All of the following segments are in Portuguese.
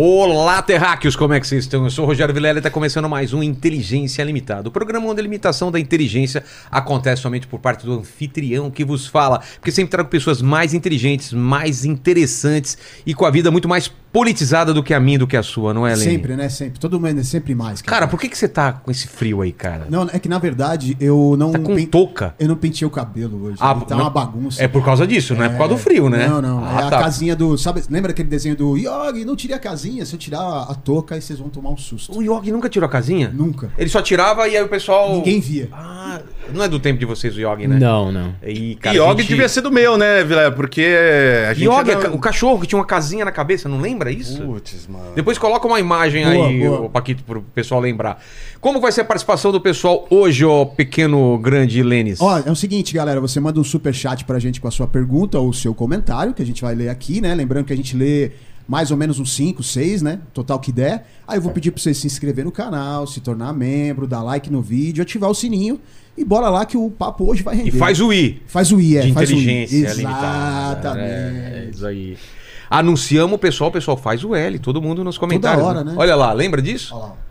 Olá, terráqueos, como é que vocês estão? Eu sou o Rogério Vilela e está começando mais um Inteligência Limitada. O programa onde a limitação da inteligência acontece somente por parte do anfitrião que vos fala. Porque sempre trago pessoas mais inteligentes, mais interessantes e com a vida muito mais politizada do que a minha, do que a sua, não é, Lene? Sempre, né? Sempre. Todo mundo é sempre mais. Cara, por que, que você tá com esse frio aí, cara? Não, é que na verdade eu não. Tá com touca? Eu não pentei o cabelo hoje. Ah, tá não- uma bagunça. É por causa disso, não é por causa do frio, né? Não, não. Ah, é a tá. casinha do. Sabe, lembra aquele desenho do Yogi? Não tirei a casinha. Se eu tirar a touca, aí vocês vão tomar um susto. O Yogi nunca tirou a casinha? Nunca. Ele só tirava e aí o pessoal. Ninguém via. Ah, não é do tempo de vocês o Yogi, né? Não, não. E, cara, Yogi gente- devia ser do meu, né, Vilela? Porque a gente. Yogi, era- o cachorro que tinha uma casinha na cabeça, não lembra isso? Putz, mano. Depois coloca uma imagem Boa, aí, boa. ô, Paquito, pro pessoal lembrar. Como vai ser a participação do pessoal hoje, ó, pequeno, grande Lênis? Ó, é o seguinte, galera, você manda um super chat pra gente com a sua pergunta ou o seu comentário, que a gente vai ler aqui, né? Lembrando que a gente lê mais ou menos uns 5, 6, né? Total que der. Aí eu vou pedir pra você se inscrever no canal, se tornar membro, dar like no vídeo, ativar o sininho e bora lá que o papo hoje vai render. E faz o I. Faz o I, é. de faz o I. inteligência. Exatamente. É, é isso aí. Anunciamos o pessoal, o pessoal faz o L, todo mundo nos comentários. hora, né? Olha lá, lembra disso? Olha lá.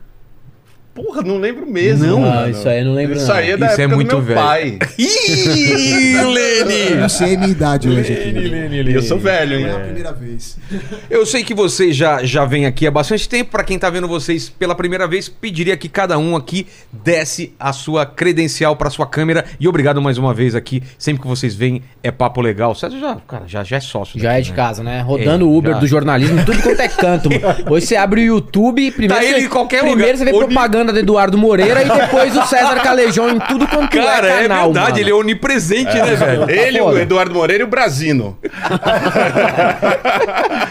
Porra, não lembro mesmo. Não, mano. Ah, isso aí eu não lembro, Isso não. aí é da Isso é época muito do meu velho. pai. Ih, Eu Lene! não sei a minha idade hoje aqui. E eu sou velho, Não é a hein? primeira vez. Eu sei que vocês já, já vêm aqui há bastante tempo. Pra quem tá vendo vocês pela primeira vez, pediria que cada um aqui desse a sua credencial pra sua câmera. E obrigado mais uma vez aqui. Sempre que vocês vêm, é papo legal. César já, cara, já, já é sócio. Já daqui, é de né? casa, né? Rodando É, o Uber já. do jornalismo, tudo quanto é canto. mano. Hoje você abre o YouTube, primeiro, Tá ele você, em qualquer primeiro lugar. você vê Oni- propaganda do Eduardo Moreira e depois o César Calejão em tudo quanto Cara, é é canal, verdade, mano. ele é onipresente, né, velho? Ele, o. Eduardo Moreira e o Brasino.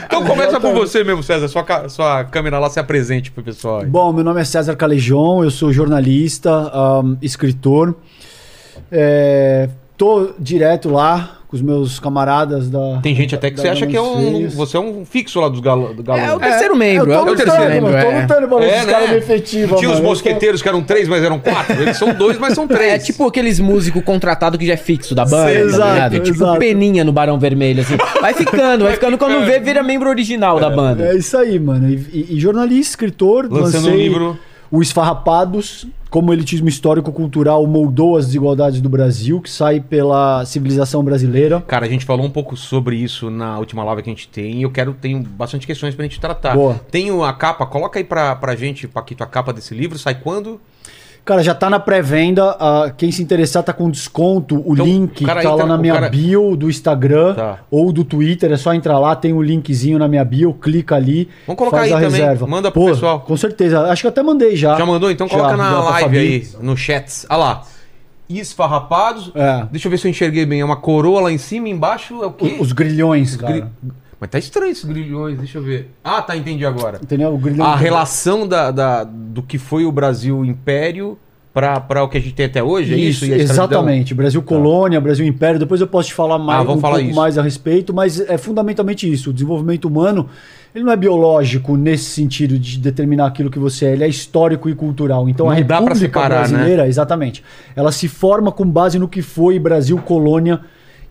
Então começa por você mesmo, César. Sua, sua câmera lá se apresente pro pessoal. aí. Bom, meu nome é César Calejon, eu sou jornalista, ahn, escritor. É, tô direto lá com os meus camaradas da. Tem gente até que da você acha que é um. Galões Você é um fixo lá dos galo, do galão. É o terceiro membro, é, eu o tô o terceiro lutando, membro. mano, tô É. lutando pra ver É, esses caras né? me efetivam. Tinha os mano. Eu tô- mosqueteiros que eram três, mas eram quatro. Eles são dois, mas são três. É tipo aqueles músicos contratados que já é fixo da banda, Sim, tá exato? Tipo exato. peninha no Barão Vermelho, assim. Vai ficando, vai ficando. Quando vê, vira membro original da banda. É isso aí, mano. E, e- e jornalista, escritor, Lançando um livro. O Esfarrapados, como o elitismo histórico-cultural moldou as desigualdades do Brasil, que sai pela civilização brasileira. Cara, a gente falou um pouco sobre isso na última live que a gente tem e eu quero, tenho bastante questões pra gente tratar. Boa. Tenho a capa, coloca aí pra, pra gente, Paquito, a capa desse livro, sai quando? Cara, já tá na pré-venda. ah, quem se interessar tá com desconto. O Então, link o tá entra- lá na minha cara- bio do Instagram Tá. ou do Twitter. É só entrar lá, tem o linkzinho na minha bio, clica ali. Vamos colocar aí a também, reserva. manda pro Pô, pessoal. Com certeza. Acho que até mandei já. Já mandou? Então Já, coloca na live aí, no chat. Olha lá. Esfarrapados. É. Deixa eu ver se eu enxerguei bem. É uma coroa lá em cima, embaixo é o quê? Os grilhões, cara. Gri- Mas tá estranho esses grilhões, deixa eu ver. Ah, tá, entendi agora. Entendeu? O grilhão. A relação da, da- do que foi o Brasil Império para o que a gente tem até hoje, é isso? Isso, a escravidão? exatamente. Brasil colônia, Brasil império. Depois eu posso te falar mais, Ah, um falar pouco isso. mais a respeito, mas é fundamentalmente isso. O desenvolvimento humano, ele não é biológico nesse sentido de determinar aquilo que você é, ele é histórico e cultural. Então a Não pra República separar, né? Brasileira, exatamente, ela se forma com base no que foi Brasil colônia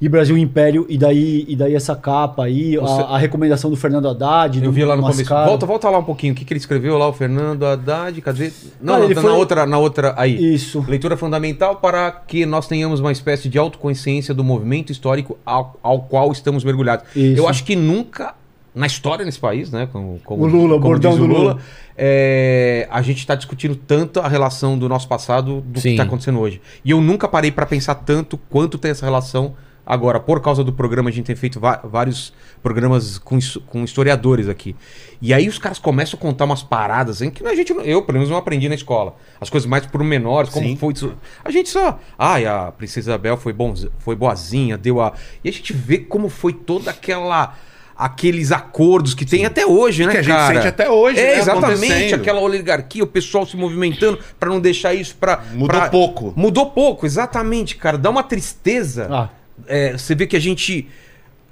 e Brasil Império, e daí, e daí essa capa aí, Você- a, a recomendação do Fernando Haddad. Eu do vi lá no começo. Mascaro. Volta, volta lá um pouquinho. O que, que ele escreveu lá, o Fernando Haddad? Cadê? Não, Cara, na, ele na foi- outra, na outra. Aí. Isso. Leitura fundamental para que nós tenhamos uma espécie de autoconsciência do movimento histórico ao, ao qual estamos mergulhados. Isso. Eu acho que nunca, na história nesse país, né? Como, como, O Lula, o como bordão diz do Lula. é, a gente está discutindo tanto a relação do nosso passado do que Sim. está acontecendo hoje. E eu nunca parei para pensar tanto quanto tem essa relação agora. Por causa do programa, a gente tem feito vários programas com, com historiadores aqui. E aí os caras começam a contar umas paradas em que a gente, eu pelo menos não aprendi na escola. As coisas mais pormenores, como Sim. foi isso. A gente só, ai, a princesa Isabel foi bom, foi boazinha, deu a E a gente vê como foi toda aquela aqueles acordos que tem até hoje, né, Que a gente cara? sente até hoje, É, né, exatamente, aquela oligarquia, o pessoal se movimentando pra não deixar isso pra Mudou pra- pouco. Mudou pouco, exatamente, cara. Dá uma tristeza. Ah. É, você vê que a gente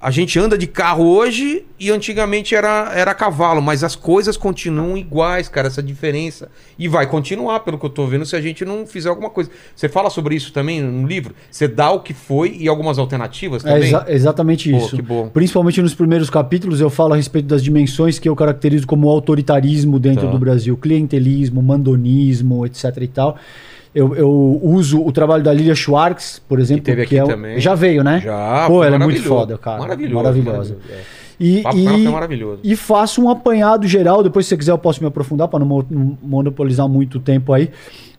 a gente anda de carro hoje e antigamente era, era a cavalo, mas as coisas continuam iguais, cara, essa diferença. E vai continuar, pelo que eu tô vendo, se a gente não fizer alguma coisa. Você fala sobre isso também no livro? Você dá o que foi e algumas alternativas É também? exa- exatamente Pô, isso. Principalmente nos primeiros capítulos, eu falo a respeito das dimensões que eu caracterizo como autoritarismo dentro Tá. do Brasil: clientelismo, mandonismo, etc. e tal. Eu, eu uso o trabalho da Lilia Schwartz, por exemplo, teve que aqui é também. já veio, né? Já, Pô, ela é muito foda, cara. Maravilhoso. Maravilhosa. maravilhoso, é. E, papo e- maravilhoso. e faço um apanhado geral. Depois, se você quiser, eu posso me aprofundar para não monopolizar muito tempo aí.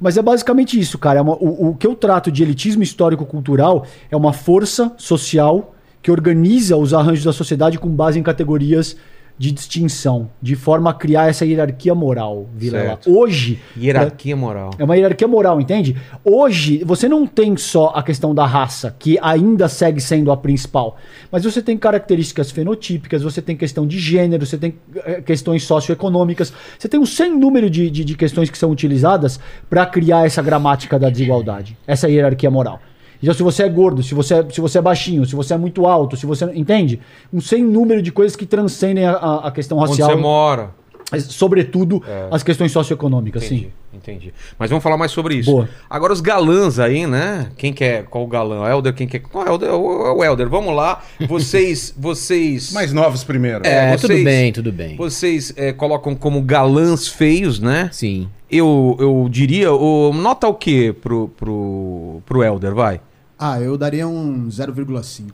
Mas é basicamente isso, cara. É uma- o, o que eu trato de elitismo histórico-cultural é uma força social que organiza os arranjos da sociedade com base em categorias de distinção, de forma a criar essa hierarquia moral, Vilela. Certo. Hoje, Hierarquia moral. é uma hierarquia moral, entende? Hoje, você não tem só a questão da raça, que ainda segue sendo a principal, mas você tem características fenotípicas, você tem questão de gênero, você tem eh, questões socioeconômicas, você tem um sem número de, de, de questões que são utilizadas para criar essa gramática da desigualdade, essa hierarquia moral. Então, se você é gordo, se você é, se você é baixinho, se você é muito alto, se você. Entende? Um sem número de coisas que transcendem a, a- questão Onde racial, você mora. mas, sobretudo as questões socioeconômicas, Entendi, sim. entendi. Mas vamos falar mais sobre isso. Boa. Agora os galãs aí, né? Quem quer, qual o galã? O Helder, quem quer? Qual é o Helder? É o- é o Helder. Vamos lá. Vocês, vocês... Mais novos primeiro. É, É, vocês- tudo bem, tudo bem. Vocês é, colocam como galãs feios, né? Sim. Eu, eu diria, o, nota o quê pro, pro, pro Helder, vai? Ah, eu daria um 0,5.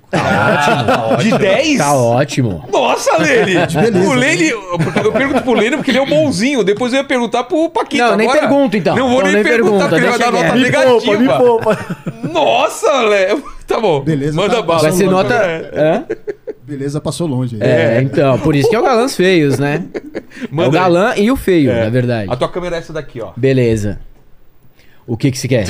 De 10? Tá ótimo. Nossa, beleza. o Lene, porque eu pergunto pro Lene porque ele é o bonzinho. Depois eu ia perguntar pro Paquito. Não, nem Agora, pergunto, então. Não vou Então, nem, nem perguntar, pergunta, porque ele vai dar nota. Me negativa. poupa, me poupa. Nossa, Léo. Tá bom. Beleza, Manda tá- bala. Vai ser nota. né? Beleza, passou longe. aí. É, então, por isso que é o galãs feios, né? É o aí. galã e o feio, na verdade. A tua câmera é essa daqui, ó. Beleza. O que que você quer?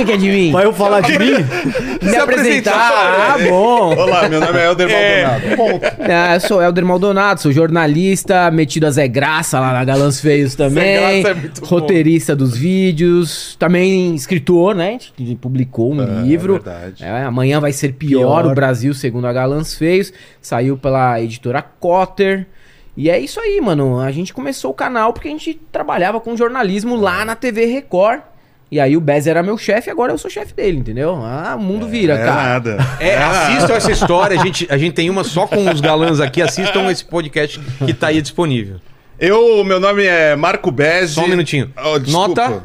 Que você quer de mim? Vai eu falar de mim? Me apresentar. apresentar? Ah, bom. Olá, meu nome é Helder Maldonado. Ponto. Ah, eu sou Helder Maldonado, sou jornalista, metido a Zé Graça lá na Galãs Feios também. Graça é muito bom. roteirista dos vídeos, também escritor, né? A gente publicou um livro. verdade. É, amanhã vai ser pior, Pior. o Brasil, segundo a Galãs Feios. Saiu pela editora Cotter. E é isso aí, mano. A gente começou o canal porque a gente trabalhava com jornalismo lá na TV Record. E aí o Bez era meu chefe, agora eu sou chefe dele, entendeu? Ah, o mundo vira, É cara. nada. É, assistam essa história. A gente, a gente tem uma só com os galãs aqui. Assistam esse podcast que tá aí disponível. Eu, meu nome é Marco Bezzi. Só um minutinho. Oh. Nota?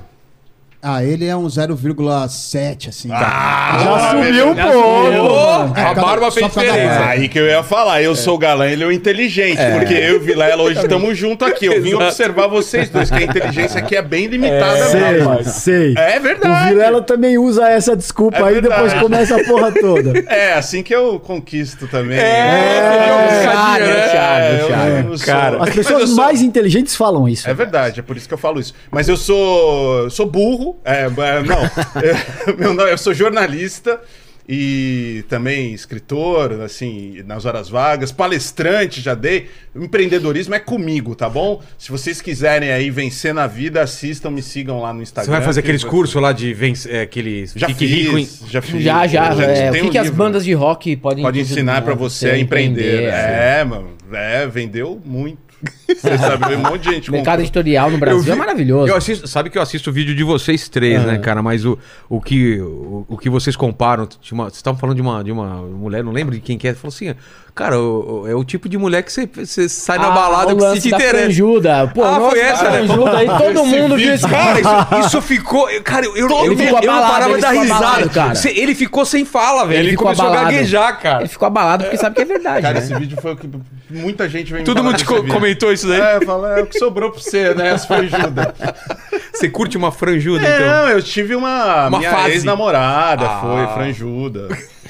Ah, ele é um 0,7, assim. Ah, Já subiu um Já pouco. É, a barba fez diferença. Aí que eu ia falar, eu sou o galã, ele é o inteligente, porque eu e o Vilela hoje estamos juntos aqui. Eu vim observar vocês dois, que a inteligência aqui é bem limitada Sei, mesmo. sei. É O verdade. Vilela também usa essa desculpa É aí, depois começa a porra toda. É, assim que eu conquisto também. É, né? chave. não sou- Cara. As pessoas sou- mais inteligentes falam isso. É verdade, é por isso que eu falo isso. Mas eu sou, eu sou burro, é, é, não, é, meu nome- eu sou jornalista e também escritor, assim, nas horas vagas, palestrante já dei. Empreendedorismo é comigo, tá bom? Se vocês quiserem aí vencer na vida, assistam, me sigam lá no Você Instagram. vai fazer que aqueles você- cursos lá de vencer, é, aqueles Já fique fiz, rico em- já fiz. Já, já. Eu é, o que, um que as bandas de rock podem Pode ensinar pra você a empreender. é. É, mano. É, vendeu muito. Você sabe, um monte de gente O mercado editorial no Brasil Eu vi- é maravilhoso. Eu assisto, sabe que eu assisto o vídeo de vocês três, né, cara? Mas o, o, que, o, o que vocês comparam. uma- vocês estavam falando de uma, de uma mulher, não lembro de quem que é. Falou assim: Cara, o- o- é o tipo de mulher que você, você sai na Ah, balada o que se te interessa. franjuda. Pô, Ah, nossa, foi essa, né? franjuda aí, todo Esse mundo viu esse Cara, isso, isso ficou. Cara, eu, eu, eu, Ele eu não parava ele de dar risada. abalado, cara. Ele ficou sem fala, velho. Ele, ficou começou abalado. a gaguejar, cara. Ele ficou abalado porque sabe que é verdade, Cara, né? esse vídeo foi o que muita gente vem me Todo mundo co- comentou isso daí. É, fala, é o que sobrou pra você, né? Foi ajuda. Você curte uma franjuda, então? Não, eu tive uma, Uma minha fase. ex-namorada, Ah. foi franjuda.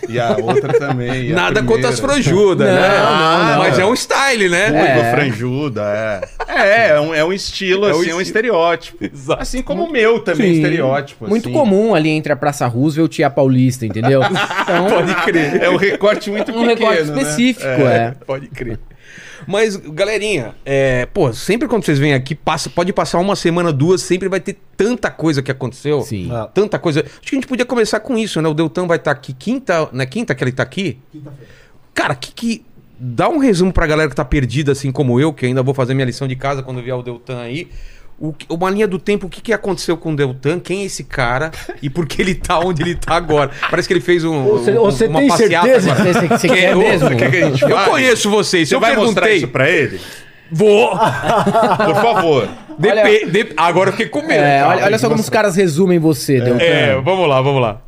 E a outra também. e Nada contra as franjudas, Não, né? não, não. Mas é um style, né? Ruiva, É. franjuda, é. É, é um, é um estilo, É um assim, é um estereótipo. Exato. Assim como o meu também, Sim. estereótipo. Muito assim. comum ali entre a Praça Roosevelt e a Paulista, entendeu? Então, Pode crer. É um recorte muito um pequeno, recorte né? específico, é. Pode crer. Mas, galerinha, é, pô, sempre quando vocês vêm aqui, passa, pode passar uma semana, duas, sempre vai ter tanta coisa que aconteceu. Sim. Ah. Tanta coisa. Acho que a gente podia começar com isso, né? O Deltan vai estar aqui quinta, né? Quinta que ele tá aqui? Cara, que que. Dá um resumo pra galera que tá perdida, assim como eu, que ainda vou fazer minha lição de casa quando vier o Deltan aí. O, uma linha do tempo, o que, que aconteceu com o Deltan? Quem é esse cara? E por que ele tá onde ele tá agora? Parece que ele fez um, Você- um- você tem certeza? Você, você- você Quem- quer mesmo? Quer que a gente Eu conheço vocês, Você eu vai mostrar perguntei. isso pra ele? Vou! Por favor. Depe- de- Agora eu fiquei com medo. É, olha, olha só que como os mostrar. caras resumem você, Deltan. É, vamos lá, vamos lá.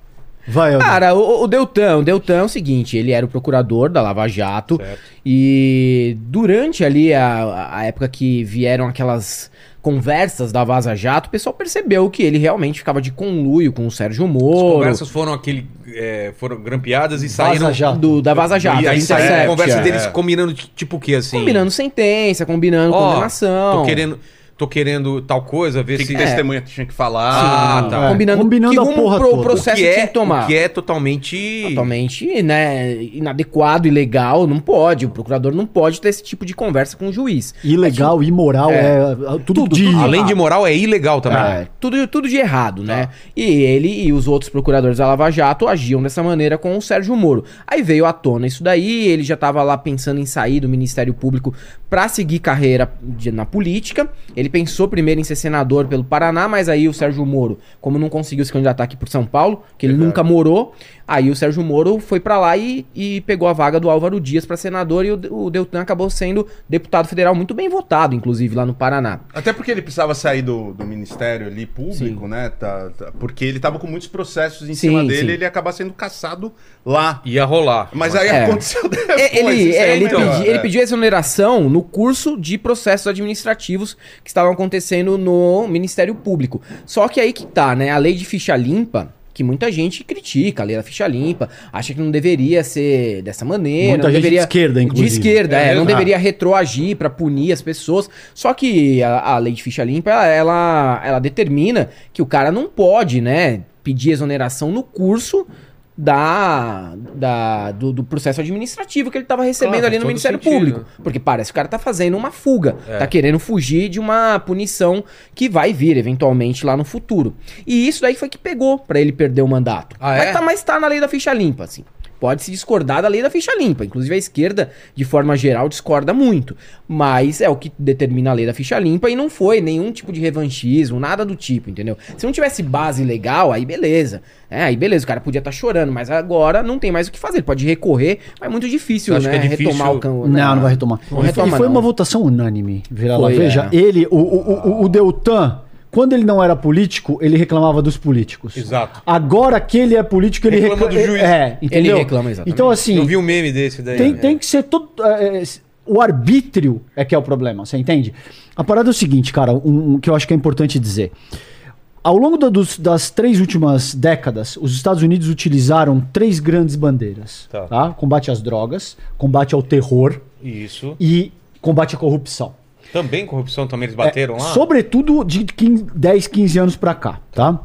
Vai. Cara, o, o Deltan, o Deltan é o seguinte, ele era o procurador da Lava Jato Certo. e durante ali a, a época que vieram aquelas conversas da Vaza Jato, o pessoal percebeu que ele realmente ficava de conluio com o Sérgio As Moro. conversas foram aquele. é, foram grampeadas e saíram. Vaza Jato. do, da Vaza Jato, E aí a Intercept, conversa é. deles combinando t- tipo o quê, assim? Combinando sentença, combinando Ó, condenação. Tô querendo, tô querendo tal coisa, ver O que, se. que testemunha tinha que falar? Ah, tá. É, Combinando, combinando que a porra pro toda. O processo que, tinha é, que tomar. o que é totalmente. Totalmente, né, inadequado, ilegal, não pode. O procurador não pode ter esse tipo de conversa com o juiz. Ilegal, imoral, é, tudo, de... Além de moral, é ilegal também. É, tudo, tudo de errado, né? E ele e os outros procuradores da Lava Jato agiam dessa maneira com o Sérgio Moro. Aí veio à tona isso daí, ele já tava lá pensando em sair do Ministério Público pra seguir carreira de- na política. Ele pensou primeiro em ser senador pelo Paraná, mas aí o Sérgio Moro, como não conseguiu se candidatar aqui por São Paulo, que ele nunca morou, aí o Sérgio Moro foi pra lá e, e pegou a vaga do Álvaro Dias pra senador e o, o Deltan acabou sendo deputado federal muito bem votado, inclusive, lá no Paraná. Até porque ele precisava sair do, do ministério ali público, né? Tá, tá- porque ele tava com muitos processos em Sim, cima dele sim. e ele ia acabar sendo caçado lá. Ia rolar. Mas aí É. aconteceu depois. É, ele, isso é, é ele, melhor, pedi- ele é. pediu exoneração no curso de processos administrativos que estavam acontecendo no Ministério Público. Só que aí que tá, né? A lei de ficha limpa, que muita gente critica, a lei da ficha limpa, acha que não deveria ser dessa maneira. Muita não gente de deveria, esquerda, inclusive. De esquerda, É é, não deveria retroagir pra punir as pessoas. Só que a, a lei de ficha limpa, ela, ela, ela determina que o cara não pode, né, pedir exoneração no curso da, da do, do processo administrativo que ele estava recebendo Claro, ali no Ministério sentido. Público. Porque parece que o cara tá fazendo uma fuga, É. tá querendo fugir de uma punição que vai vir eventualmente lá no futuro. E isso daí foi que pegou pra ele perder o mandato. Ah, é? mas, tá, mas tá na lei da ficha limpa, assim. Pode se discordar da lei da ficha limpa. Inclusive a esquerda, de forma geral, discorda muito. Mas é o que determina a lei da ficha limpa e não foi nenhum tipo de revanchismo, nada do tipo, entendeu? Se não tivesse base legal, aí beleza. É, aí beleza, o cara podia estar chorando, mas agora não tem mais o que fazer. Ele pode recorrer, mas é muito difícil, né? que é difícil? Retomar o campo. Não, não vai retomar. Não e, foi- retoma, e foi não. uma votação unânime, Vira lá. Veja, é. ele, o, o, o, o Deltan, quando ele não era político, ele reclamava dos políticos. Exato. Agora que ele é político, ele Reclama reclama do juiz. É, entendeu? reclama, exatamente. Então, assim, Eu vi um meme desse daí. tem, né? tem que ser todo. é, é, o arbítrio é que é o problema, você entende? A parada é o seguinte, cara, um, um que eu acho que é importante dizer. Ao longo da- dos- das três últimas décadas, os Estados Unidos utilizaram três grandes bandeiras: Tá. tá? combate às drogas, combate ao terror Isso. e combate à corrupção. Também corrupção, também eles bateram É, lá? Sobretudo de 15, 10, 15 anos pra cá, tá?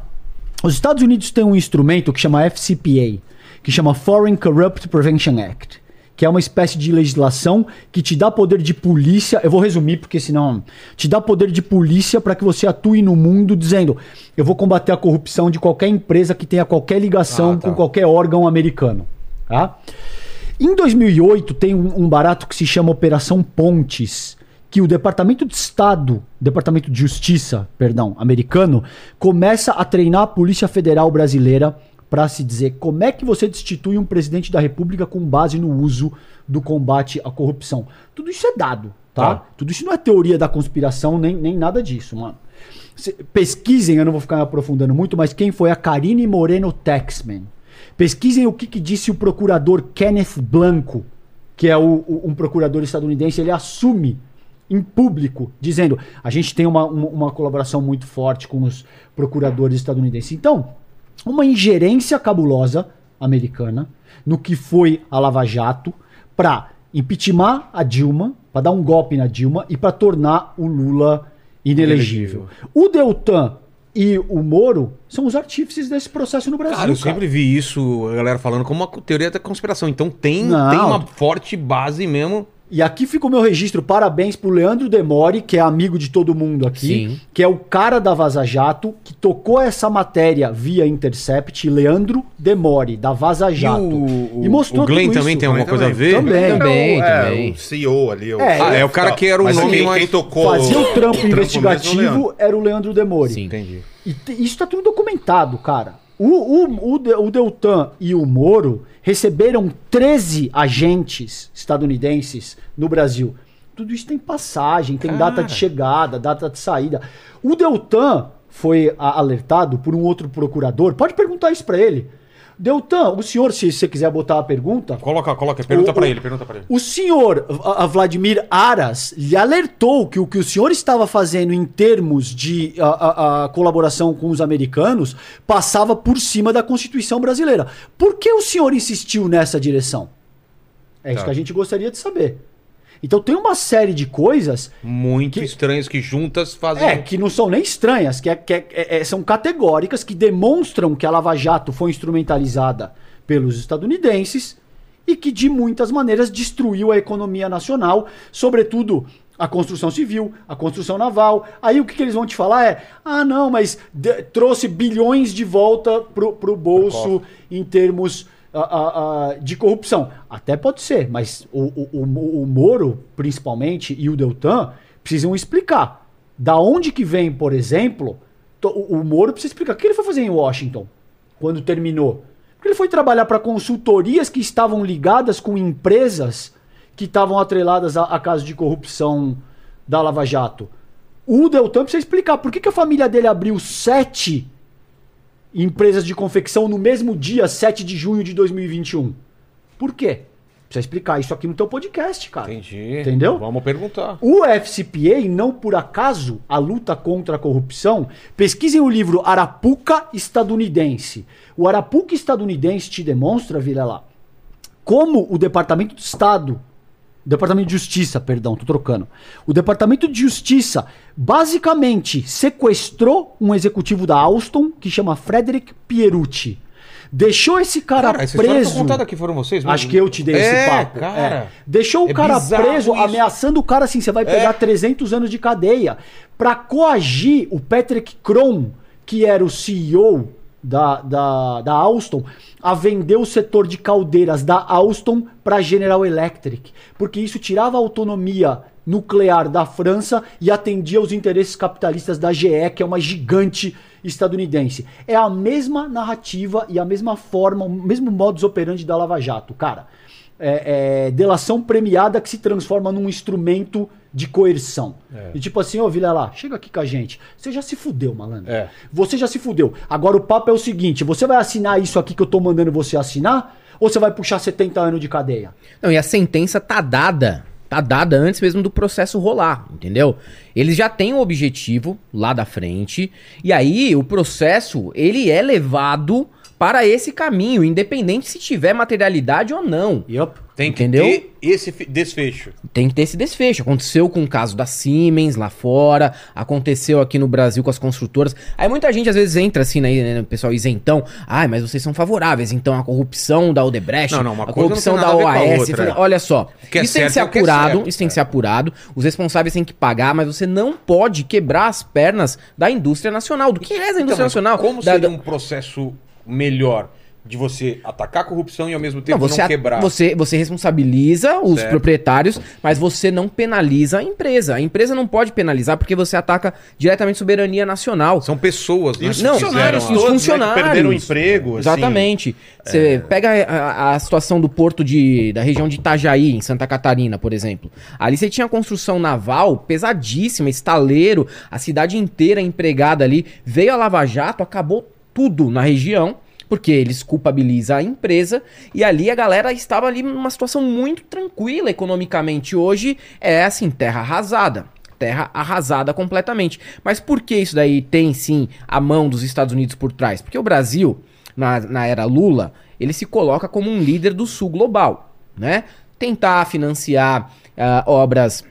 Os Estados Unidos têm um instrumento que chama FCPA, que chama Foreign Corrupt Prevention Act, que é uma espécie de legislação que te dá poder de polícia. Eu vou resumir porque senão te dá poder de polícia para que você atue no mundo dizendo: eu vou combater a corrupção de qualquer empresa que tenha qualquer ligação Ah, tá. com qualquer órgão americano, tá? Em 2008 tem um, um barato que se chama Operação Pontes, que o Departamento de Estado, Departamento de Justiça, perdão, americano, começa a treinar a Polícia Federal brasileira para se dizer como é que você destitui um presidente da República com base no uso do combate à corrupção. Tudo isso é dado, tá? Tá. Tudo isso não é teoria da conspiração nem, nem nada disso, mano. Cê- Pesquisem, eu não vou ficar me aprofundando muito, mas quem foi a Karine Moreno Taxman? Pesquisem o que, que disse o procurador Kenneth Blanco, que é o- o- um procurador estadunidense. Ele assume em público, dizendo: a gente tem uma, uma, uma colaboração muito forte com os procuradores estadunidenses. Então, uma ingerência cabulosa americana no que foi a Lava Jato para impeachment a Dilma, para dar um golpe na Dilma e para tornar o Lula inelegível. O Deltan e o Moro são os artífices desse processo no Brasil. Cara, eu cara. sempre vi isso, a galera falando como uma teoria da conspiração. Então tem, Não. tem uma forte base mesmo. E aqui fica o meu registro. Parabéns pro Leandro Demore, que é amigo de todo mundo aqui, Sim. que é o cara da Vaza Jato, que tocou essa matéria via Intercept, Leandro Demore, da Vaza Jato. o, E mostrou o Glenn tudo também isso. tem alguma coisa a ver? Também. Também, é, o- também. É, o CEO ali. É, Ah, é o cara que era o Mas nome quem, mais- quem tocou Fazia o trampo mesmo, investigativo Leandro. era o Leandro Demore. Sim. Entendi. E isso tá tudo documentado, cara. O, o, o, o Deltan e o Moro receberam 13 agentes estadunidenses no Brasil. Tudo isso tem passagem, tem Cara. data de chegada, data de saída. O Deltan foi alertado por um outro procurador. Pode perguntar isso pra ele. Deltan, o senhor, se você quiser botar a pergunta, Coloca, coloca, pergunta o- ele, pergunta pra ele. o senhor a- a Vladimir Aras lhe alertou que o que o senhor estava fazendo em termos de a, a- colaboração com os americanos passava por cima da Constituição brasileira. Por que o senhor insistiu nessa direção? É isso Tá. que a gente gostaria de saber. Então tem uma série de coisas Muito Que- estranhos que juntas fazem. é, que não são nem estranhas, que, é- que é- é- são categóricas que demonstram que a Lava Jato foi instrumentalizada pelos estadunidenses e que de muitas maneiras destruiu a economia nacional, sobretudo a construção civil, a construção naval. Aí o que, que eles vão te falar é: ah, não, mas trouxe bilhões de volta pro, pro bolso em termos ah, ah, de corrupção. Até pode ser, mas o, o, o, Moro, principalmente, e o Deltan precisam explicar. Da onde que vem, por exemplo, o, o Moro precisa explicar o que ele foi fazer em Washington quando terminou. Porque ele foi trabalhar para consultorias que estavam ligadas com empresas que estavam atreladas a, a casos de corrupção da Lava Jato. O Deltan precisa explicar por que, que a família dele abriu sete empresas de confecção no mesmo dia, 7 de junho de 2021. Por quê? Precisa explicar isso aqui no teu podcast, cara. Entendi. Entendeu? Vamos perguntar. O FCPA, não por acaso, a luta contra a corrupção, pesquisem o livro Arapuca Estadunidense. O Arapuca Estadunidense te demonstra, vira lá, como o Departamento de Estado, Departamento de Justiça, perdão, tô trocando. O Departamento de Justiça basicamente sequestrou um executivo da Alstom que chama Frederick Pierucci. Deixou esse cara, Cara, essa preso. contada aqui, foram vocês? mesmo? Acho que eu te dei é, esse papo. cara. É. Deixou o É cara preso, isso. ameaçando o cara assim: você vai pegar É. 300 anos de cadeia. Pra coagir o Patrick Cron, que era o CEO da, da, da Alstom, a vender o setor de caldeiras da Alstom para General Electric. Porque isso tirava a autonomia nuclear da França e atendia aos interesses capitalistas da GE, que é uma gigante estadunidense. É a mesma narrativa e a mesma forma, o mesmo modus operandi da Lava Jato, cara. É, é delação premiada que se transforma num instrumento de coerção. E tipo assim, ô Vilela, chega aqui com a gente. Você já se fudeu, malandro. É. Você já se fudeu. Agora o papo é o seguinte: você vai assinar isso aqui que eu tô mandando você assinar? Ou você vai puxar 70 anos de cadeia? Não, e a sentença tá dada. Tá dada antes mesmo do processo rolar, entendeu? Eles já têm o objetivo lá da frente. E aí, o processo, ele é levado para esse caminho, independente se tiver materialidade ou não. Yup. Tem que Entendeu? ter esse desfecho. Tem que ter esse desfecho. Aconteceu com o caso da Siemens lá fora, aconteceu aqui no Brasil com as construtoras. Aí muita gente às vezes entra assim, né, o pessoal isentão. Ai, mas vocês são favoráveis, então a corrupção da Odebrecht, Não, não, uma a corrupção da a OAS. outra, Falei, é. Olha só, que é isso tem que ser é que é apurado, certo, isso tem que é. ser apurado. Os responsáveis têm que pagar, mas você não pode quebrar as pernas da indústria nacional. Do que é a Então, indústria mas nacional? Como Da- seria um processo melhor de você atacar a corrupção e ao mesmo Não, tempo não, você, a- quebrar? você, você responsabiliza os Certo. proprietários, mas você não penaliza a empresa. A empresa não pode penalizar porque você ataca diretamente a soberania nacional. São pessoas, né? Não, funcionários fizeram os todos, né, que funcionários. perderam o emprego. assim. Exatamente. Você pega a, a situação do porto de, da região de Itajaí, em Santa Catarina, por exemplo. Ali você tinha construção naval pesadíssima, estaleiro, a cidade inteira empregada ali. Veio a Lava Jato, acabou tudo na região. Porque eles culpabilizam a empresa e ali a galera estava ali numa situação muito tranquila economicamente. Hoje é assim, terra arrasada terra arrasada completamente. Mas por que isso daí tem sim a mão dos Estados Unidos por trás? Porque o Brasil, na, na era Lula, ele se coloca como um líder do sul global, né? Tentar financiar ah, obras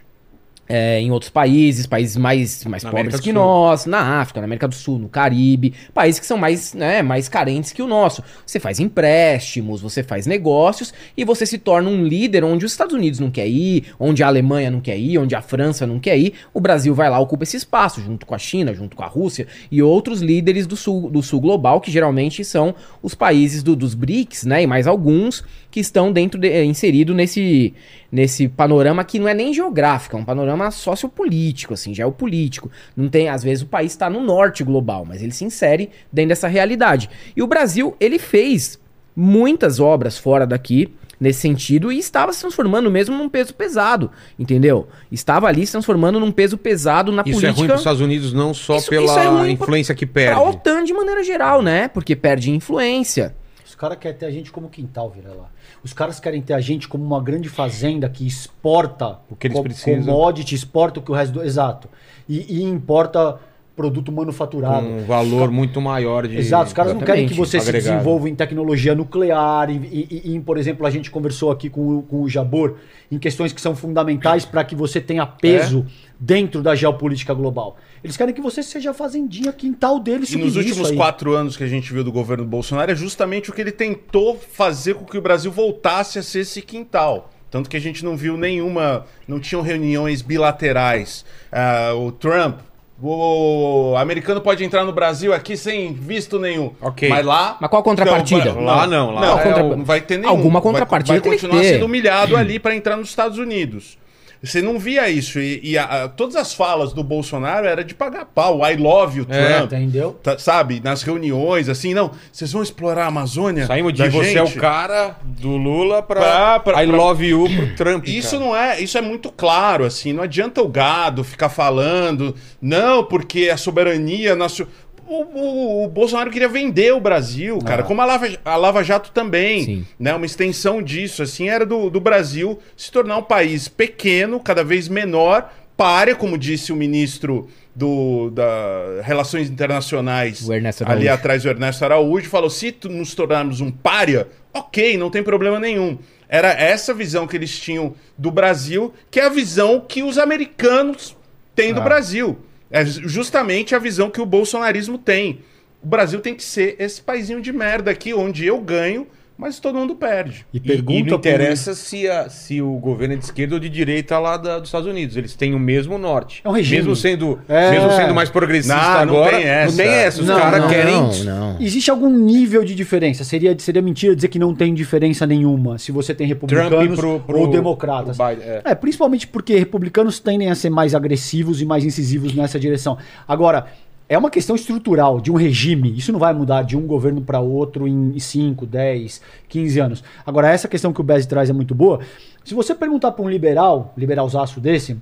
é, em outros países, países mais, mais Na pobres que Sul. nós, na África, na América do Sul, no Caribe, países que são mais, né, mais carentes que o nosso. Você faz empréstimos, você faz negócios e você se torna um líder onde os Estados Unidos não quer ir, onde a Alemanha não quer ir, onde a França não quer ir. O Brasil vai lá, ocupa esse espaço, junto com a China, junto com a Rússia e outros líderes do sul, do sul global, que geralmente são os países do- dos BRICS, né, e mais alguns que estão dentro de, eh, inserido nesse nesse panorama que não é nem geográfico, é um panorama sociopolítico, assim, geopolítico. Não tem, às vezes o país está no norte global, mas ele se insere dentro dessa realidade. E o Brasil, ele fez muitas obras fora daqui nesse sentido e estava se transformando mesmo num peso pesado, entendeu? Estava ali se transformando num peso pesado na Isso é política. ruim para os Estados Unidos não só Isso- pela isso é influência que Pra perde. OTAN de maneira geral, né? Porque perde influência. Caras querem ter a gente como quintal, vira lá. Os caras querem ter a gente como uma grande fazenda que exporta O que eles co- precisam. commodity, exporta o que o resto do. Exato. E, e importa produto manufaturado. Com um valor muito maior de. Exato, os caras não querem que você se agregado. desenvolva em tecnologia nuclear, e, e- e por exemplo, a gente conversou aqui com, o- com o Jabor, em questões que são fundamentais para que você tenha peso É? dentro da geopolítica global. Eles querem que você seja a fazendinha quintal deles. E nos últimos aí. quatro anos que a gente viu do governo Bolsonaro é justamente o que ele tentou fazer com que o Brasil voltasse a ser esse quintal. Tanto que a gente não viu nenhuma. Não tinham reuniões bilaterais. Ah, o Trump. O americano pode entrar no Brasil aqui sem visto nenhum. Ok. Mas lá. Mas qual a contrapartida? Não, Lá não, lá não, é é o- não vai ter nenhum. Alguma Vai- contrapartida Vai, tem que continuar ter. sendo humilhado ali para entrar nos Estados Unidos. Você não via isso. E, e a- a- todas as falas do Bolsonaro era de pagar pau. I love you, É, Trump. Entendeu? Tá- sabe, nas reuniões, assim, não, vocês vão explorar a Amazônia. Saímos de você é o gente? cara do Lula pra, Pra- pra- I pra- love you pro Trump. Isso cara. não é, isso é muito claro, assim, não adianta o gado ficar falando, não, porque a soberania nacional. O, o- o Bolsonaro queria vender o Brasil, cara, como a Lava, a Lava Jato também, Sim. né? Uma extensão disso, assim, era do, do Brasil se tornar um país pequeno, cada vez menor, párea, como disse o ministro do, da Relações Internacionais ali atrás, o Ernesto Araújo, falou: se nos tornarmos um párea, ok, não tem problema nenhum. Era essa visão que eles tinham do Brasil, que é a visão que os americanos têm do Ah. Brasil. É justamente a visão que o bolsonarismo tem. O Brasil tem que ser esse paizinho de merda aqui, onde eu ganho, mas todo mundo perde. E pergunta e não interessa se, a- se o governo é de esquerda ou de direita lá da- dos Estados Unidos. Eles têm o mesmo norte. É um regime. Mesmo sendo, É. mesmo sendo mais progressista Não, não agora, tem essa. não tem essa. Os Não, caras não, querem. Não, não. Existe algum nível de diferença? Seria, seria mentira dizer que não tem diferença nenhuma se você tem republicanos pro- pro- ou democratas. Biden, é. É, principalmente porque republicanos tendem a ser mais agressivos e mais incisivos nessa direção. Agora, é uma questão estrutural de um regime. Isso não vai mudar de um governo para outro em 5, 10, 15 anos. Agora, essa questão que o Bez traz é muito boa. Se você perguntar para um liberal, liberalzaço desse,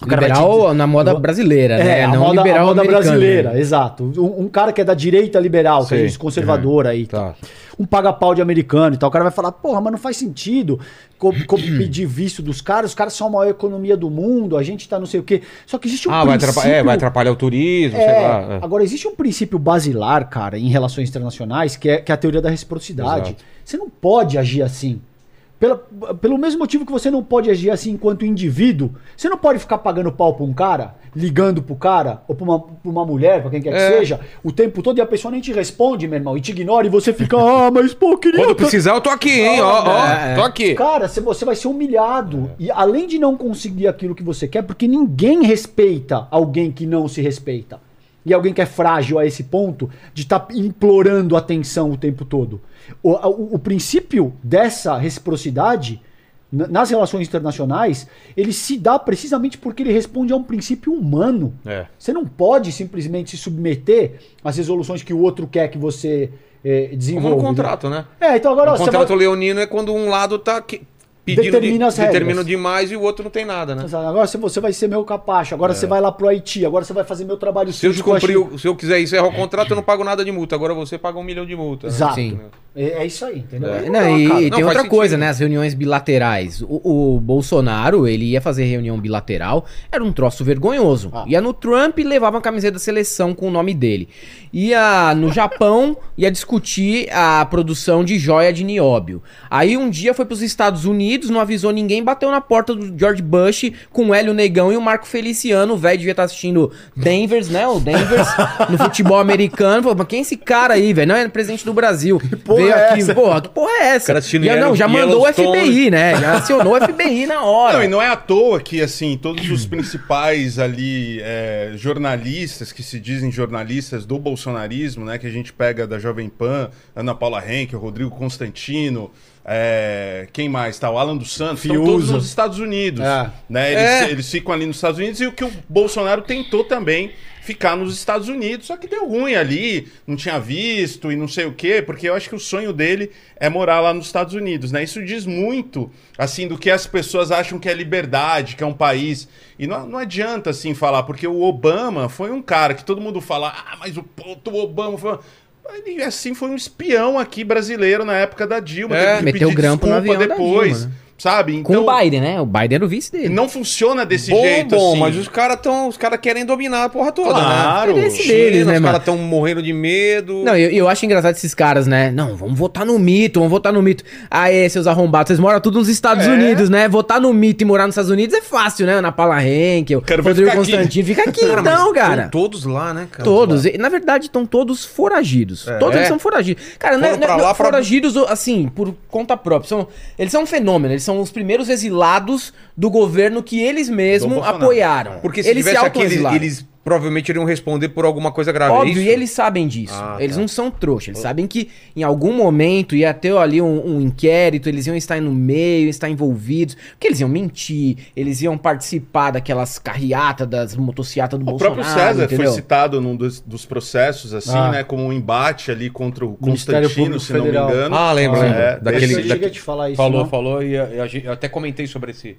vai te Liberal na moda brasileira, né? é, a não moda, liberal a moda brasileira, né? exato. Um, um cara que é da direita liberal, que Sei. é isso, conservador aí. Tá. Um paga-pau de americano e tal. O cara vai falar, porra, mas não faz sentido co- co- pedir visto dos caras. Os caras são a maior economia do mundo, a gente tá não sei o quê. Só que existe um Ah, vai princípio... atrapalhar, é, vai atrapalhar o turismo, sei É, lá. é. Agora, existe um princípio basilar, cara, em relações internacionais, que é, que é a teoria da reciprocidade. Exato. Você não pode agir assim. Pela, pelo mesmo motivo que você não pode agir assim enquanto indivíduo, você não pode ficar pagando pau pra um cara, ligando pro cara, ou pra uma, pra uma mulher, pra quem quer que É. seja, o tempo todo e a pessoa nem te responde, meu irmão, e te ignora e você fica, ah, mas pô, queria. Quando precisar, eu tô aqui, hein? Ó, ó, É, tô aqui. Cara, você- você vai ser humilhado. E além de não conseguir aquilo que você quer, porque ninguém respeita alguém que não se respeita. E alguém que é frágil a esse ponto de estar implorando atenção o tempo todo. O, o- o princípio dessa reciprocidade nas relações internacionais, ele se dá precisamente porque ele responde a um princípio humano. É. Você não pode simplesmente se submeter às resoluções que o outro quer que você eh, Como desenvolva. um contrato, né? É, então agora o ó, contrato vai- leonino é quando um lado tá que- pedindo Determina de- as regras. determina demais e o outro não tem nada, né? Exato. Agora você- você vai ser meu capacho, agora você vai lá pro Haiti, agora você vai fazer meu trabalho Se eu, sujo com a descumprir se eu quiser encerrar o contrato, eu não pago nada de multa. Agora você paga um milhão de multa. né? Exato. Sim. É, é isso aí, entendeu? É, Não não, dá, e, e Não, tem outra sentido. coisa, né? As reuniões bilaterais. O, o Bolsonaro, ele ia fazer reunião bilateral, era um troço vergonhoso. Ah. Ia no Trump e levava uma camiseta da seleção com o nome dele. Ia no Japão, ia discutir a produção de joia de nióbio. Aí um dia foi pros Estados Unidos, não avisou ninguém, bateu na porta do George Bush com o Hélio Negão e o Marco Feliciano. O velho devia estar assistindo Denvers, né? O Denvers, no futebol americano. Falou, mas quem é esse cara aí, velho? Não, é presidente do Brasil. porra Veio é aqui, essa? porra, que porra é essa? Já, não, já mandou o. FBI, né? Já acionou o FBI na hora. Não, e não é à toa que, assim, todos os principais ali é, jornalistas que se dizem jornalistas do bolsonarismo, né? Que a gente pega da Jovem Pan, Ana Paula Henkel, Rodrigo Constantino, é, quem mais? Tá, o Alan dos Santos, estão todos Fiuza. nos Estados Unidos. É. Né? Eles, É. eles ficam ali nos Estados Unidos e o que o Bolsonaro tentou também ficar nos Estados Unidos, só que deu ruim ali, não tinha visto e não sei o quê, porque eu acho que o sonho dele é morar lá nos Estados Unidos, né? Isso diz muito, assim, do que as pessoas acham que é liberdade, que é um país. E não, não adianta, assim, falar, porque o Obama foi um cara que todo mundo fala, ah, mas o puto Obama foi... Ele, assim, foi um espião aqui brasileiro na época da Dilma. É, meteu grampo no desculpa avião da depois, Dilma, né? Sabe? Com o Biden, né? O Biden era o vice dele. Não funciona desse Bom, jeito, bom, assim. mas os caras tão, os cara querem dominar a porra toda, Claro. né? Deles, né, os caras tão morrendo de medo. Não, eu, eu acho engraçado esses caras, né? Não, vamos votar no mito, vamos votar no mito. Aí, seus arrombados, vocês moram tudo nos Estados É. Unidos, né? Votar no mito e morar nos Estados Unidos é fácil, né? Na Paula Henkel, Quero Rodrigo aqui. Constantino. Fica aqui Cara, então, tão cara. todos lá, né, cara? Todos. E, Na verdade, estão todos foragidos. É. Todos eles são foragidos. Cara, não, é- Foram não, pra não, lá pra- foragidos, assim, por conta própria. São, eles são um fenômeno. Eles são os primeiros exilados do governo que eles mesmos apoiaram. Porque se eles tivesse aqui, eles provavelmente iriam responder por alguma coisa grave. é Óbvio, isso? e eles sabem disso. Ah, eles tá. não são trouxa. Eles sabem que em algum momento ia ter ali um, um inquérito, eles iam estar no meio, iam estar envolvidos. Porque eles iam mentir, eles iam participar daquelas carreatas das motocicletas do O Bolsonaro. próprio César entendeu? foi citado num dos, dos processos, assim, Ah. né? Como um embate ali contra o Constantino, Público se não Federal. me engano. Ah, lembro, Ah, lembro. é, Daquele, daquele- te falar isso. falou, não? falou, e gente- eu até comentei sobre esse,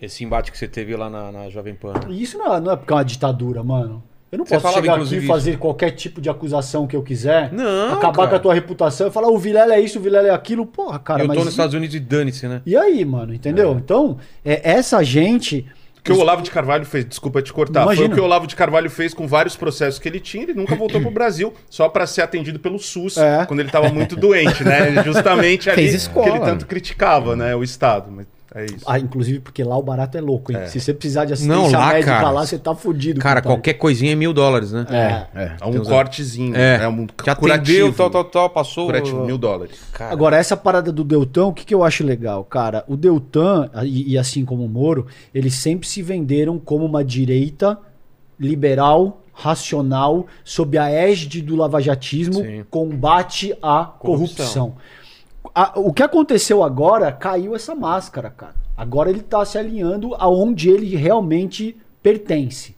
esse embate que você teve lá na, na Jovem Pan. E Isso não é, não é porque é uma ditadura, mano. Eu não Você posso chegar aqui inclusive, e fazer qualquer tipo de acusação que eu quiser. Não, Acabar cara. com a tua reputação e falar, o Vilela é isso, o Vilela é aquilo. Porra, cara, eu mas. tô nos Estados Unidos e dane-se, né? E aí, mano, entendeu? Então, é, essa gente. O que o Olavo de Carvalho fez, desculpa te cortar, Imagina. foi o que o Olavo de Carvalho fez com vários processos que ele tinha, ele nunca voltou pro Brasil, só pra ser atendido pelo SUS, É. quando ele tava muito doente, né? Justamente ali Fez escola. que ele tanto criticava, né, o Estado, mas é isso. Ah, inclusive, porque lá o barato é louco, hein? Se você precisar de assistência Não, lá, médica cara, lá, você tá fudido. Cara, compadre. qualquer coisinha é mil dólares, né? É. É. É um cortezinho, É. é, um atendeu, curativo, tal, tal, tal, passou. curativo, mil dólares. Cara, Agora, essa parada do Deltan, o que, que eu acho legal, cara? O Deltan, e, e assim como o Moro, eles sempre se venderam como uma direita liberal, racional, sob a égide do lavajatismo, Sim. combate à Corrupção. corrupção. A- o que aconteceu agora, caiu essa máscara, cara. Agora ele tá se alinhando aonde ele realmente pertence.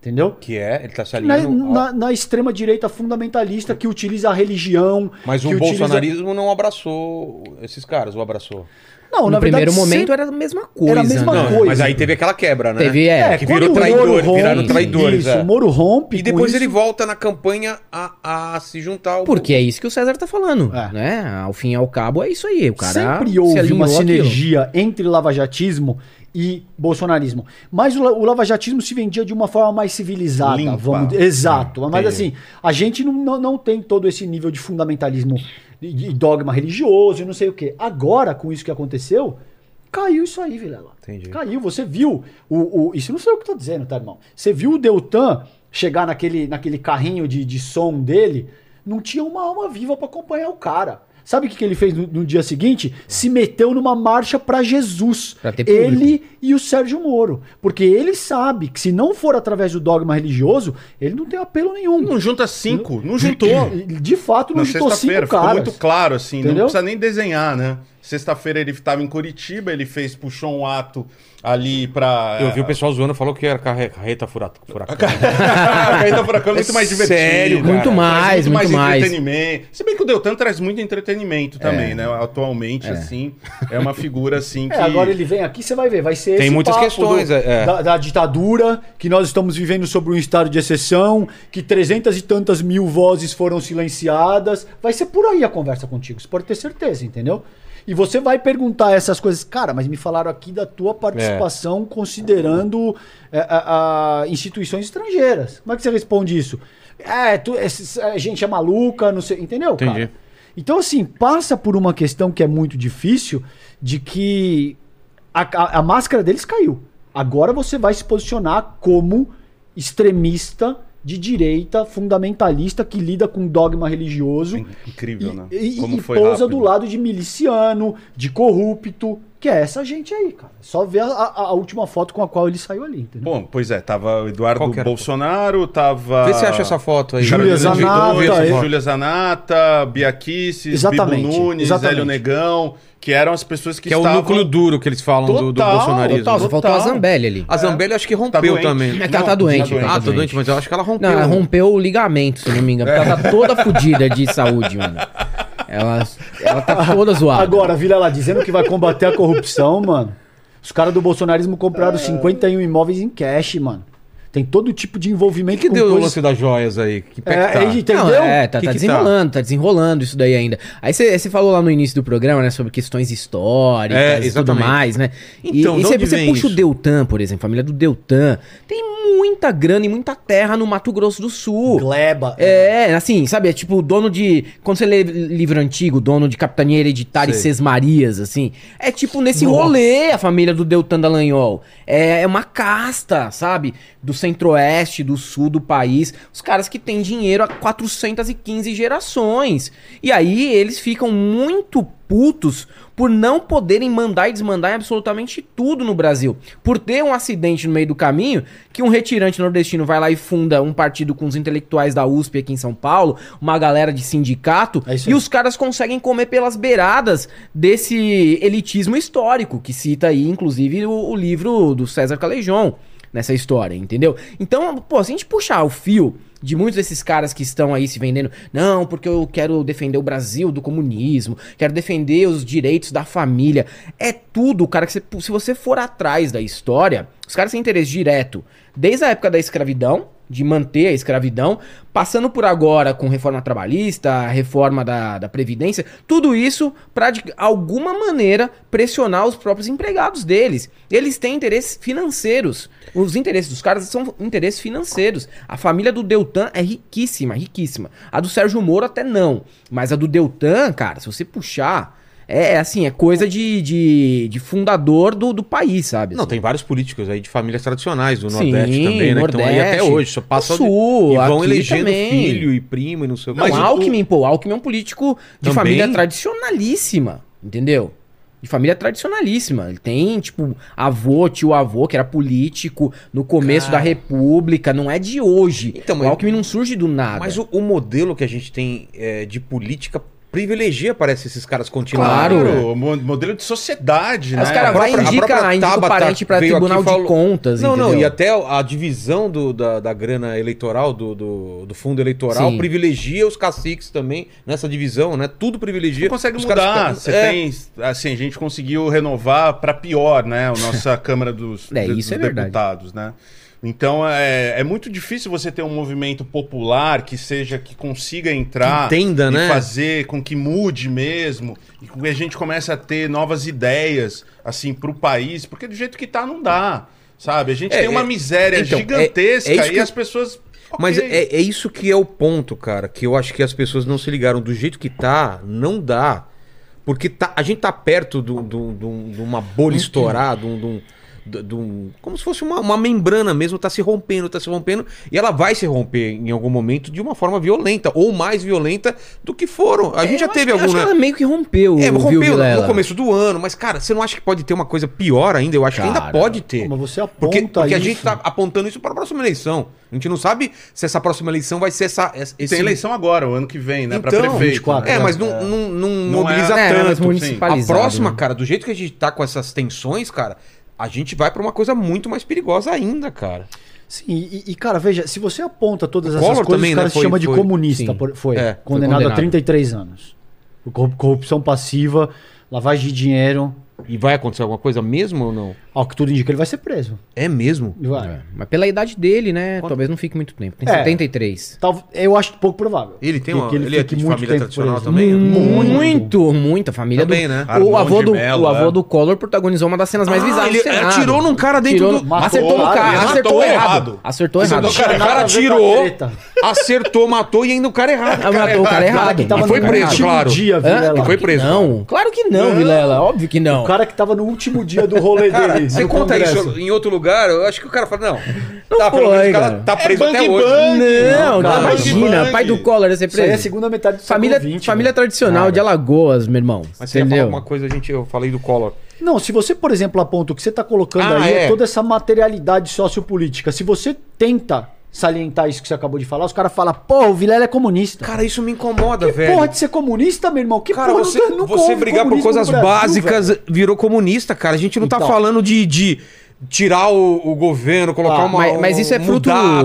Entendeu? que é, ele tá se Na, alinhando. ao- na, na extrema direita fundamentalista que utiliza a religião. Mas o bolsonarismo não abraçou esses caras, ou abraçou? Não, No na primeiro verdade, momento sempre- era a mesma coisa. Era a mesma né? coisa. Mas aí teve aquela quebra, né? Teve, é. É, que virou traidor, Moro viraram rompe, traidores, Isso, é. o Moro rompe. E depois ele isso. volta na campanha a, a se juntar ao. Porque é isso que o César tá falando, É. né? Ao fim e ao cabo é isso aí. O cara Sempre se houve alinhou uma àquilo. sinergia entre lavajatismo e bolsonarismo. Mas o, o lavajatismo se vendia de uma forma mais civilizada. Limpa. Vamos, exato. Mas assim, a gente não, não, não tem todo esse nível de fundamentalismo e de dogma religioso e não sei o quê. Agora, com isso que aconteceu, caiu isso aí, Vilela. Entendi. Caiu. Você viu o, o. Isso não sei o que eu tô dizendo, tá, irmão? Você viu o Deltan chegar naquele, naquele carrinho de, de som dele? Não tinha uma alma viva pra acompanhar o cara. Sabe o que, que ele fez no, no dia seguinte? Se meteu numa marcha pra Jesus. Pra ele e o Sérgio Moro. Porque ele sabe que se não for através do dogma religioso, ele não tem apelo nenhum. Não junta cinco, não juntou. De fato, não Na juntou cinco sexta-feira, ficou caras. muito claro, assim, não Entendeu? precisa nem desenhar, né? Sexta-feira ele estava em Curitiba, ele fez, puxou um ato ali pra. Eu vi o pessoal zoando, falou que era carre- carreta fura- furacão. a Caída Furacão é muito mais divertido. sério, cara. Muito mais, Traz muito mais. entretenimento. Se bem que o Deltan traz muito entretenimento também, né? Atualmente, assim, é uma figura assim que. É, agora ele vem aqui, você vai ver, vai ser Tem esse muitas papo questões, do- é, é. Da, da ditadura, que nós estamos vivendo sobre um estado de exceção, que trezentas e tantas mil vozes foram silenciadas. Vai ser por aí a conversa contigo, você pode ter certeza, entendeu? E você vai perguntar essas coisas, cara, mas me falaram aqui da tua participação considerando é, a- a instituições estrangeiras. Como é que você responde isso? É, tu, gente é maluca, não sei, entendeu, Entendi. cara? Então, assim, passa por uma questão que é muito difícil de que a, a- a máscara deles caiu. Agora você vai se posicionar como extremista de direita, fundamentalista, que lida com dogma religioso. Incrível, né? E, e- Como e foi pousa rápido. do lado de miliciano, de corrupto, que é essa gente aí, cara. Só ver a, a- a última foto com a qual ele saiu ali, entendeu? Bom, pois é, tava o Eduardo Bolsonaro, tava. Vê se você acha essa foto aí. Júlia Zanata, não é. foto. Júlia Zanata, Bia Kicis, Exatamente, Bibo Nunes, exatamente. Hélio Negão, que eram as pessoas que, Que é o estavam... núcleo duro que eles falam do, do Total, bolsonarismo. Total, só faltou a Zambelli ali. A Zambelli acho que Tá rompeu doente. também. É que ela tá doente, cara. Ah, tá tá doente, mas eu acho que ela rompeu. Não, ela rompeu o ligamento, se não me engano. Porque ela tá toda fodida de saúde, mano. Ela, ela tá toda zoada. Agora, Vila lá dizendo que vai combater a corrupção, mano. Os caras do bolsonarismo compraram 51 imóveis em cash, mano. Tem todo tipo de envolvimento que, que deu o lance das joias aí? Que pé que É, tá? aí, entendeu? Não, é, tá, Que tá que desenrolando, tá? desenrolando isso daí ainda. Aí você falou lá no início do programa, né, sobre questões históricas É, e tudo mais, né? E- Então, e você puxa isso? o Deltan, por exemplo, família do Deltan, tem muita grana e muita terra no Mato Grosso do Sul. Gleba. É, assim, sabe? É tipo dono de. Quando você lê livro antigo, dono de capitania hereditária e Sei. Sesmarias, assim. É tipo nesse Nossa. rolê a família do Deltan Dallagnol. É, é uma casta, sabe? Do centro-oeste, do sul do país. Os caras que têm dinheiro há 415 gerações. E aí eles ficam muito putos por não poderem mandar e desmandar em absolutamente tudo no Brasil. Por ter um acidente no meio do caminho, que um retirante nordestino vai lá e funda um partido com os intelectuais da USP aqui em São Paulo, uma galera de sindicato, É e os caras conseguem comer pelas beiradas desse elitismo histórico, que cita aí, inclusive, o, o livro do César Calejon nessa história, entendeu? Então, pô, se a gente puxar o fio de muitos desses caras que estão aí se vendendo, não, porque eu quero defender o Brasil do comunismo, quero defender os direitos da família, é tudo, cara, que você- se você for atrás da história, os caras têm interesse direto, desde a época da escravidão, de manter a escravidão, passando por agora com reforma trabalhista, reforma da, da Previdência, tudo isso para de alguma maneira pressionar os próprios empregados deles. Eles têm interesses financeiros. Os interesses dos caras são interesses financeiros. A família do Deltan é riquíssima, riquíssima. A do Sérgio Moro até não. Mas a do Deltan, cara, se você puxar. É é assim, é coisa de, de, de fundador do, do país, sabe? Não, assim. tem vários políticos aí de famílias tradicionais do Sim, Nordeste também, né? que estão aí até Nordeste, hoje. Só passam Sul, e vão elegendo também. filho e primo e não sei o que. Não, Mas o- Alckmin, pô, Alckmin é um político de Também? família tradicionalíssima, entendeu? De família tradicionalíssima. Ele tem, tipo, avô, tio avô, que era político no começo Cara. da República, não é de hoje. Então, o Alckmin não surge do nada. Mas o, o modelo que a gente tem é, de política privilegia, parece, esses caras Claro. continuarem. o mo- modelo de sociedade, né? os caras vai própria- a o parente aqui Tribunal falou- de Contas, Não, não, entendeu? e até a divisão do- da, da grana eleitoral, do, do, do fundo eleitoral, Sim. privilegia os caciques também nessa divisão, né? Tudo privilegia. Não consegue Os caras mudar. ficam- Você é, tem, assim, a gente conseguiu renovar para pior, né? A nossa Câmara dos, É, dos isso é verdade. Deputados, né? Então é, é muito difícil você ter um movimento popular que seja que consiga entrar Que entenda, e né? fazer com que mude mesmo e com que a gente comece a ter novas ideias assim para o país, porque do jeito que tá não dá, sabe? A gente É, tem uma é, miséria então, é- gigantesca é e que- as pessoas Mas ok. é, é isso que é o ponto, cara, que eu acho que as pessoas não se ligaram. Do jeito que tá, não dá. Porque tá, a gente tá perto do- do- do- de uma bolha estourar, de um- de do- de um- como se fosse uma, uma membrana mesmo, tá se rompendo, tá se rompendo, e ela vai se romper em algum momento de uma forma violenta, ou mais violenta do que foram. A gente já Eu teve acho que- algum, acho que né? ela meio que rompeu, É, rompeu Vilela? no começo do ano, mas, cara, você não acha que pode ter uma coisa pior ainda? Eu acho que ainda Cara, pode ter. mas você aponta porque porque a isso. gente tá apontando isso para a próxima eleição. A gente não sabe se essa próxima eleição vai ser essa. esse... Tem eleição agora, o ano que vem, né? pra Então, prefeito. 24, É, né? mas não, não, não Não mobiliza É, tanto. municipalizado, A próxima, né? cara, do jeito que a gente tá com essas tensões, cara, a gente vai pra uma coisa muito mais perigosa ainda, cara. Sim, e, e, cara, veja, se você aponta todas O essas Collor coisas, também, os caras né, se foi- chama de foi- comunista. sim. por- Foi, É, foi condenado, a condenado. 33 anos. Corrupção passiva, lavagem de dinheiro. E vai acontecer alguma coisa mesmo ou não? Ao que tudo indica, ele vai ser preso. É mesmo? Vai. É, Mas pela idade dele, né? Talvez não fique muito tempo. Tem É. 73. Tal- eu acho pouco provável. Ele tem uma- que ele é de muito família tradicional preso. também? Muito, muito. A família Também, do. né? O avô, do, Mello, o avô é. do Collor protagonizou uma das cenas mais Ah, bizarras ele do Senado. atirou num cara dentro Tirou- do- Matou, Acertou no cara. ele Acertou errado. Acertou errado. cara, o cara atirou, acertou, matou e ainda o cara errado. Ah, matou o cara errado. E foi preso, claro. E foi preso. Não, claro que não, Vilela. Óbvio que não. O cara que tava no último dia do rolê dele. Você conta Congresso. isso em outro lugar, eu acho que o cara fala, não. Não tá, pelo foi, menos o cara cara. tá preso É até bang hoje. Não, cara, imagina, bang. pai do Collor ia ser Isso aí é a preso. segunda metade do Família, século XX, família velho. tradicional de Alagoas, meu irmão. Mas você ia falar entendeu? alguma coisa, a gente, eu falei do Collor. Não, se você, por exemplo, aponta o que você está colocando Ah, aí, é. é. toda essa materialidade sociopolítica. Se você tenta salientar isso que você acabou de falar, os caras falam, pô, o Vilela é comunista. Cara, isso me incomoda, que velho. porra de ser comunista, meu irmão? Que Cara, porra você, não, você brigar por coisas Brasil, básicas velho. virou comunista, cara. A gente não tá Então. falando de, de tirar o, o governo, colocar Ah, uma. Mas, mas isso é fruto. mudar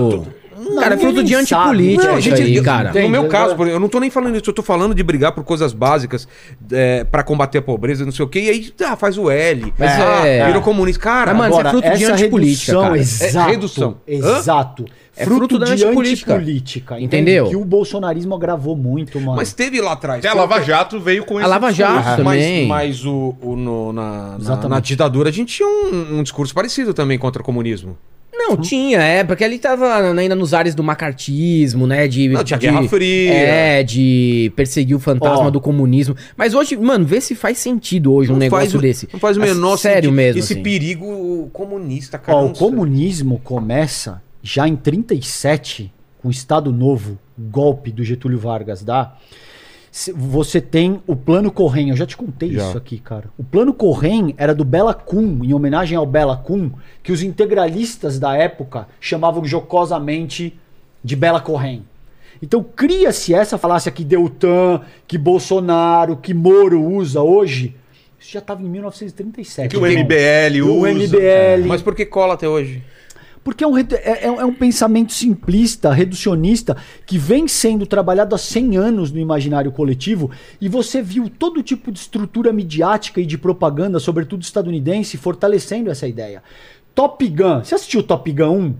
tudo. Cara, é fruto de antipolítica Não, isso gente, aí, cara. No meu Entende? caso, por exemplo, eu não tô nem falando isso, eu tô falando de brigar por coisas básicas é, para combater a pobreza, não sei o quê, e aí ah, faz o L. Mas ah, é- virou comunista. Cara, Mas, mano, isso é fruto de essa antipolítica, redução, cara. Exato, É redução. Exato. É fruto da de antipolítica. antipolítica. entende? Entendeu? Que o bolsonarismo agravou muito, mano. mas teve lá atrás. Até a Lava Jato veio com A Lava. Jato Mas, também. mas o, o no- na, na, na ditadura a gente tinha um, um discurso parecido também contra o comunismo. Não, tinha, é, porque ali tava ainda nos ares do macartismo, né? De, Não, tinha de- Guerra Fria. É, de perseguir o fantasma Ó. do comunismo. Mas hoje, mano, vê se faz sentido hoje um negócio faz, desse. Não faz o Mas menor Sério sentido. mesmo. Esse assim. perigo comunista, cara. Ó, não o sei. comunismo começa já em 37, com o Estado Novo, golpe do Getúlio Vargas dá. Você tem o Plano Correm, eu já te contei Já. isso aqui, cara. O Plano Correm era do Bela Kun, em homenagem ao Bela Kun, que os integralistas da época chamavam jocosamente de Bela Correm. Então cria-se essa falácia que Deltan, que Bolsonaro, que Moro usa hoje. Isso já estava em 1937. Que o. MBL o usa. MBL. Mas por que cola até hoje? Porque é um, é, é é um pensamento simplista, reducionista, que vem sendo trabalhado há 100 anos no imaginário coletivo, e você viu todo tipo de estrutura midiática e de propaganda, sobretudo estadunidense, fortalecendo essa ideia. Top Gun, você assistiu Top Gun 1?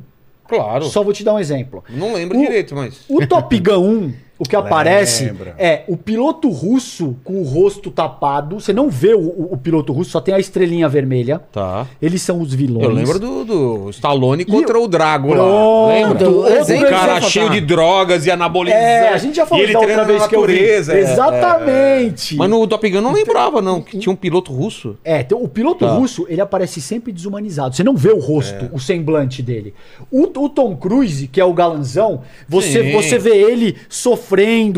Claro. Só vou te dar um exemplo. Não lembro O- direito, mas. O Top Gun 1, o que aparece Lembra. é o piloto russo com o rosto tapado, você não vê o, o- o piloto russo, só tem a estrelinha vermelha. Tá. Eles são os vilões. Eu lembro do, do Stallone contra o Drago lá. Pronto, Lembra? O cara cheio de drogas e anabolizantes. É, a gente já falou e ele outra vez que eu vi. é, Exatamente. é. Mas no Top Gun eu não lembrava, não, que tinha um piloto russo. É, então, o piloto Tá. russo, ele aparece sempre desumanizado. Você não vê o rosto, o semblante dele. O, o Tom Cruise, que é o galanzão, você, Sim. você vê ele sofrendo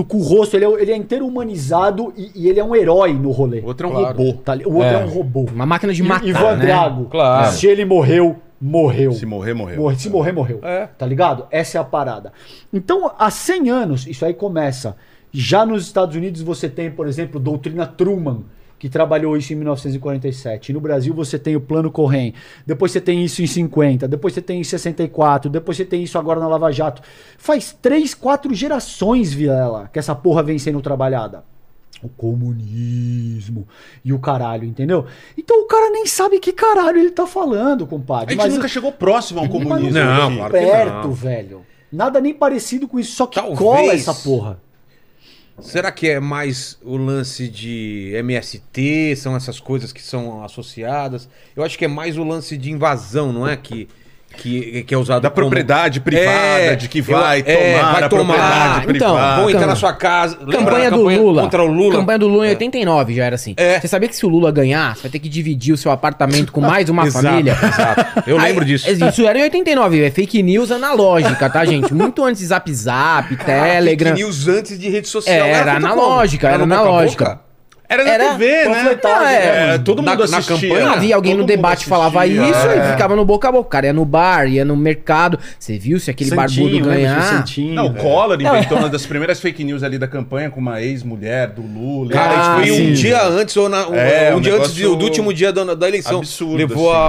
com o rosto, ele é, ele é inteiro humanizado e, e ele é um herói no rolê. O outro é um Claro. robô. Tá o outro é. É. um robô. Uma máquina de matar, Ivan né? Drago, Claro. se ele morreu, morreu. Se morrer, morreu. Morre- se morrer, morreu. É. Tá ligado? Essa é a parada. Então, há 100 anos, isso aí começa. Já nos Estados Unidos você tem, por exemplo, doutrina Truman, que trabalhou isso em 1947. E no Brasil você tem o Plano Correm. Depois você tem isso em 50. Depois você tem em 64. Depois você tem isso agora na Lava Jato. Faz três, quatro gerações, Vilela, que essa porra vem sendo trabalhada. O comunismo e o caralho, entendeu? Então o cara nem sabe que caralho ele tá falando, A compadre. gente nunca chegou próximo ao Mas comunismo. Não, aqui. claro que perto, não. velho. Nada nem parecido com isso, só que Talvez. cola essa porra. Será que é mais o lance de MST? São essas coisas que são associadas? Eu acho que é mais o lance de invasão, não é? Que, que, que é usado Da como- propriedade privada, É, de que eu- vai é, tomar vai a tomar. propriedade Ah, então, privada. Vão entrar Campanha- na sua casa. Campanha do campanha Lula. Contra o Lula. Campanha do Lula em 89 já era assim. É. Você sabia que se o Lula ganhar, você vai ter que dividir o seu apartamento com mais uma Exato, família? exato. Eu lembro Aí, disso. Isso era em 89, é fake news analógica, tá, gente? Muito antes de Zap Zap, Telegram. Fake news antes de rede social. É, era como? analógica, era no boca a analógica. Era na Era TV, né? panfletagem, É, é, todo na- mundo na assistia. campanha, Havia alguém Todo no debate que falava assistia. isso É. e ficava no boca a boca. O cara ia no bar, ia no mercado. Você viu se aquele barbudo Santinho, de ganhar? Santinho? Não, o Collor inventou uma das primeiras fake news ali da campanha com uma ex-mulher do Lula. Cara, Ah, isso foi um dia antes, ou na- um, É, um um dia antes negócio do, do último dia da, da eleição. absurdo, Levou assim.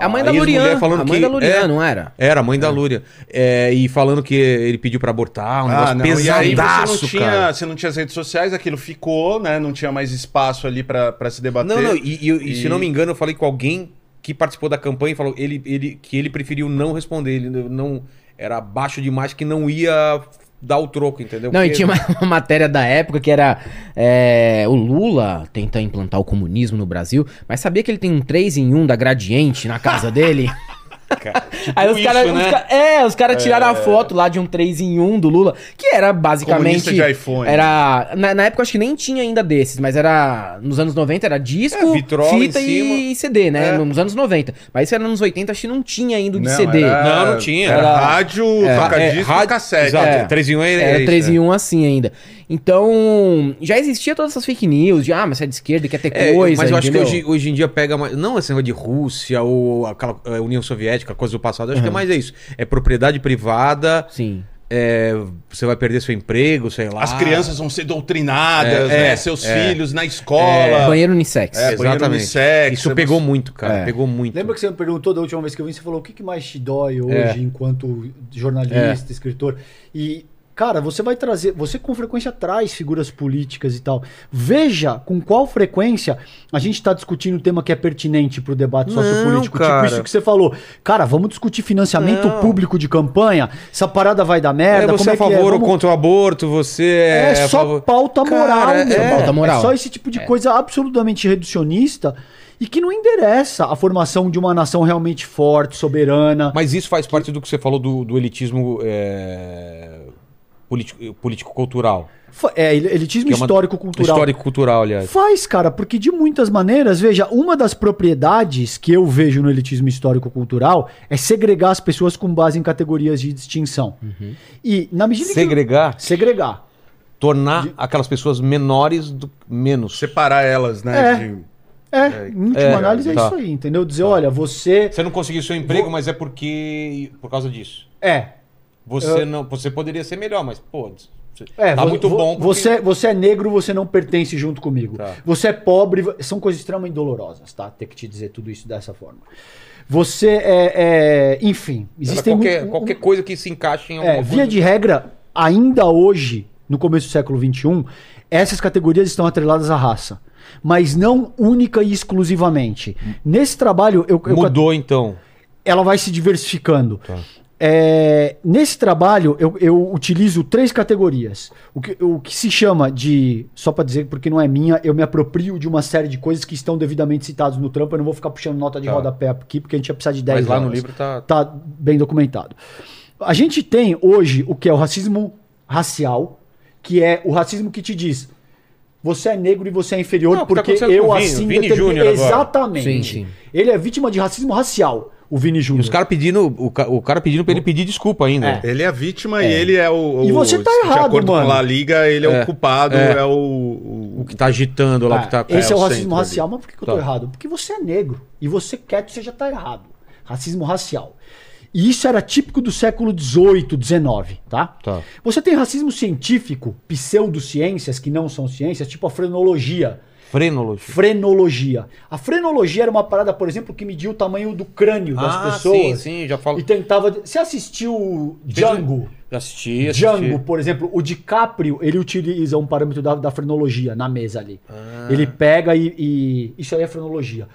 a. A mãe da Lurian. falando A mãe que- da Lurian, é, não era? Era, a mãe da Lúria. É, e falando que ele pediu pra abortar, um Ah, negócio pesadaço, cara. você não tinha as redes sociais, aquilo ficou, né? Não tinha mais espaço ali pra, pra se debater. Não, não, e, e- e se E- não me engano, eu falei com alguém que participou da campanha e falou ele, ele, que ele preferiu não responder. Ele não. Era baixo demais que não ia dar o troco, entendeu? Não, e Porque- tinha uma, uma matéria da época que era é, o Lula tenta implantar o comunismo no Brasil, mas sabia que ele tem um 3 em 1 da Gradiente na casa dele? Cara, tipo Aí os caras. né? é, os caras tiraram a foto lá de um 3 em 1 do Lula, que era basicamente. Comunista de iPhone. Era. Na, na época eu acho que nem tinha ainda desses, mas era. Nos anos 90 era disco, É, fita e CD, né? É. Nos anos 90. Mas isso era nos 80, acho que não tinha ainda de Não, CD. era- Não, não tinha. Era, Era- rádio, É, toca-disco rádio- e cassete. Exato, É. 3 em 1 é, Era é 3 isso, em é. 1 assim ainda. Então, já existia todas essas fake news de, ah, mas você é de esquerda e quer ter É, coisa, mas eu acho entendeu? que hoje, hoje em dia pega mais. Não esse negócio de Rússia ou aquela é, União Soviética, coisa do passado. Eu acho que é mais é isso. É propriedade privada, Sim. é, você vai perder seu emprego, sei lá. As crianças vão ser doutrinadas, É, né? é, Seus é. filhos na escola. Banheiro unissex. É, banheiro Exatamente. unissex, Isso você- pegou muito, cara. É. Pegou muito. Lembra que você me perguntou da última vez que eu vim, você falou o que, que mais te dói hoje É. enquanto jornalista, escritor? E, cara, você vai trazer, você com frequência traz figuras políticas e tal. Veja com qual frequência a gente está discutindo um tema que é pertinente para o debate Não, sociopolítico. cara. Tipo isso que você falou. Cara, vamos discutir financiamento Não. público de campanha? Essa parada vai dar É, merda? você como é é a é? favor ou Vamos- contra o aborto, você é, É, só favor- pauta Cara, moral, é- meu. é pauta moral. É só esse tipo de coisa absolutamente reducionista e que não endereça a formação de uma nação realmente forte, soberana. Mas isso faz parte do que você falou do, do elitismo é, político-cultural. Fa- É, elitismo é histórico-cultural. Histórico-cultural, aliás. Faz, cara, porque de muitas maneiras, veja, uma das propriedades que eu vejo no elitismo histórico-cultural é segregar as pessoas com base em categorias de distinção. E na medida que. Segregar, Segregar. tornar aquelas pessoas menores do menos. Separar elas, né? É. de- É, em última é, análise é tá. isso aí, entendeu? Dizer, olha, você. Você não conseguiu seu emprego, mas é porque por causa disso. É, Você não, você poderia ser melhor, mas pô, você- É, tá muito bom. porque- Você, você é negro, você não pertence junto comigo. Tá. Você é pobre, são coisas extremamente dolorosas, tá? Ter que te dizer tudo isso dessa forma. Você é, é- enfim, existem qualquer, qualquer coisa que se encaixe em alguma é, coisa. via de regra, ainda hoje, no começo do século XXI, essas categorias estão atreladas à raça. Mas não única e exclusivamente. Nesse trabalho, eu, eu- Mudou então. ela vai se diversificando. Tá. É, nesse trabalho, eu, eu utilizo três categorias. O que, o que se chama de. Só para dizer, porque não é minha, eu me aproprio de uma série de coisas que estão devidamente citadas no trampo. Eu não vou ficar puxando nota de Tá. rodapé aqui, porque a gente ia precisar de 10 Mas lá no livro tá. Tá bem documentado. A gente tem hoje o que é o racismo racial, que é o racismo que te diz. Você é negro e você é inferior Não, tá porque acontecendo eu Vini, assim Vini Júnior agora. Exatamente. Sim, sim. Ele é vítima de racismo racial, o Vini E Júnior. os caras pedindo. O, ca- o cara pedindo pra ele pedir desculpa ainda. É. Ele é a vítima e ele é o. E o- você tá De errado, acordo mano. com a La Liga, ele é, É. o culpado, É. é, o, o- O que tá agitando lá, o Ah, que tá. esse é, é o o racismo racial, mas por que, que eu tô Tá. errado? Porque você é negro e você quer que você já tá errado. Racismo racial. E isso era típico do século XVIII, XIX, tá? Tá. Você tem racismo científico, pseudociências que não são ciências, tipo a frenologia. Frenologia. Frenologia. A frenologia era uma parada, por exemplo, que media o tamanho do crânio das Ah, pessoas. sim, sim, já falo. E tentava. Você assistiu Django? Já assisti, assisti. Django, por exemplo, o DiCaprio, ele utiliza um parâmetro da, da frenologia na mesa ali. Ah. Ele pega e, e- Isso aí é frenologia.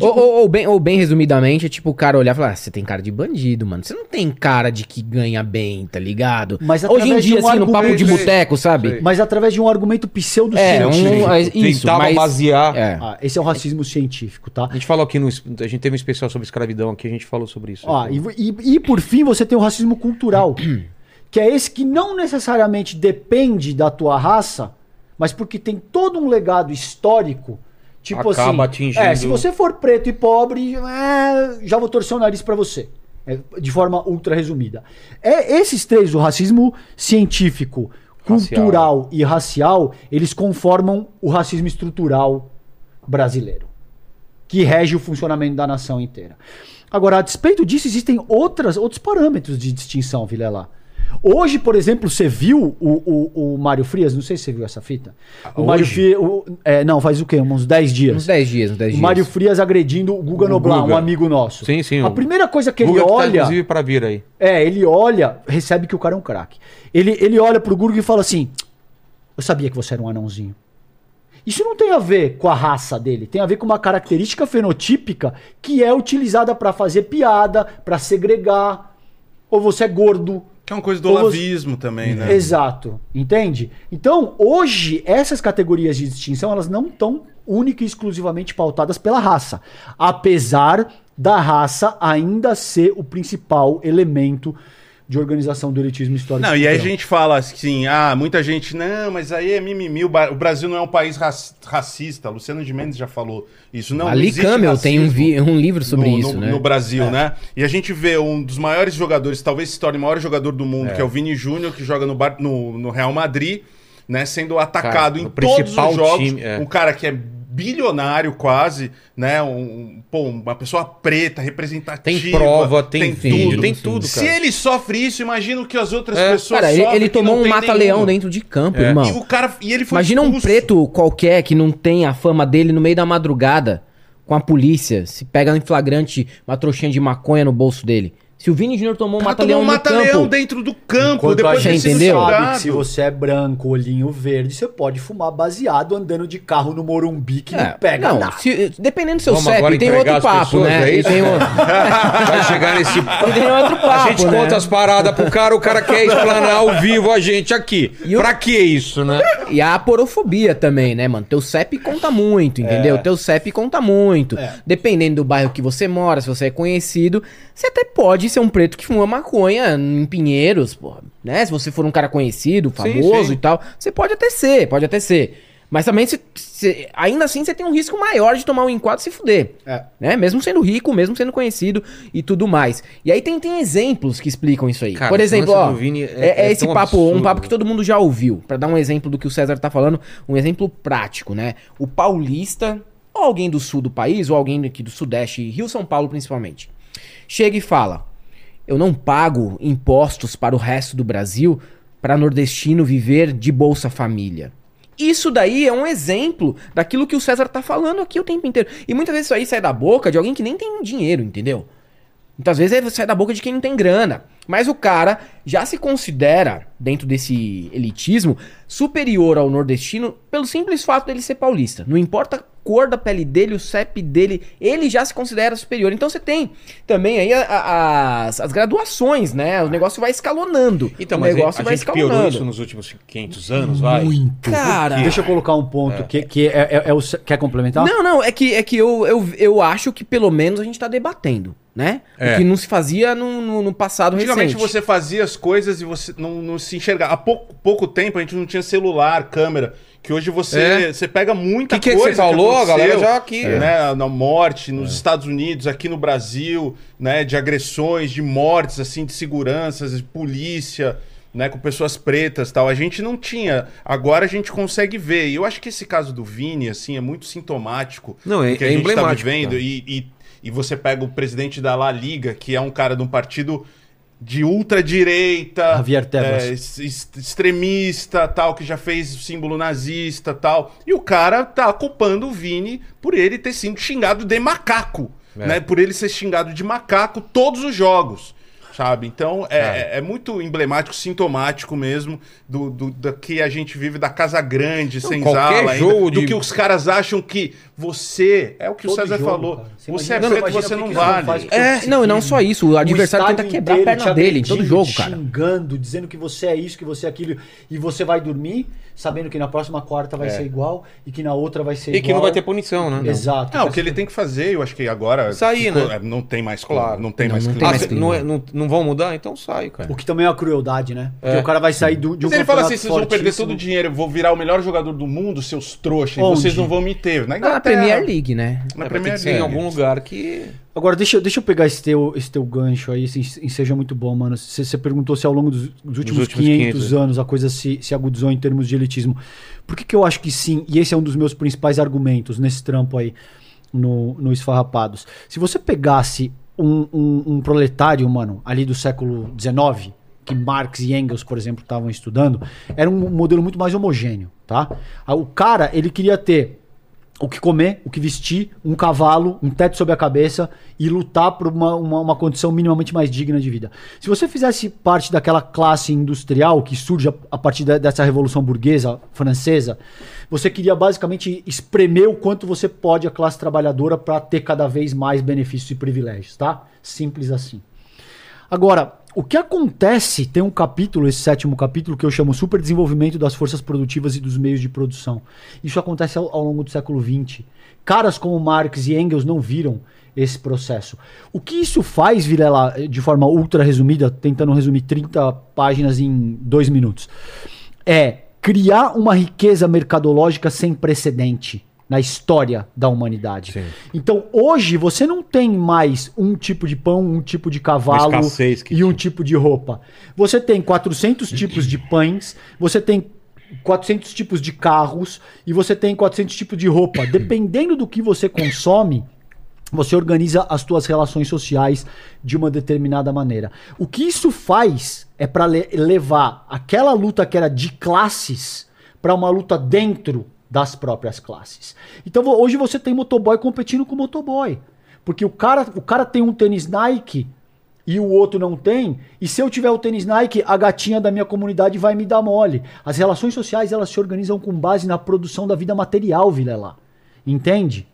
Ou, ou- ou bem, ou bem resumidamente, é tipo o cara olhar e falar: ah, você tem cara de bandido, mano. Você não tem cara de que ganha bem, tá ligado? Mas Hoje em dia, um assim, no papo de boteco, sabe? Mas através de um argumento É, um, pseudo-científico. é, isso, Tentava mas... basear. É. Ah, esse é o racismo científico, tá? A gente falou aqui no. A gente teve um especial sobre escravidão aqui, a gente falou sobre isso. Ó, e, e- e por fim você tem o racismo cultural, que é esse que não necessariamente depende da tua raça, mas porque tem todo um legado histórico. Tipo Acaba assim, atingindo- é, se você for preto e pobre, é, já vou torcer o nariz pra você. É, de forma ultra resumida. É, esses três, o racismo científico, Racial. cultural e racial, eles conformam o racismo estrutural brasileiro que rege o funcionamento da nação inteira. Agora, a despeito disso, existem outras, outros parâmetros de distinção, Vilela. Hoje, por exemplo, você viu o, o, o Mário Frias? Não sei se você viu essa fita. O Mário hoje? Frias. É, não, faz o quê? Uns 10 dias. Uns 10 dias, uns 10 O dias. Mário Frias agredindo o Guga O Noblar, Guga. um amigo nosso. Sim, sim, A o- primeira coisa que Guga ele que tá, olha. inclusive, para vir aí. É, ele olha, recebe que o cara é um craque. Ele, ele olha pro Gurgo e fala assim: Eu sabia que você era um anãozinho. Isso não tem a ver com a raça dele, tem a ver com uma característica fenotípica que é utilizada pra fazer piada, pra segregar. Ou você é gordo. Que é uma coisa do você- olavismo também, né? Exato, entende? Então, hoje, essas categorias de distinção, elas não estão única e exclusivamente pautadas pela raça. Apesar da raça ainda ser o principal elemento de organização do elitismo histórico. Não, e aí a gente fala assim, ah, muita gente, não, mas aí é mimimi, o Brasil não é um país raci- racista, Luciano de Mendes já falou isso. Não, não Ali existe Camel tem um, vi- um livro sobre no, isso, no- né? no Brasil, né? E a gente vê um dos maiores jogadores, talvez se torne o maior jogador do mundo, que é o Vini Júnior, que joga no, Bar- no- no Real Madrid, né? Sendo atacado Cara, em todos os jogos. time, é. Um cara que é bilionário quase, né? Um, pô, uma pessoa preta, representativa. Tem prova, tem vídeo, tudo. tem tudo, Se cara. ele sofre isso, imagina o que as outras É. pessoas Cara, ele, sofrem ele que tomou um tem mata-leão dentro de campo, É. irmão. E o cara, e ele foi Imagina um expulso. preto qualquer que não tem a fama dele no meio da madrugada com a polícia, se pega em flagrante uma trouxinha de maconha no bolso dele. Se o Vini Júnior tomou um mata-leão tomou um campo, dentro do campo, Enquanto depois a gente entendeu? sabe que se você é branco, olhinho verde, você pode fumar baseado andando de carro no Morumbi que É, não pega não, nada. se- dependendo do seu Vamos agora CEP, tem outro papo, né? é E tem, o- Vai chegar nesse. e tem outro papo, A gente né? conta as paradas pro cara, o cara quer explanar ao vivo a gente aqui. E o- Pra que isso, né? E a aporofobia também, né, mano? Teu CEP conta muito, entendeu? Teu CEP conta muito. Dependendo do bairro que você mora, se você é conhecido, você até pode ser um preto que fuma maconha em Pinheiros, porra, né? Se você for um cara conhecido, famoso sim. e tal, você pode até ser, pode até ser. Mas também, se, se- ainda assim, você tem um risco maior de tomar um enquadro e se fuder. É. Né? Mesmo sendo rico, mesmo sendo conhecido e tudo mais. E aí tem, tem exemplos que explicam isso aí. Cara, Por exemplo, ó, é, é- é é esse papo, absurdo, um papo que todo mundo já ouviu. Pra dar um exemplo do que o César tá falando, um exemplo prático, né? O paulista, ou alguém do sul do país, ou alguém aqui do sudeste, Rio São Paulo principalmente, chega e fala: Eu não pago impostos para o resto do Brasil para nordestino viver de Bolsa Família. Isso daí é um exemplo daquilo que o César tá falando aqui o tempo inteiro. E muitas vezes isso aí sai da boca de alguém que nem tem dinheiro, entendeu? Muitas vezes sai da boca de quem não tem grana. Mas o cara já se considera, dentro desse elitismo, superior ao nordestino pelo simples fato dele ser paulista. Não importa a cor da pele dele, o CEP dele, ele já se considera superior. Então você tem também aí a- a- as, as graduações, né? O negócio vai escalonando. Então, o mas negócio a vai gente piorou isso nos últimos 500 anos, vai? Muito. Cara, Deixa eu colocar um ponto que, que é, é- é o. Quer complementar? Não, não, é que, é que eu, eu, eu acho que pelo menos a gente tá debatendo, né? É. O que não se fazia no, no, no passado Antigamente recente. você fazia as coisas e você não, não se enxergava. Há pouco, pouco tempo a gente não tinha celular, câmera. Que hoje você, É. você pega muita Que que é que coisa. você falou? A galera já aqui, Né, na morte, nos Estados Unidos, aqui no Brasil, né? De agressões, de mortes, assim, de seguranças, de polícia. Né, com pessoas pretas tal, a gente não tinha. Agora a gente consegue ver. E eu acho que esse caso do Vini, assim, é muito sintomático Não, é- que a é gente tá emblemático, vivendo. cara. E, e, e você pega o presidente da La Liga, que é um cara de um partido de ultradireita, Javier Tebas. é, extremista, tal, que já fez o símbolo nazista, tal. E o cara tá culpando o Vini por ele ter sido xingado de macaco, É. né? Por ele ser xingado de macaco todos os jogos. sabe? Então é, é- é muito emblemático, sintomático mesmo do, do, da que a gente vive da casa grande, Não, senzala, qualquer ainda, jogo do de- que os caras acham que você é o que o Todo César jogo, falou. cara. Você Você, imagina- é não, preto, você não que que você não vale. com É, não, e não só isso, o adversário estádio tenta quebrar a perna te dele em todo jogo, cara. xingando, dizendo que você é isso, que você é aquilo, e você vai dormir sabendo que na próxima quarta vai É. ser igual e que na outra vai ser E igual. que não vai ter punição, né? Exato. Não, o que ele tem que fazer, eu acho que agora. Sair, ficou- né? é, Não tem mais Claro. Não tem Não, mais não tem Ah, mais clima. não, é- não, não vão mudar? Então sai, cara. O que também é uma crueldade, né? Porque É. o cara vai sair do, de um Mas ele fala assim: vocês vão perder todo o dinheiro, eu vou virar o melhor jogador do mundo, seus trouxas, e vocês não vão me ter. Na. Premier League, né? Na Premier ser em League. algum lugar que. Agora, deixa, eu- deixa eu pegar esse teu, esse teu gancho aí, assim, e seja muito bom, mano. Você perguntou se ao longo dos, dos últimos, últimos 500, 500, anos a coisa se, se agudizou em termos de elitismo. Por que, que eu acho que sim? E esse é um dos meus principais argumentos nesse trampo aí no, no Esfarrapados. Se você pegasse um, um, um proletário, mano, ali do século XIX, que Marx e Engels, por exemplo, estavam estudando, era um modelo muito mais homogêneo, tá? O cara, ele queria ter o que comer, o que vestir, um cavalo, um teto sobre a cabeça e lutar por uma, uma, uma condição minimamente mais digna de vida. Se você fizesse parte daquela classe industrial que surge a, a partir de- dessa revolução burguesa francesa, você queria basicamente espremer o quanto você pode a classe trabalhadora para ter cada vez mais benefícios e privilégios, tá? Simples assim. Agora, o que acontece, tem um capítulo, esse sétimo capítulo, que eu chamo Superdesenvolvimento das Forças Produtivas e dos Meios de Produção. Isso acontece ao, ao longo do século XX. Caras como Marx e Engels não viram esse processo. O que isso faz, Vilela, de forma ultra resumida, tentando resumir 30 páginas em dois minutos, é criar uma riqueza mercadológica sem precedente na história da humanidade. Sim. Então, hoje, você não tem mais um tipo de pão, um tipo de cavalo e um tinha. tipo de roupa. Você tem 400 tipos de pães, você tem 400 tipos de carros e você tem 400 tipos de roupa. Dependendo do que você consome, você organiza as suas relações sociais de uma determinada maneira. O que isso faz é para levar aquela luta que era de classes para uma luta dentro das próprias classes. Então hoje você tem motoboy competindo com motoboy. Porque o cara, o cara tem um tênis Nike e o outro não tem, e se eu tiver o tênis Nike, a gatinha da minha comunidade vai me dar mole. As relações sociais elas se organizam com base na produção da vida material, Vilela. Entende?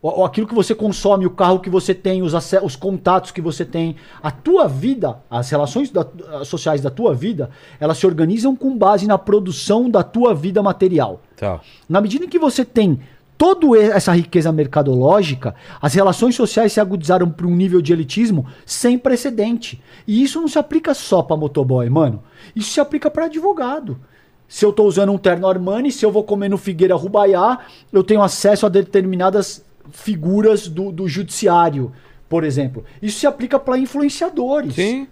O- o- Aquilo que você consome, o carro que você tem, os, os contatos que você tem, a tua vida, as relações da- as sociais da tua vida, elas se organizam com base na produção da tua vida material. Tá. Na medida em que você tem toda essa riqueza mercadológica, as relações sociais se agudizaram para um nível de elitismo sem precedente. E isso não se aplica só para motoboy, mano. Isso se aplica para advogado. Se eu tô usando um terno Armani, se eu vou comer no Figueira Rubaiá, eu tenho acesso a determinadas figuras do, do judiciário, por exemplo. Isso se aplica para influenciadores. Sim.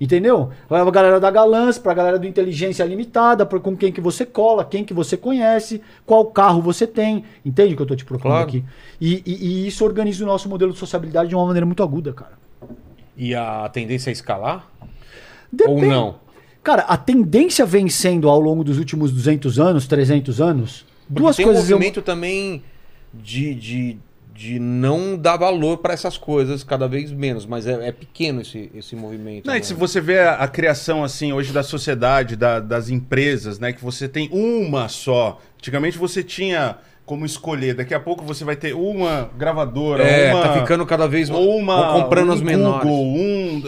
Entendeu? Vai a galera da Galãs, pra galera do Inteligência Limitada, pra com quem que você cola, quem que você conhece, qual carro você tem. Entende o que eu tô te propondo Claro. aqui? E, e- e isso organiza o nosso modelo de sociabilidade de uma maneira muito aguda, cara. E a tendência é escalar? Depende. Ou não? Cara, a tendência vem sendo ao longo dos últimos 200 anos, 300 anos, Porque duas tem coisas... um eu- movimento também de, de, de não dar valor para essas coisas cada vez menos, mas é, é pequeno esse, esse movimento. Não, se você vê a, a criação assim hoje da sociedade, da- das empresas, né, que você tem uma só. Antigamente você tinha como escolher, daqui a pouco você vai ter uma gravadora, É, uma tá ficando cada vez ou uma comprando um as menores. Google, um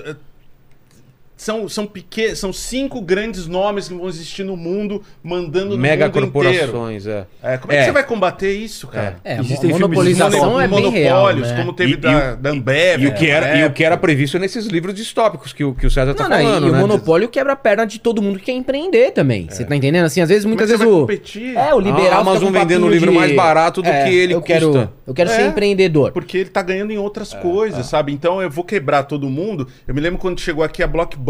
são são pequenos, são cinco grandes nomes que vão existir no mundo mandando Mega no mundo inteiro. corporações, é. É, como é, É. que você vai combater isso, cara? É, Existem filmes de monopolização Mono- é bem real, monopólios, né? como teve E- da, da Ambev. E o, que era, na e o que era previsto nesses livros distópicos que o, que o César tá Não, não, falando, e né? o monopólio quebra a perna de todo mundo que quer empreender também. Você tá entendendo? Assim, às vezes, Como é muitas você vezes vai o. competir? É, o liberal. A Amazon vendendo o papinho livro mais barato do que ele eu quero, custa. Eu quero É. ser empreendedor. Porque ele tá ganhando em outras coisas, sabe? Então eu vou quebrar todo mundo. Eu me lembro quando chegou aqui a Blockbuster,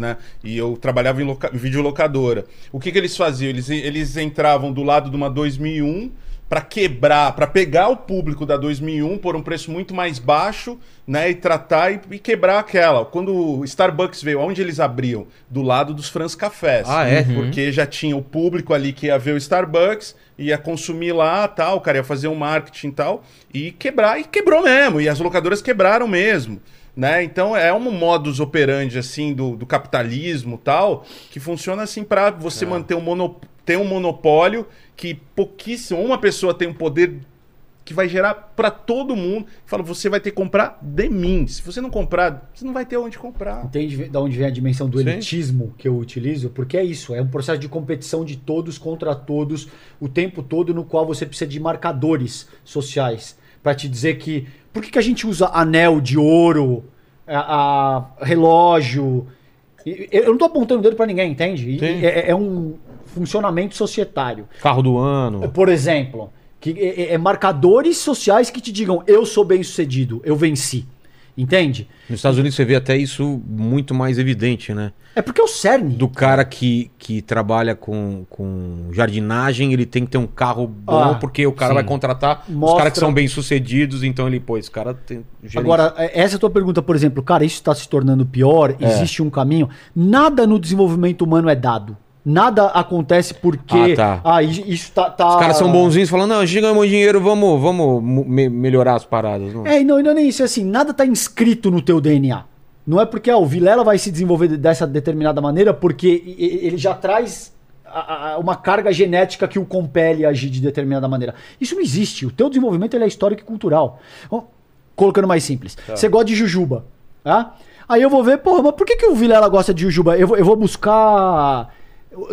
né? E eu trabalhava em, loca... videolocadora. O que, que eles faziam? Eles, eles entravam do lado de uma 2001 para quebrar, para pegar o público da 2001 por um preço muito mais baixo, né? E tratar e, e quebrar aquela. Quando o Starbucks veio, onde eles abriam? Do lado dos Franz Cafés. Ah, é? Porque já tinha o público ali que ia ver o Starbucks, ia consumir lá, tal, o cara ia fazer um marketing e tal, e quebrar, e quebrou mesmo, e as locadoras quebraram mesmo. Né? Então é um modus operandi assim do, do capitalismo tal que funciona assim para você manter um mono, ter um monopólio que pouquíssimo uma pessoa tem um poder que vai gerar para todo mundo. Fala, você vai ter que comprar de mim. Se você não comprar, você não vai ter onde comprar. Entende de onde vem a dimensão do Sim. elitismo que eu utilizo? Porque é isso, é um processo de competição de todos contra todos o tempo todo, no qual você precisa de marcadores sociais para te dizer que. Por que, que a gente usa anel de ouro, a, a- relógio? Eu não tô apontando o dedo para ninguém, entende? É, é um funcionamento societário. Carro do ano. Por exemplo, que é, é- é marcadores sociais que te digam eu sou bem sucedido, eu venci. Entende? Nos Estados Unidos você vê até isso muito mais evidente, né? É porque é o cerne. Do cara que, que trabalha com, com jardinagem, ele tem que ter um carro bom, Ah, porque o cara sim. vai contratar os Mostra- caras que são bem sucedidos, então ele, pô, esse cara tem. gerente. Agora, é- essa é a tua pergunta, por exemplo, cara, isso está se tornando pior, É. existe um caminho. Nada no desenvolvimento humano é dado. Nada acontece porque. Ah, tá. i- isso tá. tá- Os caras são bonzinhos falando, não, a gente ganhou dinheiro, vamos, vamos me- melhorar as paradas. Não. É, não, não é nem isso, é assim, nada tá inscrito no teu DNA. Não é porque ah, o Vilela vai se desenvolver dessa determinada maneira porque ele já traz a- a- uma carga genética que o compele a agir de determinada maneira. Isso não existe. O teu desenvolvimento é histórico e cultural. Colocando mais simples. Tá. Você gosta de jujuba, tá? Aí eu vou ver, porra, mas por que, que o Vilela gosta de jujuba? Eu vou, eu vou buscar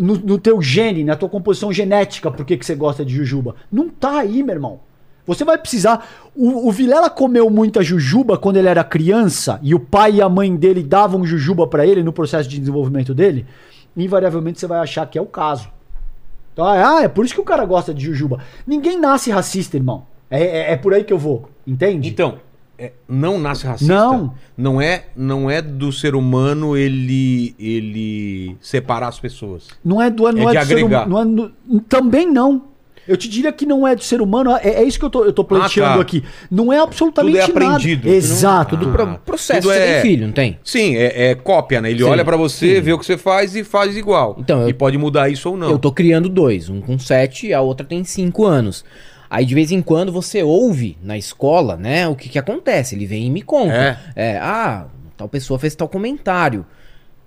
no, no teu gene, na tua composição genética, por que, você gosta de jujuba. Não tá aí, meu irmão. Você vai precisar. O, o Vilela comeu muita jujuba quando ele era criança e o pai e a mãe dele davam jujuba pra ele no processo de desenvolvimento dele. Invariavelmente você vai achar que é o caso. Então, ah, é por isso que o cara gosta de jujuba. Ninguém nasce racista, irmão. É, é, é por aí que eu vou. Entende? Então, é, não nasce racista. Não. Não é, não é do ser humano ele, ele separar as pessoas. Não é do, não É é de do ser humano. é também não. Eu te diria que não é do ser humano. É, é isso que eu tô, eu tô pleiteando Ah, tá. aqui. Não é absolutamente Tudo é aprendido. nada. Exato. Do- Ah, Pro- processo, tudo você é- tem filho, não tem? Sim, é, é cópia, né? Ele Sim, olha pra você, sim. vê o que você faz e faz igual. Então, eu- E pode mudar isso ou não. Eu tô criando dois, um com sete e a outra tem cinco anos. Aí de vez em quando você ouve na escola, né, o que que acontece. Ele vem e me conta. É, ah, tal pessoa fez tal comentário.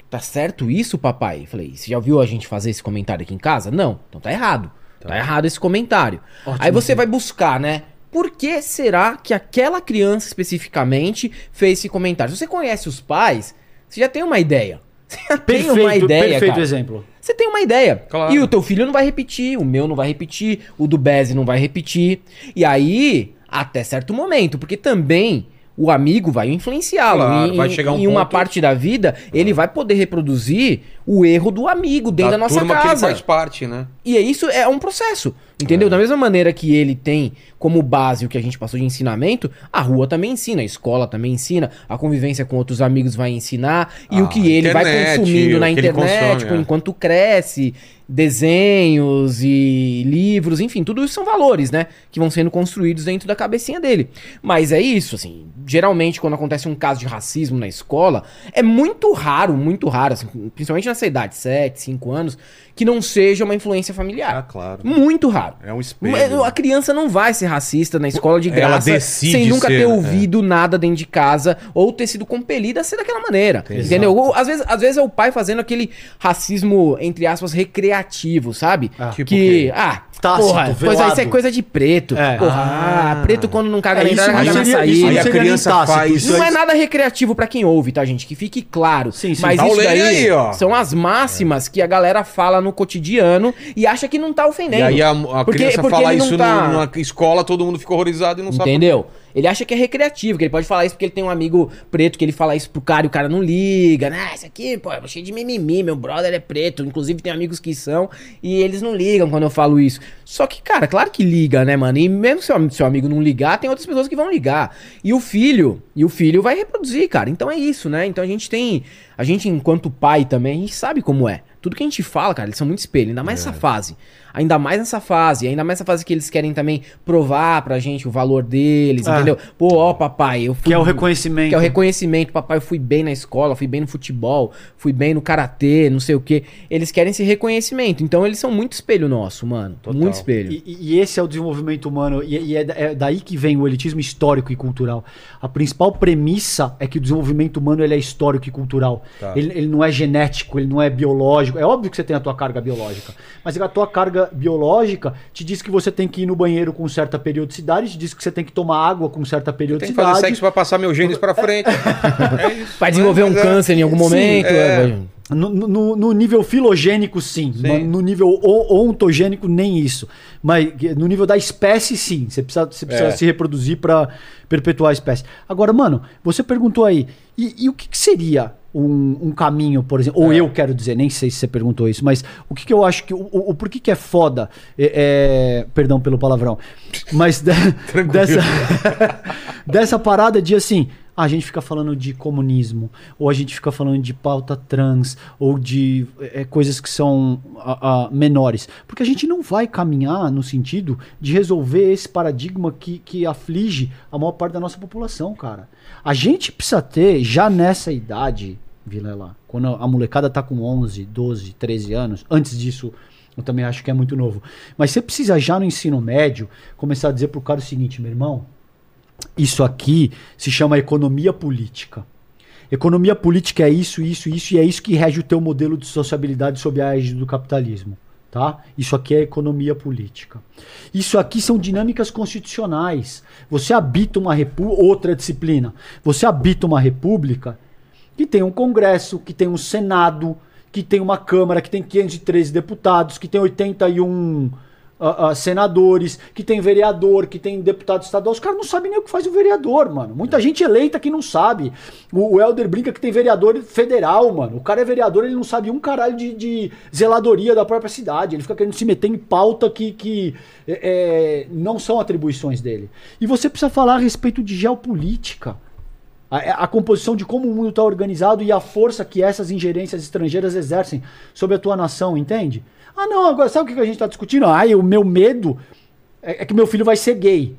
Tá certo isso, papai? Falei, você já ouviu a gente fazer esse comentário aqui em casa? Não. Então tá errado. Tá, errado esse comentário. Aí você vai buscar, né? Por que será que aquela criança especificamente fez esse comentário? Se você conhece os pais, você já tem uma ideia. Você tem Perfeito, uma ideia, perfeito cara. exemplo. Você tem uma ideia. Claro. E o teu filho não vai repetir, o meu não vai repetir, o do Bez não vai repetir. E aí, até certo momento, porque também o amigo vai influenciá-lo. Claro, em, vai chegar um em uma ponto- parte da vida, ele vai poder reproduzir o erro do amigo dentro da, nossa turma que ele casa. faz parte, né? E é isso é um processo, entendeu? Da mesma maneira que ele tem como base o que a gente passou de ensinamento, a rua também ensina, a escola também ensina, a convivência com outros amigos vai ensinar, e Ah, o que ele vai internet, consumindo na internet, consome, é. enquanto cresce, desenhos e livros, enfim, tudo isso são valores, né? Que vão sendo construídos dentro da cabecinha dele. Mas é isso, assim, geralmente quando acontece um caso de racismo na escola, é muito raro, muito raro, assim, principalmente nessa idade, 7, 5 anos, que não seja uma influência familiar. Ah, claro. Muito raro. É um espelho. A criança não vai ser racista na escola de Ela graça decide sem nunca ser, ter né? ouvido nada dentro de casa ou ter sido compelida a ser daquela maneira. Exato. Entendeu? Ou, às, vezes, às vezes é o pai fazendo aquele racismo, entre aspas, recreativo, sabe? Ah, tipo que. o quê? Ah, Tácito, porra, coisa, velado. isso é coisa de preto. É. Porra, Ah. preto quando não caga É, caga na saída. isso Aí a criança tácito, faz- isso Não é nada recreativo pra quem ouve, tá, gente? Que fique claro. Sim, sim. Mas Tá isso daí aí, ó. são as máximas que a galera fala no cotidiano e acha que não tá ofendendo. E aí a, a Porque- criança porque fala ele não isso tá- numa escola, todo mundo fica horrorizado e não sabe. Entendeu? Ele acha que é recreativo, que ele pode falar isso porque ele tem um amigo preto que ele fala isso pro cara e o cara não liga. Né? Isso aqui, pô, é cheio de mimimi, meu brother é preto. Inclusive tem amigos que são e eles não ligam quando eu falo isso. Só que, cara, claro que liga, né, mano? E mesmo se o seu amigo não ligar, tem outras pessoas que vão ligar. E o filho, e o filho vai reproduzir, cara. Então é isso, né? Então a gente tem A gente, enquanto pai também, a gente sabe como é. Tudo que a gente fala, cara, eles são muito espelho, ainda mais nessa fase. Ainda mais nessa fase, ainda mais nessa fase que eles querem também provar pra gente o valor deles, É. entendeu? Pô, ó, papai, eu fui. Que é o reconhecimento. Que é o reconhecimento, papai, eu fui bem na escola, fui bem no futebol, fui bem no karatê, não sei o quê. Eles querem esse reconhecimento. Então eles são muito espelho nosso, mano. Total. Muito espelho. E, e- esse é o desenvolvimento humano, e, e é, é daí que vem o elitismo histórico e cultural. A principal premissa é que o desenvolvimento humano ele é histórico e cultural. Tá. Ele, ele não é genético, ele não é biológico. É óbvio que você tem a tua carga biológica, mas a tua carga biológica te diz que você tem que ir no banheiro com certa periodicidade, te diz que você tem que tomar água com certa Tem que periodicidade. fazer sexo pra passar meus genes pra frente. É isso. Vai desenvolver um é- câncer em algum Sim, momento. é. é, vai- No, no- no nível filogênico, sim. Sim. No, no nível ontogênico, nem isso. Mas no nível da espécie, sim. Você precisa, você precisa É. se reproduzir para perpetuar a espécie. Agora, mano, você perguntou aí, e, e o que, que seria um, um caminho, por exemplo? É. Ou eu quero dizer, nem sei se você perguntou isso, mas o que, que eu acho que. O, o, o porquê que é foda? É, é- perdão pelo palavrão. Mas de- dessa, dessa parada de assim. A gente fica falando de comunismo, ou a gente fica falando de pauta trans, ou de é, coisas que são a- a, menores. Porque a gente não vai caminhar no sentido de resolver esse paradigma que, que aflige a maior parte da nossa população, cara. A gente precisa ter, já nessa idade, Vilela, quando a molecada tá com 11, 12, 13 anos, antes disso eu também acho que é muito novo. Mas você precisa já no ensino médio começar a dizer pro cara o seguinte, meu irmão, isso aqui se chama economia política. Economia política é isso, isso, isso, e é isso que rege o teu modelo de sociabilidade sob a égide do capitalismo. Tá? Isso aqui é economia política. Isso aqui são dinâmicas constitucionais. Você habita uma república, outra disciplina. Você habita uma república que tem um Congresso, que tem um Senado, que tem uma Câmara, que tem 513 deputados, que tem 81 ah, ah, senadores, que tem vereador, que tem deputado estadual. Os caras não sabem nem o que faz o vereador, mano. Muita gente eleita que não sabe. O, o Helder brinca que tem vereador federal, mano. O cara é vereador, ele não sabe um caralho de, de zeladoria da própria cidade. Ele fica querendo se meter em pauta que, que é, é, não são atribuições dele. E você precisa falar a respeito de geopolítica. A, a composição de como o mundo está organizado e a força que essas ingerências estrangeiras exercem sobre a tua nação, entende? Ah, não, agora sabe o que a gente está discutindo? Ah, o meu medo é, é que meu filho vai ser gay.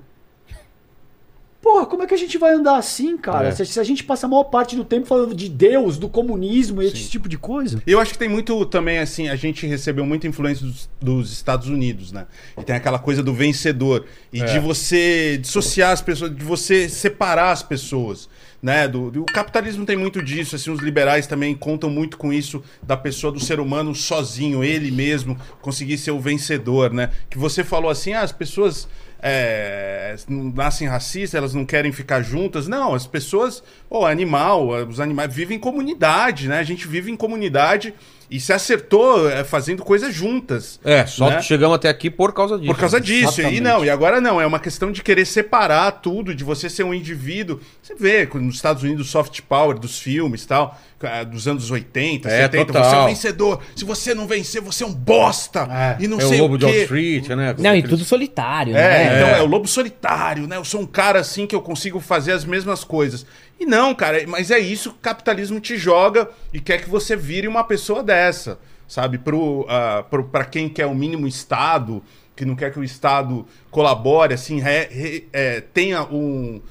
Porra, como é que a gente vai andar assim, cara? É. Se, se a gente passa a maior parte do tempo falando de Deus, do comunismo e esse tipo de coisa. Eu acho que tem muito também, assim, a gente recebeu muita influência dos, dos Estados Unidos, né? E tem aquela coisa do vencedor. E É. de você dissociar as pessoas, de você separar as pessoas. Né? Do, do- o capitalismo tem muito disso, assim, os liberais também contam muito com isso da pessoa, do ser humano sozinho, ele mesmo, conseguir ser o vencedor, né? Que você falou assim, ah, as pessoas é, nascem racistas, elas não querem ficar juntas. Não, as pessoas, pô, animal, os animais vivem em comunidade, né? A gente vive em comunidade e se acertou é, fazendo coisas juntas. É, só Né? chegamos até aqui por causa disso. Por causa disso. E Exatamente. não, e agora não, é uma questão de querer separar tudo, de você ser um indivíduo. Você vê nos Estados Unidos o soft power dos filmes e tal, ah, dos anos 80, É, 70, total. você é um vencedor. Se você não vencer, você é um bosta. É. E não É sei o Lobo o de Wall. Street, né? Não, e tudo solitário, É, né? então É. é o lobo solitário, né? Eu sou um cara assim que eu consigo fazer as mesmas coisas. E não, cara, mas é isso que o capitalismo te joga e quer que você vire uma pessoa dessa, sabe? Pro, ah, pra quem quer o mínimo Estado, que não quer que o Estado colabore, assim, re- re- é, tenha um.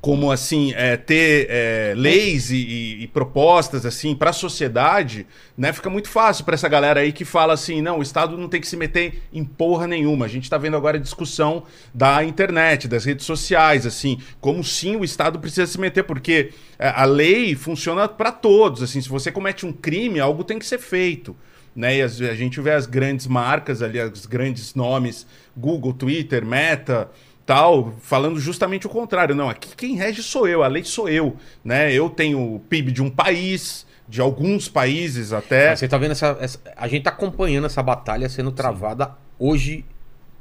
Como assim, é, ter é, leis e, e- propostas assim para a sociedade, né? Fica muito fácil para essa galera aí que fala assim, não, o Estado não tem que se meter em porra nenhuma. A gente está vendo agora a discussão da internet, das redes sociais, assim, como sim o Estado precisa se meter, porque é, a lei funciona para todos. Assim, se você comete um crime, algo tem que ser feito. Né? E a gente vê as grandes marcas ali, os grandes nomes, Google, Twitter, Meta, tal, falando justamente o contrário. Não, aqui quem rege sou eu, a lei sou eu, né? Eu tenho o PIB de um país, de alguns países até. Mas você tá vendo essa, essa- A gente tá acompanhando essa batalha sendo travada hoje,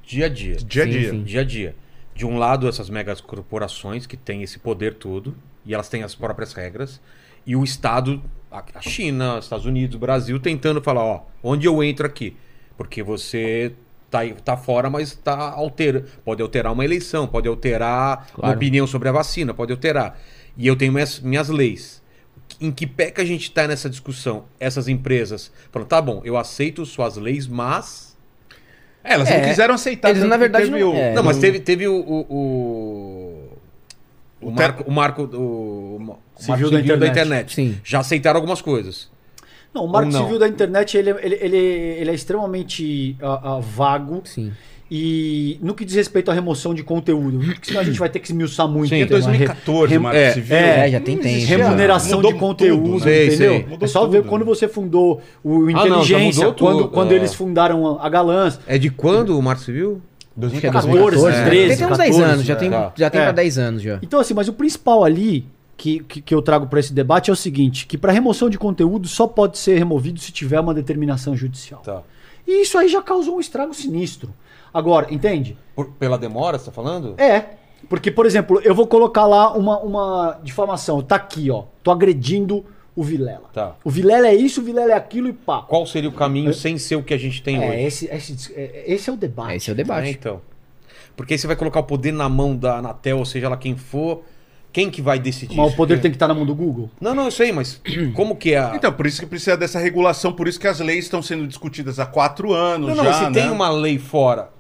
dia a dia. Dia a Sim, dia. sim. Dia a dia. De um lado, essas megas corporações que têm esse poder todo, e elas têm as próprias regras, e o Estado, a China, Estados Unidos, o Brasil, tentando falar, ó, onde eu entro aqui? Porque você tá, aí- tá fora, mas tá altera, pode alterar uma eleição, pode alterar uma Claro. opinião sobre a vacina, pode alterar. E eu tenho minhas, minhas leis. em que pé que a gente tá nessa discussão? Essas empresas falam, tá bom, eu aceito suas leis, mas. É, elas É, não quiseram aceitar. eles, na verdade, teve não- o- é. não, mas teve, teve o. O, o, o O marco, o marco do. O marco Civil da internet. Sim. Já aceitaram algumas coisas. Não, o marco não? civil da internet ele, ele, ele, ele é extremamente ah, ah, vago. Sim. E no que diz respeito à remoção de conteúdo, senão a gente vai ter que esmiuçar muito. Sim, em Em ter uma re- 2014, rem- Marco é, Civil. é, já tem tempo. remuneração Mudou de conteúdo, tudo, né? Sei, entendeu? sei. É só ver tudo, quando né? você fundou o Ah, não, Inteligência, quando, tudo, quando é. eles fundaram a Galãs. É de quando o Marco Civil? Acho que é 14, 2014, 13, Tem uns 10 14, anos, já tem, tá. já tem É. pra 10 anos já. Então, assim, mas o principal ali que, que, que eu trago para esse debate é o seguinte: que para remoção de conteúdo só pode ser removido se tiver uma determinação judicial. Tá. E isso aí já causou um estrago sinistro. Agora, entende? Por- pela demora, você tá falando? É. Porque, por exemplo, eu vou colocar lá uma, uma difamação. Tá aqui, ó. Tô agredindo o Vilela. Tá. O Vilela é isso, o Vilela é aquilo e pá. Qual seria o caminho sem ser o que a gente tem É, hoje? esse, esse, é, esse é o debate. Esse é o É, debate. então. Porque aí você vai colocar o poder na mão da Anatel, ou seja lá quem for, quem que vai decidir Mas o isso? poder tem que estar na mão do Google. Não, não, eu sei, mas como que é a... Então, por isso que precisa dessa regulação, por isso que as leis estão sendo discutidas há quatro anos Não, não, já, mas se né? tem uma lei fora,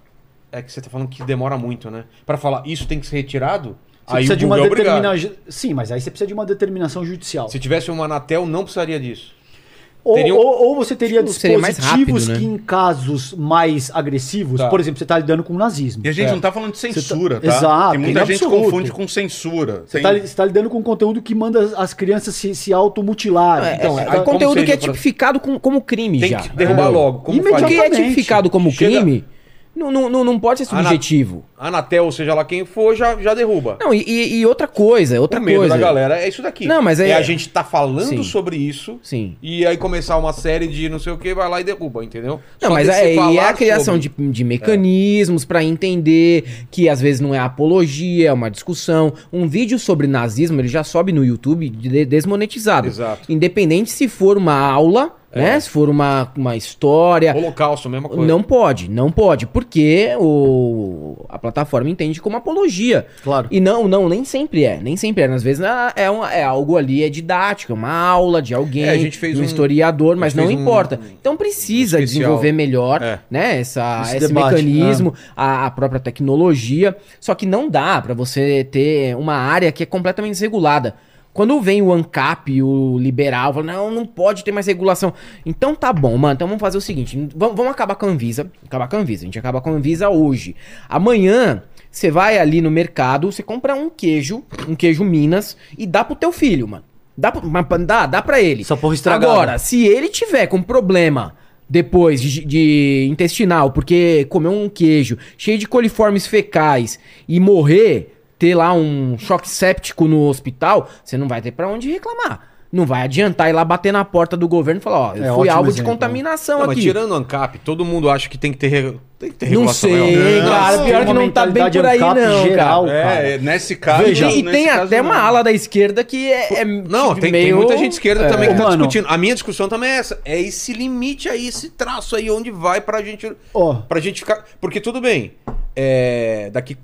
é que você tá falando que demora muito, né? Pra falar, isso tem que ser retirado, Você aí precisa o de uma é obrigado. determinação. Sim, mas aí você precisa de uma determinação judicial. Se tivesse uma Anatel, não precisaria disso. Ou, teria ou, ou você teria que mais dispositivos rápido, né? que em casos mais agressivos, Tá. por exemplo, você está lidando com nazismo. E a gente É. não tá falando de Você censura, tá- tá? Exato, Tem muita gente que absoluto. confunde com censura. Você Tem- está lidando com conteúdo que manda as crianças se, se automutilarem. É, Então, é, é como conteúdo que é tipificado com- como crime Tem já. que derrubar logo. Como Porque faz? é Imediatamente. tipificado como Chega- crime, não, não, não, não pode ser subjetivo. Anatel, ou seja lá quem for, já, já derruba. Não, e, e- outra coisa, outra o medo coisa. da galera é isso daqui. Não, mas é- é a gente tá falando Sim. sobre isso Sim. e aí começar uma série de não sei o que, vai lá e derruba, entendeu? Não, Só mas é, e é a criação sobre- de, de mecanismos pra entender que às vezes não é apologia, é uma discussão. Um vídeo sobre nazismo, ele já sobe no YouTube de- desmonetizado. Exato. Independente se for uma aula, É. né? Se for uma, uma história. Holocausto, mesma coisa. Não pode, não pode, porque o, a plataforma entende como apologia. Claro. E não, não, nem sempre é, nem sempre é. Às vezes ah, é, uma- é algo ali, é didático, é uma aula de alguém, É, a gente fez um, um- historiador, mas não fez um- importa. Então precisa um especial. desenvolver melhor, É. né, essa, Esse esse, debate, mecanismo, a, a própria tecnologia. Só que não dá pra você ter uma área que é completamente desregulada. Quando vem o ANCAP, o liberal, fala, não, não pode ter mais regulação. Então tá bom, mano. Então vamos fazer o seguinte: vamos, acabar com a Anvisa. Acabar com a Anvisa. A gente acaba com a Anvisa hoje. Amanhã, você vai ali no mercado, você compra um queijo, um queijo Minas, e dá pro teu filho, mano. Dá, mas dá, dá pra ele. Essa porra estragada. Agora, se ele tiver com problema depois de, de intestinal, porque comeu um queijo cheio de coliformes fecais e morrer, ter lá um choque séptico no hospital, você não vai ter pra onde reclamar. Não vai adiantar ir lá bater na porta do governo e falar, ó, eu É, fui alvo de exemplo, contaminação Não, mas aqui. tirando o ANCAP, todo mundo acha que tem que ter, re- tem que ter Não regulação sei, maior. cara. Não, pior tem que uma não tá bem por aí, ANCAP não, geral, cara. cara. É, nesse caso. E Veja, tem, e nesse tem caso, até uma não. ala da esquerda que é, é Não, tem, tem meio- muita gente esquerda é. também que tá Mano. discutindo. A minha discussão também é essa. É esse limite aí, esse traço aí, onde vai pra gente. Ó. Pra gente ficar. Porque tudo bem. é, daqui,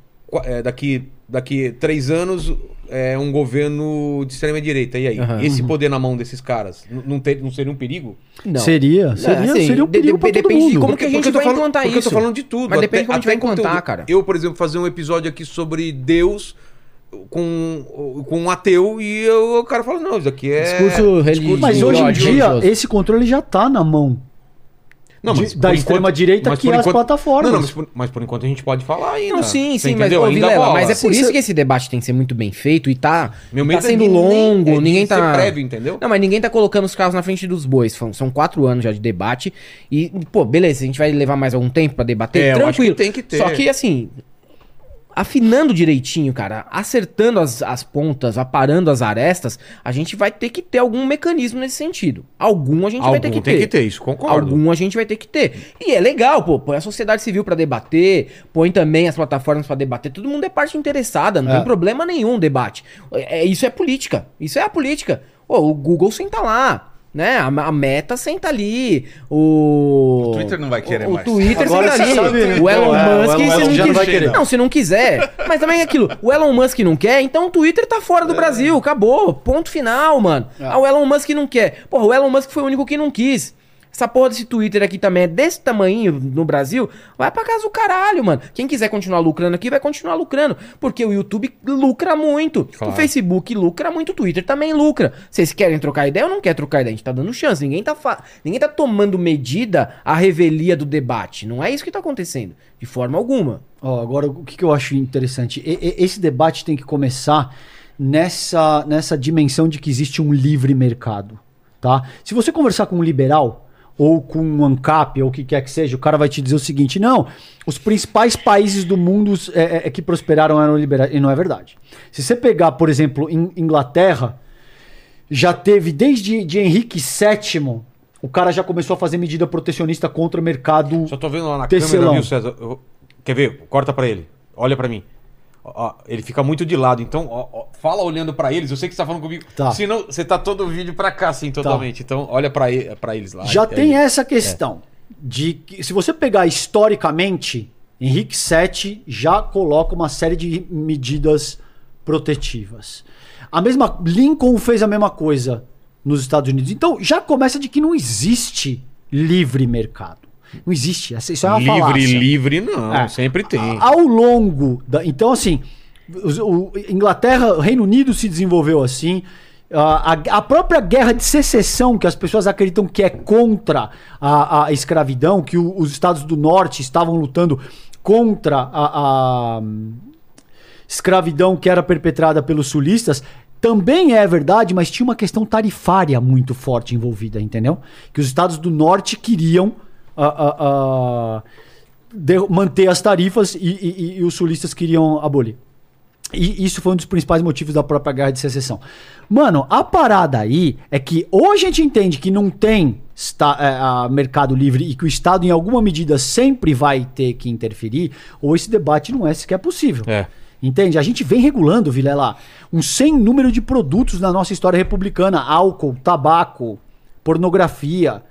é, daqui, daqui três anos é um governo de extrema direita. E aí? Aham. Esse poder na mão desses caras não, ter, não seria um perigo? Não. Seria, seria, assim, seria um perigo de- pra todo depende de mundo. como que a gente vai falando, isso. eu tô falando de tudo. Mas depende de como a gente vai conteúdo. implantar, cara. Eu, por exemplo, fazer um episódio aqui sobre Deus com, com um ateu e eu, o cara fala, não, isso aqui é... Discurso religioso. Mas hoje em dia, esse controle já tá na mão. Não, de- da extrema-direita mas que por é as plataformas. Não, não, mas, por, mas por enquanto a gente pode falar ainda. Não, sim, sim, mas, entendeu? ô, Ainda Vilela, mas é por Sim, isso que esse debate tem que ser muito bem feito e tá, Meu tá medo é sendo de nem- longo, é ninguém ser tá... prévio, entendeu? Não, mas ninguém tá colocando os carros na frente dos bois, são, quatro anos já de debate e, pô, beleza, a gente vai levar mais algum tempo pra debater, É, eu acho tranquilo. que tem que ter. Só que, assim, afinando direitinho, cara, acertando as, as pontas, aparando as arestas, a gente vai ter que ter algum mecanismo nesse sentido. Algum a gente vai Algum ter que tem ter. que ter, isso concordo. Algum a gente vai ter que ter. E é legal, pô. Põe a sociedade civil pra debater, põe também as plataformas pra debater. Todo mundo é parte interessada, não É. tem problema nenhum debate. É, é- isso é política. Isso é a política. Pô, o Google senta lá. Né? A, a meta senta ali. O. O Twitter não vai querer o, mais. O Twitter Agora senta ali. sabe, o Elon é, o Musk, Elon se Musk não não quiser. querer. Não, se não quiser. Mas também é aquilo. O Elon Musk não quer, então o Twitter tá fora do Brasil. Acabou. Ponto final, mano. Ah, o Elon Musk não quer. Porra, o Elon Musk foi o único que não quis. Essa porra desse Twitter aqui também é desse tamanho no Brasil. Vai pra casa do caralho, mano. Quem quiser continuar lucrando aqui, vai continuar lucrando. Porque o YouTube lucra muito. Claro. O Facebook lucra muito. O Twitter também lucra. Vocês querem trocar ideia ou não quer trocar ideia? A gente tá dando chance. Ninguém tá, fa... Ninguém tá tomando medida a revelia do debate. Não é isso que tá acontecendo. De forma alguma. Ó, agora, o que, que eu acho interessante? E- e- esse debate tem que começar nessa, nessa dimensão de que existe um livre mercado. Tá? Se você conversar com um liberal, ou com um ANCAP, ou o que quer que seja, o cara vai te dizer o seguinte: não, os principais países do mundo é, é- é que prosperaram eram liberais. E não é verdade. Se você pegar, por exemplo, em Inglaterra, já teve desde de Henrique VII. O cara já começou a fazer medida protecionista contra o mercado Só tô vendo lá na Tecelão. câmera, viu, César? Eu- Quer ver? Corta pra ele. Olha pra mim. Ó, ele fica muito de lado, então ó, ó, fala olhando pra eles. Eu sei que você tá falando comigo. Tá. Senão você tá todo o vídeo pra cá, assim, totalmente. Então olha pra, pra eles lá. Já Aí- tem aí- essa questão de que, se você pegar historicamente, Henrique VII já coloca uma série de medidas protetivas. A mesma Lincoln fez a mesma coisa nos Estados Unidos. Então já começa de que não existe livre mercado. Não existe. Isso é uma livre, falácia. livre, não. É. Sempre tem. Ao longo da. Então, assim, os- o, Inglaterra, o Reino Unido se desenvolveu assim. A, a- própria guerra de secessão, que as pessoas acreditam que é contra a, a escravidão, que o- os estados do norte estavam lutando contra a, a, escravidão que era perpetrada pelos sulistas, também é verdade, mas tinha uma questão tarifária muito forte envolvida, entendeu? Que os estados do norte queriam ah, ah, ah, de- manter as tarifas e, e- e os sulistas queriam abolir. E isso foi um dos principais motivos da própria guerra de secessão. Mano, a parada aí é que ou a gente entende que não tem esta- é, a mercado livre e que o Estado, em alguma medida, sempre vai ter que interferir, ou esse debate não é sequer possível. É. Entende? A gente vem regulando, Vilela, um sem número de produtos na nossa história republicana: álcool, tabaco, pornografia.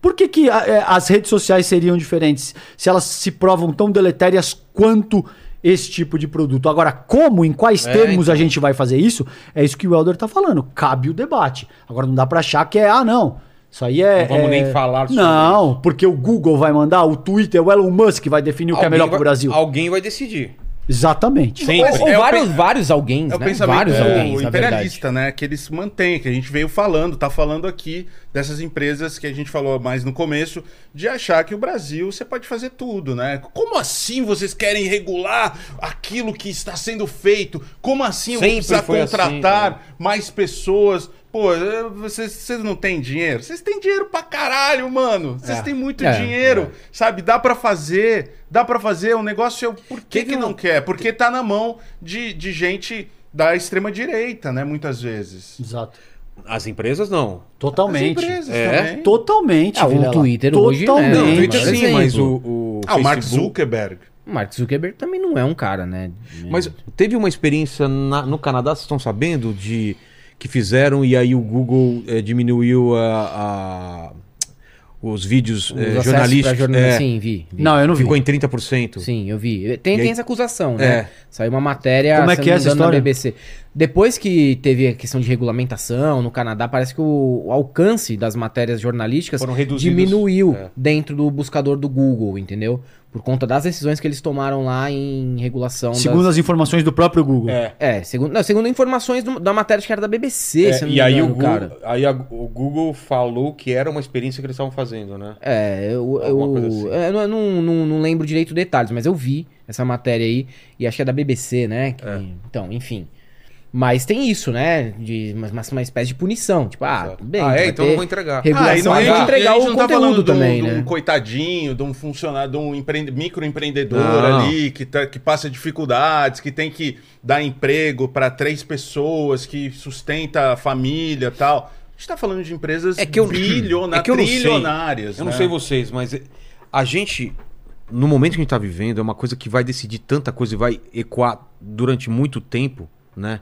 Por que, que a- é, as redes sociais seriam diferentes se elas se provam tão deletérias quanto esse tipo de produto? Agora, como, em quais É, termos a então. gente vai fazer isso? É isso que o Helder tá falando. Cabe o debate. Agora, não dá pra achar que é, ah, não. Isso aí é. Não vamos é- nem falar sobre Não, porque o Google vai mandar, o Twitter, o Elon Musk vai definir o que é melhor pro vai- Brasil. Alguém vai decidir. Exatamente. Sempre. Ou, ou É vários, pen- vários alguém, É o né? pensamento vários alguém, verdade. imperialista, né? Que eles mantêm, que a gente veio falando, tá falando aqui dessas empresas que a gente falou mais no começo, de achar que o Brasil você pode fazer tudo, né? Como assim vocês querem regular aquilo que está sendo feito? Como assim Sempre precisar foi contratar assim, mais pessoas? Pô, vocês, vocês não têm dinheiro? Vocês têm dinheiro pra caralho, mano. Vocês É. têm muito É, dinheiro, sabe? Dá pra fazer, dá pra fazer. O negócio é por que, que um- não quer? Porque tá na mão de, de gente da extrema direita, né? Muitas vezes. Exato. As empresas não. Totalmente. As empresas É. também. Totalmente. Ah, o. Twitter hoje, né? Totalmente. Não, o Sim, Twitter mas sim, exemplo. mas o, o Ah, o Mark Zuckerberg. O Mark Zuckerberg também não é um cara, né? Mas teve uma experiência na- no Canadá, vocês estão sabendo, de que fizeram e aí o Google eh, diminuiu a, a- os vídeos Os eh, jornalísticos. jornal- é, Sim, vi. vi. Não, eu não vi. ficou em 30%. Sim, eu vi. Tem, tem aí- essa acusação, né? É. Saiu uma matéria Como é que é essa engano, na história? BBC. Depois que teve a questão de regulamentação no Canadá, parece que o, o alcance das matérias jornalísticas diminuiu É. dentro do buscador do Google, entendeu? Por conta das decisões que eles tomaram lá em regulação Segundo das... as informações do próprio Google. É. É, segundo, não, segundo informações do- da matéria que era da BBC, É, se não me e aí, engano, o Google, cara. aí a- o Google falou que era uma experiência que eles estavam fazendo, né? É, eu, eu, assim. é, eu não, não, não lembro direito detalhes, mas eu vi essa matéria aí, e acho que é da BBC, né? que- É. Então, enfim. Mas tem isso, né? De uma, uma, uma espécie de punição. Tipo, ah, Exato. bem. ah, é, então não vou entregar. Regulação, Ah, não- e que entregar gente o não tá conteúdo falando de um- também, de um né? coitadinho, de um funcionário, de um empre... microempreendedor Não. ali que, tá- que passa dificuldades, que tem que dar emprego para três pessoas, que sustenta a família e tal. A gente tá falando de empresas É que eu- bilionárias, é que eu não sei. trilionárias. Eu não né? sei vocês, mas a gente, no momento que a gente tá vivendo, é uma coisa que vai decidir tanta coisa e vai ecoar durante muito tempo, né?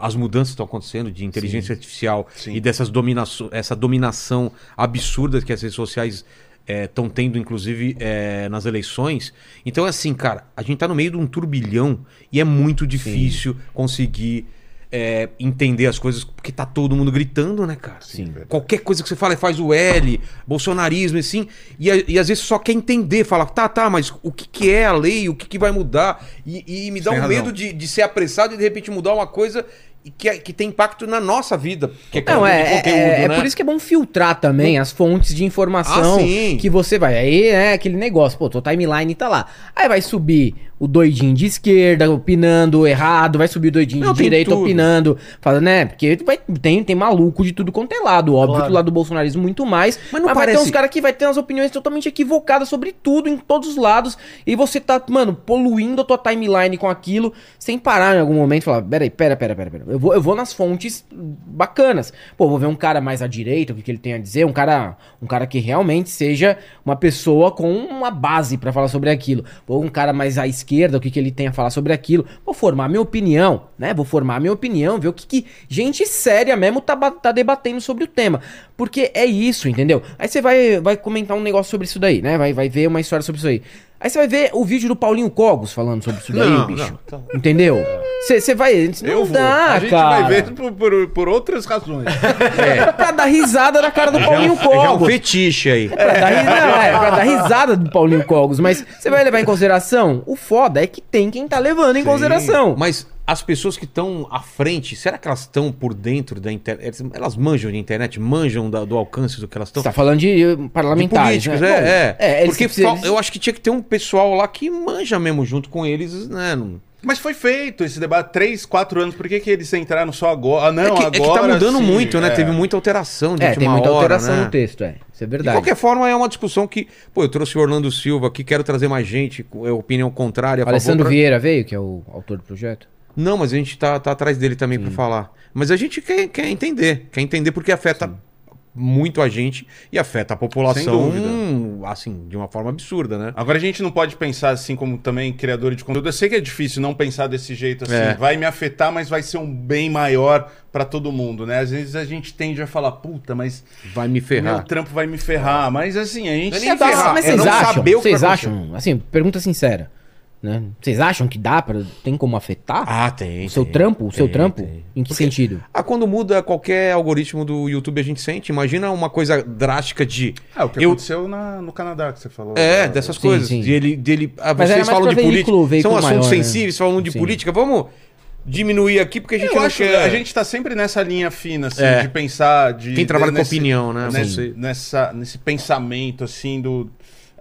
as mudanças estão acontecendo de inteligência artificial Sim. e dessas dominações, essa dominação absurda que as redes sociais estão tendo, inclusive, eh, nas eleições. Então, é assim, cara, a gente tá no meio de um turbilhão e é muito difícil conseguir eh, entender as coisas, porque tá todo mundo gritando, né, cara? Sim. Qualquer coisa que você fala, faz o L, bolsonarismo, assim, e, e às vezes só quer entender, fala, tá, tá, mas o que, que é a lei, o que, que vai mudar? E, e me dá Tem um razão. medo de, de ser apressado e de repente mudar uma coisa e que, é- que tem impacto na nossa vida. Que é Não, é, é- conteúdo, é, é né? por isso que é bom filtrar também as fontes de informação Ah, que você vai. Aí é aquele negócio, pô, tua timeline tá lá. Aí vai subir o doidinho de esquerda opinando errado, vai subir o doidinho Não, de direita tudo. opinando, fala, né? Porque vai, tem, tem maluco de tudo quanto é lado. Óbvio Claro. que o lado do bolsonarismo muito mais. Mas não vai ter parece- uns caras que vai ter umas opiniões totalmente equivocadas sobre tudo, em todos os lados. E você tá, mano, poluindo a tua timeline com aquilo, sem parar em algum momento e falar: peraí, pera, pera, pera, pera. Eu vou, eu vou nas fontes bacanas. Pô, vou ver um cara mais à direita, o que, que ele tem a dizer, um cara, um cara que realmente seja uma pessoa com uma base pra falar sobre aquilo. Ou um cara mais à esquerda, o que, que ele tem a falar sobre aquilo. Vou formar minha opinião, né? Vou formar minha opinião, ver o que, que gente séria mesmo tá, tá debatendo sobre o tema. Porque é isso, entendeu? Aí você vai, vai comentar um negócio sobre isso daí, né? Vai, vai ver uma história sobre isso aí. Aí você vai ver o vídeo do Paulinho Cogos falando sobre isso daí, Não, bicho. não, tá. Entendeu? Você vai. Não Eu vou. dá, a gente cara. vai ver por, por, por outras razões. É pra dar risada na cara do Paulinho Já é um Cogos. fetiche aí. É pra dar, ri- não, é pra dar risada do Paulinho Cogos, mas você vai levar em consideração? O foda é que tem quem tá levando em consideração. Mas as pessoas que estão à frente, será que elas estão por dentro da internet? Elas manjam de internet, manjam da- do alcance do que elas estão? Você tá falando de eh, De parlamentares, políticos, né? é, Bom, é. é, eles- Porque fal- eu acho que tinha que ter um pessoal lá que manja mesmo junto com eles, né? Não- Mas foi feito esse debate três, quatro anos. Por que, que eles entraram só agora? Ah, não, é, que, agora. é que tá mudando sim, muito, né? é. Teve muita alteração de É, última tem muita hora, alteração né? no texto, é. Isso é De verdade. qualquer forma, é uma discussão que, pô, eu trouxe o Orlando Silva aqui, quero trazer mais gente com a opinião contrária. favor, Alessandro pra- Vieira veio, que é o autor do projeto. Não, mas a gente tá, tá atrás dele também pra falar. Mas a gente quer, quer entender, quer entender porque afeta muito a gente e afeta a população, dúvida. assim, de uma forma absurda, né? Agora a gente não pode pensar assim como também criador de conteúdo. Eu sei que é difícil não pensar desse jeito assim. É. Vai me afetar, mas vai ser um bem maior pra todo mundo, né? Às vezes a gente tende a falar, puta, mas Vai me meu ferrar. trampo vai me ferrar. Mas assim, a gente Não é nem ferrar, mas é vocês não acham, saber o que vocês acham, assim, pergunta sincera, né? Vocês acham que dá para tem como afetar Ah, tem. o seu tem, trampo, o seu tem, trampo? tem. Em que sentido? Ah, quando muda qualquer algoritmo do YouTube, a gente sente. Imagina uma coisa drástica de. Ah, o que eu, aconteceu na- no Canadá que você falou. É, dessas Sim, coisas. sim. De ele, dele, ah, Mas era vocês mais falam de veículo- política. São veículo assuntos maior, né? sensíveis, falando de Sim. política. Vamos diminuir aqui porque a gente Eu não acho quer. que a gente tá sempre nessa linha fina, assim, É. de pensar. De, Quem trabalha com nesse- opinião, né? Nesse, nessa, nesse pensamento, assim, do.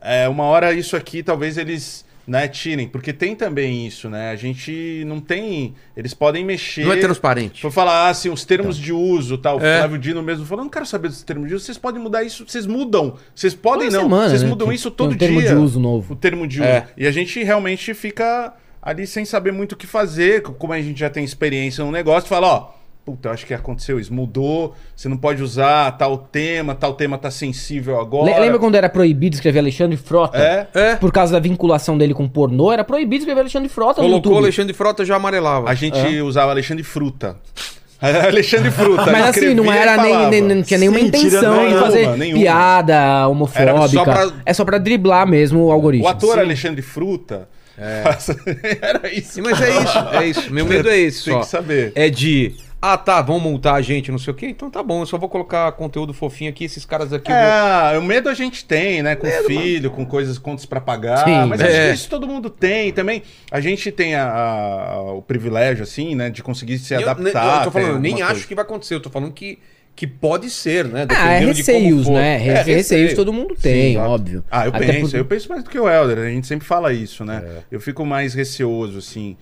É, uma hora isso aqui talvez eles. Né, tirem, porque tem também isso, né? A gente não tem. Eles podem mexer. Não é transparente. Foi falar assim, os termos de uso, tal. O É. Flávio Dino mesmo falou: não quero saber dos termos de uso, vocês podem mudar isso, vocês mudam. Vocês podem Toda não. semana, vocês né, mudam isso tem um todo termo dia. de uso novo. O termo de uso. É. E a gente realmente fica ali sem saber muito o que fazer. Como a gente já tem experiência no negócio, fala, ó. Puta, eu acho que aconteceu isso. Mudou, você não pode usar tal tema, tal tema tá sensível agora. Le- Lembra quando era proibido escrever Alexandre Frota? É. É. Por causa da vinculação dele com pornô, era proibido escrever Alexandre Frota no Colocou YouTube. Alexandre Frota já amarelava. A gente usava Alexandre Fruta. Alexandre Fruta. Mas assim, não era nem, nem, não tinha nenhuma Sim, intenção de fazer nenhuma, piada homofóbica. só pra- É só pra driblar mesmo o algoritmo. O ator Sim. Alexandre Fruta. era isso. Mas é isso, é isso. Meu medo é esse Tem só. que saber. É de. Ah, tá, vão multar a gente, não sei o quê. Então tá bom, eu só vou colocar conteúdo fofinho aqui. Esses caras aqui. eu vou- É, o medo a gente tem, né? Com filho, com coisas, contas pra pagar. Sim, mas é. acho que isso todo mundo tem também. A gente tem a- a- o privilégio, assim, né? De conseguir se Eu- adaptar. Eu, tô falando, tem nem acho coisa. que vai acontecer. Eu tô falando que, que pode ser, né? Ah, é Dependendo de como receios, for. né? É, receios receio. todo mundo tem, exato. óbvio. Ah, eu Até penso, por- eu penso mais do que o Helder, a gente sempre fala isso, né? É. Eu fico mais receoso, assim,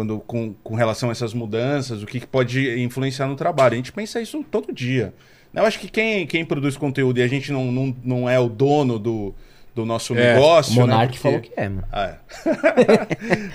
quando, com, com relação a essas mudanças, o que, que pode influenciar no trabalho. A gente pensa isso todo dia. Eu acho que quem, quem produz conteúdo e a gente não, não, não é o dono do, do nosso É, negócio. O Monark né? Porque- falou que é, mano. Ah, é.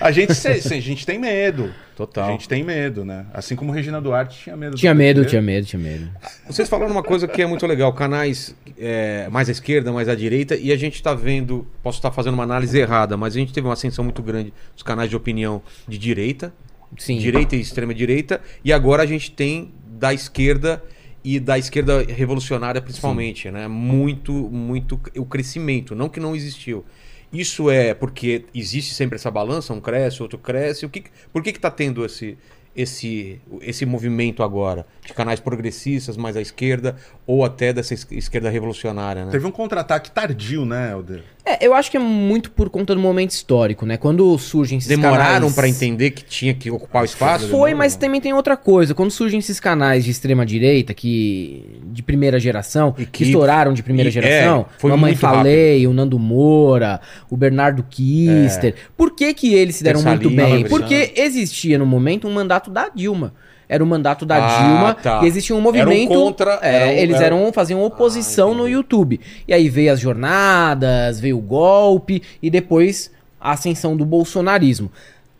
a, gente, se- se- a gente tem medo. Total. A gente tem medo, né? Assim como Regina Duarte tinha medo. do Tinha medo, tinha medo, tinha medo. Vocês falaram uma coisa que é muito legal, canais é, mais à esquerda, mais à direita, e a gente tá vendo, posso estar fazendo uma análise errada, mas a gente teve uma ascensão muito grande dos canais de opinião de direita, Sim. direita e extrema direita, e agora a gente tem da esquerda e da esquerda revolucionária principalmente, né? Muito, muito o crescimento, não que não existiu. Isso é porque existe sempre essa balança, um cresce, outro cresce. O que, por que que tá tendo esse esse esse movimento agora de canais progressistas mais à esquerda ou até dessa es- esquerda revolucionária, né? Teve um contra-ataque tardio, né, Helder? É, eu acho que é muito por conta do momento histórico, né? Quando surgem esses Demoraram canais... para entender que tinha que ocupar o espaço? Foi, mas também tem outra coisa. Quando surgem esses canais de extrema direita, que de primeira geração, E que, que- estouraram de primeira e- geração, é, foi Mamãe Falei, o Nando Moura, o Bernardo Kister. Por que que eles se deram muito bem? Porque existia no momento um mandato da Dilma. Era o mandato da Ah, Dilma tá. e existia um movimento. Contra- é, eles era- eram faziam oposição Ah, no. YouTube. E aí veio as jornadas, veio o golpe e depois a ascensão do bolsonarismo.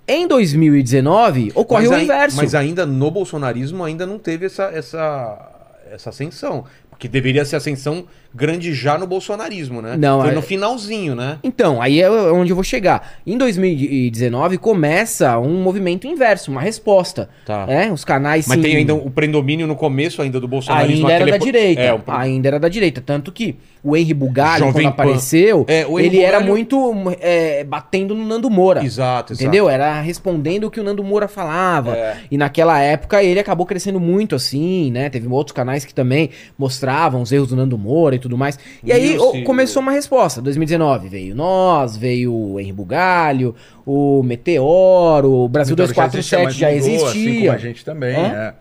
Em 2019 ocorre mas o inverso. Mas ainda no bolsonarismo ainda não teve essa, essa, essa ascensão. Porque deveria ser ascensão grande já no bolsonarismo, né? Não, Foi é- no finalzinho, né? Então, aí é onde eu vou chegar. Em 2019 começa um movimento inverso, uma resposta. Tá. É, os canais Mas sim, tem ainda o predomínio no começo ainda do bolsonarismo. Ainda era da direita. É, um- Ainda era da direita. Tanto que o Henry Bugalho, Jovem quando Pan. apareceu, É, o ele era Bugalho- muito é, batendo no Nando Moura. Exato, exato. Entendeu? Era respondendo o que o Nando Moura falava. É. E naquela época ele acabou crescendo muito assim, né? Teve outros canais que também mostravam os erros do Nando Moura e tudo mais. E aí o- começou uma resposta. 2019 veio Nós, veio o Henry Bugalho, o Meteoro, o Brasil Meteoro 247 já mas mudou, existia. Assim como a gente também, é.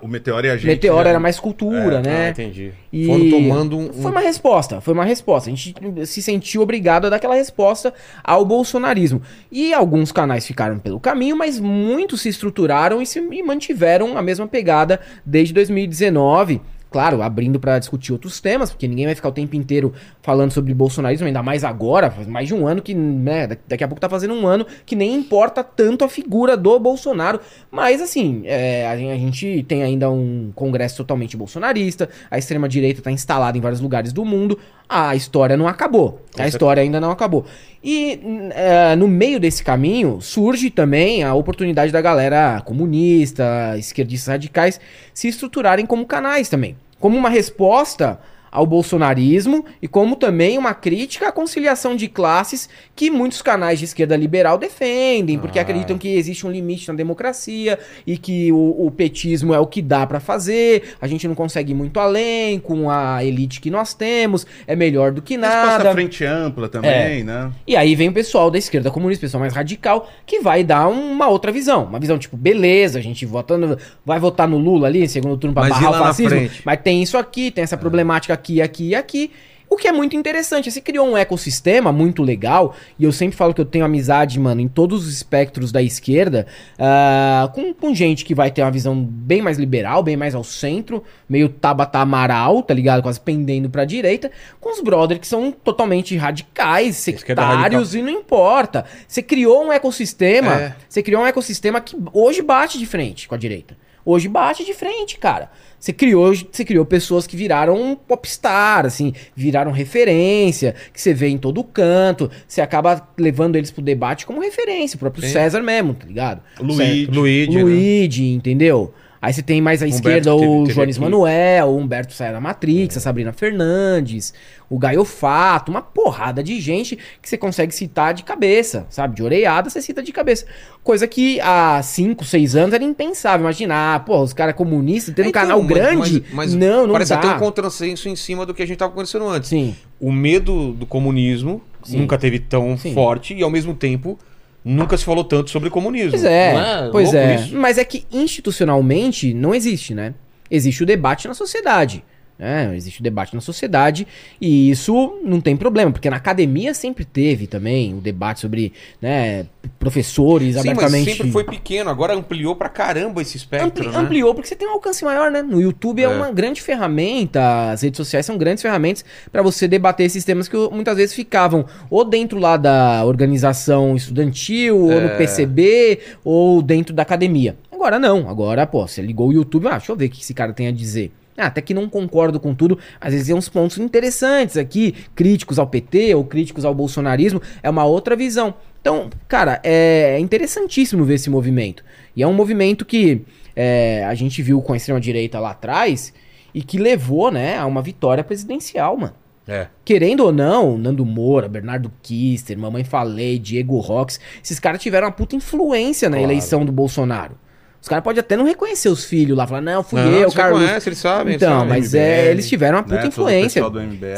O Meteoro e a gente. Meteoro já- era mais cultura, Ah, né? entendi. E Foram tomando um. Foi uma resposta, foi uma resposta. A gente se sentiu obrigado a dar aquela resposta ao bolsonarismo. E alguns canais ficaram pelo caminho, mas muitos se estruturaram e, se, e mantiveram a mesma pegada desde 2019. Claro, abrindo para discutir outros temas, porque ninguém vai ficar o tempo inteiro falando sobre bolsonarismo, ainda mais agora, faz mais de um ano que, né, da- daqui a pouco tá fazendo um ano que nem importa tanto a figura do Bolsonaro. Mas, assim, é, a gente tem ainda um congresso totalmente bolsonarista, a extrema-direita tá instalada em vários lugares do mundo, a história não acabou. A história ainda não acabou. E é, no meio desse caminho surge também a oportunidade da galera comunista, esquerdistas radicais se estruturarem como canais também. Como uma resposta ao bolsonarismo e como também uma crítica à conciliação de classes que muitos canais de esquerda liberal defendem, porque Ah. acreditam que existe um limite na democracia e que o, o petismo é o que dá pra fazer, a gente não consegue ir muito além com a elite que nós temos, é melhor do que nada. à frente ampla também, né? E aí vem o pessoal da esquerda comunista, o pessoal mais radical, que vai dar uma outra visão. Uma visão tipo, beleza, a gente vota no- vai votar no Lula ali, em segundo turno, pra Mas e barrar o fascismo. Mas tem isso aqui, tem essa problemática aqui, aqui e aqui. O que é muito interessante, se criou um ecossistema muito legal, e eu sempre falo que eu tenho amizade, mano, em todos os espectros da esquerda, ah, com, com gente que vai ter uma visão bem mais liberal, bem mais ao centro, meio Tabata Amaral, tá ligado? Quase pendendo pra direita, com os brothers que são totalmente radicais, Esquerda sectários, e não importa. Você criou um ecossistema, É. você criou um ecossistema que hoje bate de frente com a direita. Hoje bate de frente, cara. Você criou, você criou pessoas que viraram um popstar, assim, viraram referência, que você vê em todo canto. Você acaba levando eles pro debate como referência, o próprio Sim. César mesmo, tá ligado? Luigi. Luigi, né? Luigi, entendeu? Aí você tem mais à Humberto esquerda teve- o Jones. Manuel, o Humberto Saia da Matrix, a Sabrina Fernandes, o Gaio Fato, uma porrada de gente que você consegue citar de cabeça, sabe? De oreiada você cita de cabeça. Coisa que há 5, 6 anos era impensável. Imaginar, pô, os caras comunistas tendo um Então, canal mas- grande. mas- mas não, não Parece dá. até um contrassenso em cima do que a gente tava conversando antes. Sim. O medo do comunismo Sim. nunca teve tão Sim. forte e, ao mesmo tempo, nunca se falou tanto sobre comunismo. Pois é, Não pois louco é. isso? Mas é que institucionalmente não existe, né? Existe o debate na sociedade. Né? existe o debate na sociedade e isso não tem problema, porque na academia sempre teve também o debate sobre né, professores Sim, mas abertamente. sempre foi pequeno. Agora ampliou pra caramba esse espectro, Ampli- né? Ampliou porque você tem um alcance maior, né? No YouTube é, É. uma grande ferramenta, as redes sociais são grandes ferramentas para você debater esses temas que muitas vezes ficavam ou dentro lá da organização estudantil, ou É. no PCB, ou dentro da academia. Agora não, agora, pô, você ligou o YouTube, ah, deixa eu ver o que esse cara tem a dizer. Ah, até que não concordo com tudo, às vezes tem uns pontos interessantes aqui, críticos ao PT ou críticos ao bolsonarismo, é uma outra visão. Então, cara, é interessantíssimo ver esse movimento. E é um movimento que é, a gente viu com a extrema-direita lá atrás e que levou, né, a uma vitória presidencial, mano. É. Querendo ou não, Nando Moura, Bernardo Kister, Mamãe Falei, Diego Rox, esses caras tiveram uma puta influência na Claro. eleição do Bolsonaro. Os caras podem até não reconhecer os filhos lá, falar, não, fui Não, eu, eles Carlos. reconhecem, eles sabem, eles Então, sabem. mas é, MBL, eles tiveram uma puta né, todo o influência.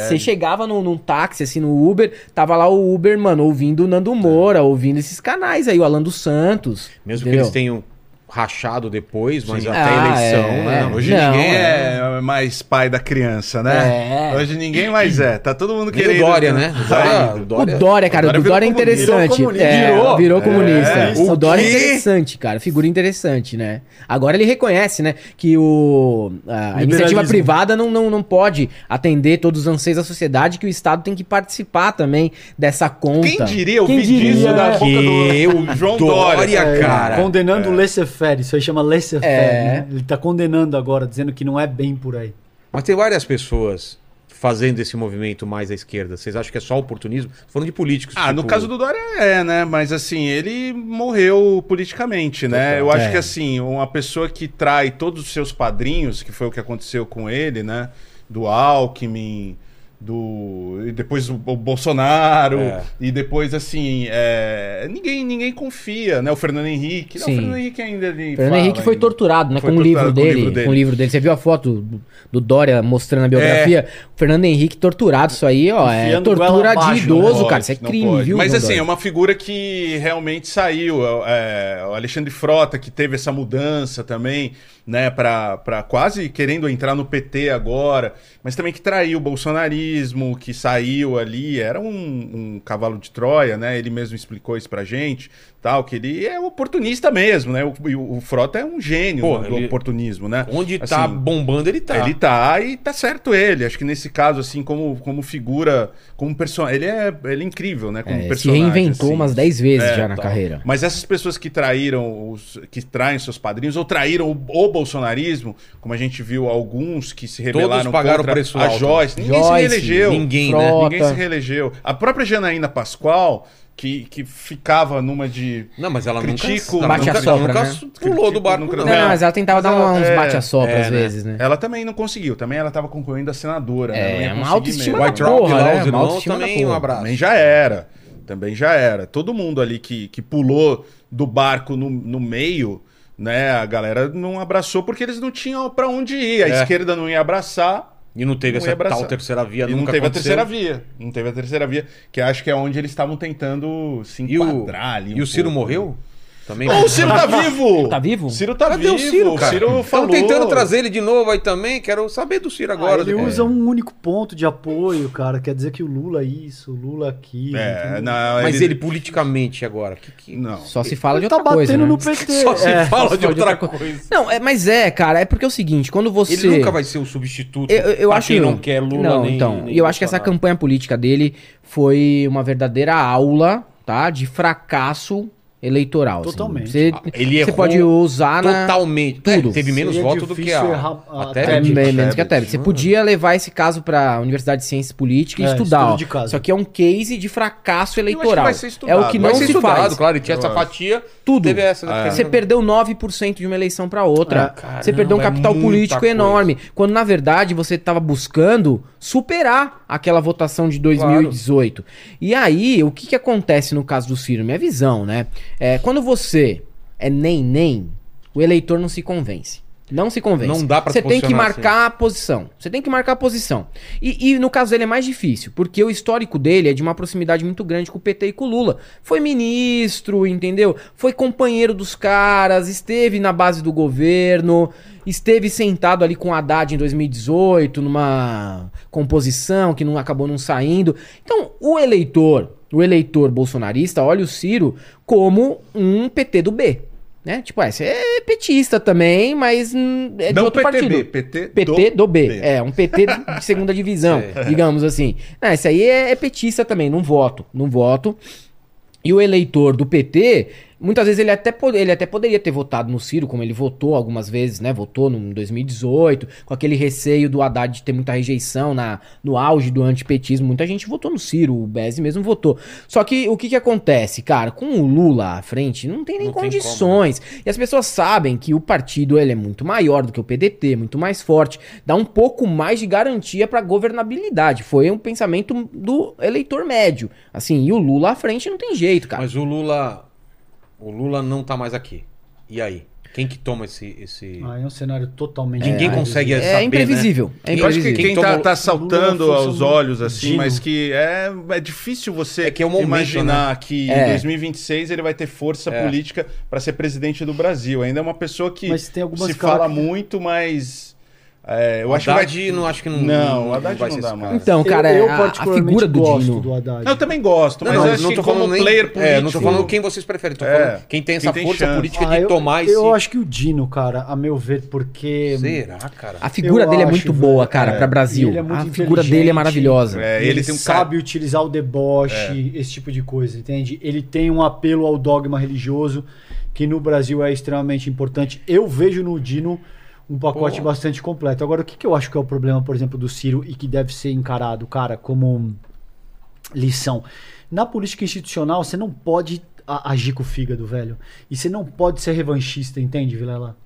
Você chegava num, num táxi, assim, no Uber, tava lá o Uber, mano, ouvindo o Nando Moura, ouvindo esses canais aí, o Alan dos Santos. Mesmo que entendeu? eles tenham rachado depois, mas Sim. até Ah, a eleição, é. né? Hoje Não, ninguém é. é mais pai da criança, né? É. Hoje ninguém mais é. Tá todo mundo querendo. o Dória, né? O Dória, o O Dória- cara, o Dória o Dória é comunista. interessante. Virou comunista. É, Virou. virou É, comunista. isso. o Dória é O interessante, cara. Figura interessante, né? Agora ele reconhece, né, que o, a iniciativa privada não, não, não pode atender todos os anseios da sociedade, que o Estado tem que participar também dessa conta. Quem diria ouvir Quem diria, disso da né? boca Que do o João Dória, Dória? É, cara. Condenando o laissez-faire. Isso aí chama laissez-faire. É. né? Ele tá condenando agora, dizendo que não é bem por aí. Mas tem várias pessoas fazendo esse movimento mais à esquerda. Vocês acham que é só oportunismo? Tô Falando de políticos. Ah, no tipo- caso do Dória é, né? Mas assim, ele morreu politicamente, né? Eu acho É. que assim, uma pessoa que trai todos os seus padrinhos, que foi o que aconteceu com ele, né? Do Alckmin, do. E depois o, o Bolsonaro. É. E depois, assim, é, ninguém, ninguém confia, né? O Fernando Henrique. Não, Sim. o Fernando Henrique ainda. Ele Fernando fala Henrique foi ainda. torturado, né? Foi com, o livro torturado com dele, livro dele. Com o livro dele. Você viu a foto do, do Dória mostrando a biografia? O Fernando Henrique torturado. Isso aí, ó, é Enfiando tortura goela de abaixo, idoso, Não pode, cara. Isso é não crime, pode. viu? Mas João assim, Dória? é uma figura que realmente saiu. é, o Alexandre Frota, que teve essa mudança também, né, pra, pra quase querendo entrar no PT agora, mas também que traiu o bolsonarismo, que saiu ali, era um, um cavalo de Troia, né? Ele mesmo explicou isso pra gente, tal, que ele é oportunista mesmo, né? O, o, Frota é um gênio Pô, do ele- oportunismo, né? Onde tá Assim, bombando, ele tá. Ele tá e tá certo ele. Acho que nesse caso, assim, como, como figura, como personagem. Ele é, ele é incrível, né? Como É, se personagem. reinventou assim. umas 10 vezes É, já na tal. carreira. Mas essas pessoas que traíram, os, que traem seus padrinhos, ou traíram o, o bolsonarismo, como a gente viu alguns que se rebelaram pagaram contra preço a alto. Joyce. Ninguém Joyce, se reelegeu. ninguém, né? Ninguém se reelegeu. A própria Janaína Pascoal, que, que ficava numa de. Não, mas ela Critico- nunca, Bate ela a nunca, sopra, nunca né? pulou do barco, Nunca- não. Não, mas ela tentava Mas dar ela- uns é, bate-a-sopra é, às né? vezes, né? Ela também não conseguiu. Também ela estava concorrendo a senadora. né? É, uma autoestima mesmo. da White Rock porra, lá, né? os Uma irmãos também, um abraço. Também já era. Também já era. Todo mundo ali que, que pulou do barco no, no meio, né? A galera não abraçou porque eles não tinham pra onde ir. A É. esquerda não ia abraçar. E não teve Não essa tal terceira via, E não nunca teve aconteceu. a terceira via. Não teve a terceira via, que acho que é onde eles estavam tentando se E o, enquadrar ali. e o um Ciro pouco. morreu? Também? Ô, o Ciro tá vivo! Tá vivo? O Ciro tá Cadê vivo. o Ciro, cara? Ciro falou. Estão tentando trazer ele de novo aí também. Quero saber do Ciro agora. Ah, ele depois. usa um único ponto de apoio, cara. Quer dizer que o Lula é isso, o Lula aquilo. É, não, Mas ele politicamente agora. Que, que... Não. Só se fala de Ele tá outra coisa, batendo né? no PT. Só se é. fala só de fala de outra outra coisa. Não, é, mas é, cara, é porque é o seguinte, quando você... Ele nunca vai ser o substituto. Eu, eu acho quem não quer Lula não, nem então, e eu acho que essa campanha política dele foi uma verdadeira aula, tá, de fracasso eleitoral. assim. Totalmente. Você, Ele você pode usar na Totalmente. Tudo. É, teve menos Seria voto do que a. a Tebet. É, Tebet. menos que a Tebet. Você podia levar esse caso pra Universidade de Ciências Políticas e É, estudar. de caso. Isso aqui é um case de fracasso eleitoral. vai ser é o que Vai não ser se estudado, faz. claro. E tinha essa fatia. Tudo. Teve essa. É. Você perdeu 9% de uma eleição para outra. Caramba, você perdeu um é capital político coisa. enorme. Quando na verdade você estava buscando superar aquela votação de 2018. E aí, o que, que acontece no caso do Ciro? Minha visão, né? É, quando você é nem-nem, o eleitor não se convence. Não se convence. Não dá pra Você tem que marcar a posição. Você tem que marcar a posição. E, e no caso dele é mais difícil, porque o histórico dele é de uma proximidade muito grande com o PT e com o Lula. Foi ministro, entendeu? Foi companheiro dos caras, esteve na base do governo, esteve sentado ali com o Haddad em 2018, numa composição que não acabou não saindo. Então, o eleitor, o eleitor bolsonarista olha o Ciro como um PT do B. Né? Tipo, ah, você é petista também, mas hum, é de Não outro PTB, partido. PT, PT do, B. B. É, um PT de segunda divisão, digamos assim. Não, esse aí é, é petista também, não voto, não voto. E o eleitor do PT Muitas vezes ele até, ele até poderia ter votado no Ciro, como ele votou algumas vezes, né? Votou no- em 2018, com aquele receio do Haddad de ter muita rejeição na, no auge do antipetismo. Muita gente votou no Ciro, o Bezzi mesmo votou. Só que o que que acontece, cara? Com o Lula à frente, não tem nem Não tem condições. E as pessoas sabem que o partido ele é muito maior do que o PDT, muito mais forte, dá um pouco mais de garantia pra governabilidade. Foi um pensamento do eleitor médio. Assim, e o Lula à frente não tem jeito, cara. Mas o Lula. O Lula não tá mais aqui. E aí? Quem que toma esse. esse... Ah, é um cenário totalmente. Ninguém É, consegue É saber, imprevisível. né? É Eu acho que imprevisível. quem Quem tá, tomou- tá saltando Lula foi aos um olhos, assim, Dino. mas que é, é difícil você É que é o momento, imaginar que É. em 2026 ele vai ter força É. política para ser presidente do Brasil. Ainda é uma pessoa que Mas tem algumas se fala muito, mas é, eu O acho que vai... Haddad não acho que não. Não, o Haddad vai não ser dá cara. mais. Então, cara, eu, eu a, a particularmente figura do gosto Dino. do Haddad. Não, eu também gosto, mas não, eu não, acho não que tô como falando nem. player é, político... não tô falando quem vocês preferem. Tô É. falando quem tem essa Quem tem força chance. política Ah, de eu, tomar esse. eu acho que o Dino, cara, a meu ver, porque. Será, cara? A figura Eu dele é acho, muito velho. boa, cara, É. pra Brasil. Ele é muito a figura dele é maravilhosa. É, ele, ele tem um cara- sabe utilizar o deboche, esse tipo de coisa, entende? Ele tem um apelo ao dogma religioso, que no Brasil é extremamente importante. Eu vejo no Dino um pacote Pô. bastante completo. Agora, o que, que eu acho que é o problema, por exemplo, do Ciro e que deve ser encarado, cara, como lição? Na política institucional, você não pode agir com o fígado, velho. E você não pode ser revanchista, entende, Vilela?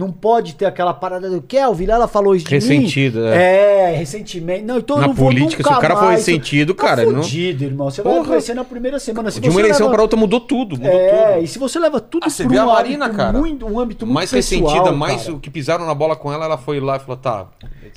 Não pode ter aquela parada do que o Vilela falou isso de Ressentido, mim. é. É, ressentimento. Não, então eu Na não vou política, se nunca o cara for mais. ressentido, Tá cara, ele não- fudido, irmão. Você vai Porra. conhecer na primeira semana. Se De uma eleição leva- para outra mudou tudo. Mudou É, tudo. e se você leva tudo Ah, você pra vê a um Marina, cara? muito, um âmbito muito mais pessoal, ressentida, mais cara. o que pisaram na bola com ela, ela foi lá e falou: tá.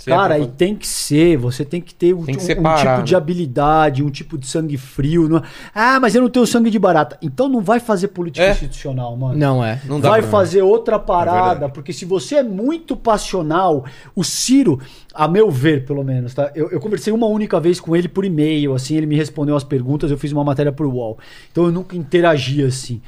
Cara, é e tem que ser, você tem que ter um, Tem que um- um separar, tipo de habilidade, um tipo de sangue frio. Não... é? Ah, mas eu não tenho sangue de barata. Então não vai fazer política É. institucional, mano. Não é. Não dá vai fazer outra parada, verdade. Porque se você é muito passional, o Ciro, a meu ver, pelo menos, tá? Eu, eu conversei uma única vez com ele por e-mail, assim, ele me respondeu as perguntas, eu fiz uma matéria pro UOL. Então eu nunca interagi assim.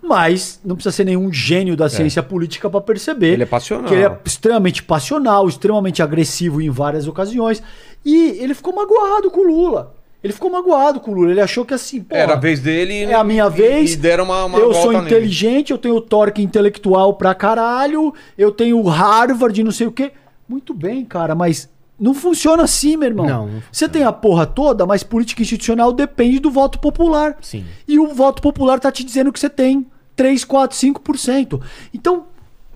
Mas não precisa ser nenhum gênio da ciência política pra perceber Ele é passional. que ele é extremamente passional, extremamente agressivo em várias ocasiões. E ele ficou magoado com o Lula. Ele ficou magoado com o Lula. Ele achou que assim, pô, Era a vez dele. é a minha e- vez. E deram uma, uma eu sou volta nele. inteligente, eu tenho torque intelectual pra caralho, eu tenho Harvard, não sei o quê. Muito bem, cara, mas não funciona assim, meu irmão. Não, não Você tem a porra toda, mas política institucional depende do voto popular. Sim. E o voto popular tá te dizendo que você tem 3, 4, 5%. Então,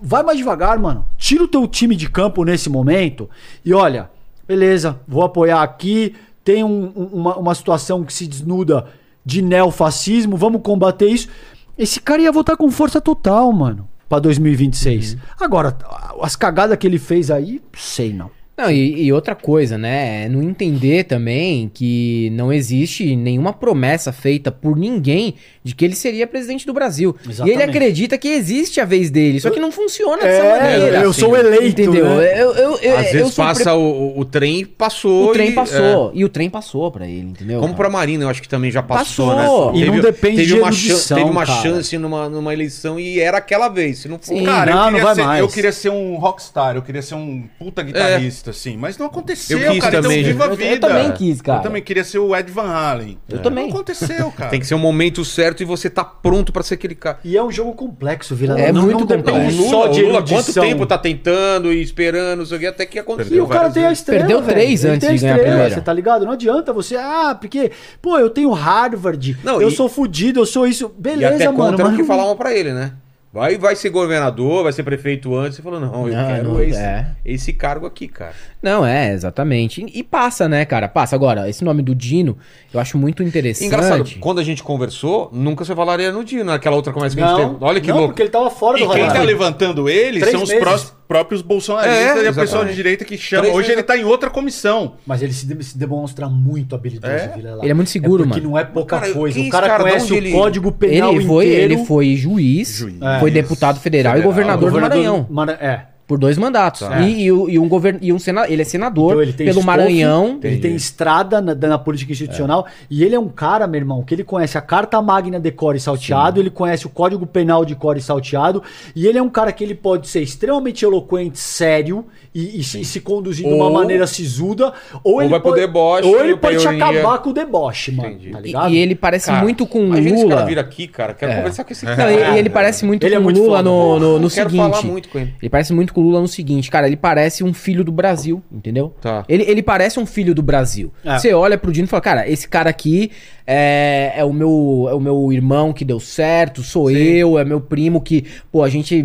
vai mais devagar, mano. Tira o teu time de campo nesse momento e olha, beleza, vou apoiar aqui. Tem um- um- uma, uma situação que se desnuda de neofascismo, vamos combater isso. Esse cara ia votar com força total, mano, pra 2026. Agora, as cagadas que ele fez aí, sei não. Não, e, e outra coisa, né? É não entender também que não existe nenhuma promessa feita por ninguém de que ele seria presidente do Brasil. E Exatamente. ele acredita que existe a vez dele, só que não funciona dessa É, maneira. eu sou eleito, Entendeu? né? Eu, eu, eu, Às eu vezes sou passa pre- o, o, trem, passou. O trem e- passou. é. E o trem passou pra ele, entendeu? Como cara? pra Marina, eu acho que também já passou, Passou. né? E não depende teve de uma erudição, chance, Teve uma cara. chance numa, numa eleição e era aquela vez. Se não for. Sim. Cara, Não, eu, não queria vai ser, mais. eu queria ser um rockstar, eu queria ser um puta guitarrista, assim. Mas não aconteceu, Eu quis cara. também. Então viva a Eu- eu vida. também quis, cara. Eu também queria ser o Ed Van Halen. Eu também. Não aconteceu, cara. Tem que ser o momento certo e você tá pronto pra ser aquele cara. E é um jogo complexo, Vila. É muito depende complexo. o Lula, só de Lula quanto tempo tá tentando e esperando, não sei o que, até que E aconteceu. o cara tem a estrela. Perdeu velho. três Ele antes tem de ganhar a estrela, primeira. Você tá ligado? Não adianta você. Ah, porque. Pô, eu tenho Harvard. Não, eu e- sou fudido, eu sou isso. E Beleza, até mano. mas que não- falavam pra ele, né? Vai, vai ser governador, vai ser prefeito antes. Você falou, não, eu Não, quero não, esse, é. esse cargo aqui, cara. Não, é, exatamente. E, e passa, né, cara? Passa. Agora, esse nome do Dino, eu acho muito interessante. Engraçado, quando a gente conversou, nunca você falaria no Dino, naquela outra conversa que a gente Não, teve. Olha que não, louco. porque ele tava fora E do quem radar. tá levantando ele Três são os meses. prós- próprios bolsonaristas É, e a pessoa de direita que chama. Três Hoje ele tá em outra comissão. Mas ele se, de- se demonstra muito habilidoso, É? Vila Ele é muito seguro, porque mano. não é pouca Cara, coisa. O cara conhece o ele- código penal Ele foi, inteiro. ele foi juiz, Juiz. foi É, deputado federal, e Federal. governador, do Governador Maranhão. Mara- É. Por dois mandatos. E, e o- e um govern... e um sena... ele é senador Então ele tem pelo estofo, Maranhão. Ele tem estrada na, na política institucional. E ele é um cara, meu irmão, que ele conhece a Carta Magna de Core Salteado, ele conhece o Código Penal de Core Salteado. E ele é um cara que ele pode ser extremamente eloquente, sério e, e se, e se conduzir de uma Ou- maneira sisuda. Ou, ele vai pro pode, deboche, Ou ele pode te ironia. acabar com o deboche, mano. Entendi. Tá E, ligado? e ele parece Cara, muito com o Imagina esse cara Lula. vir aqui, cara. Quero É. conversar com esse Não, cara. e- e ele parece muito Ele é com o muito Lula foda, no, no, no Eu quero seguinte. falar muito com ele. Ele parece muito com o Lula no seguinte, cara, ele parece um filho do Brasil, entendeu? Tá. Ele, ele parece um filho do Brasil. É. Você olha pro Dino e fala, cara, esse cara aqui é, é, o meu, é o meu irmão que deu certo, sou eu, é meu primo que, pô, a gente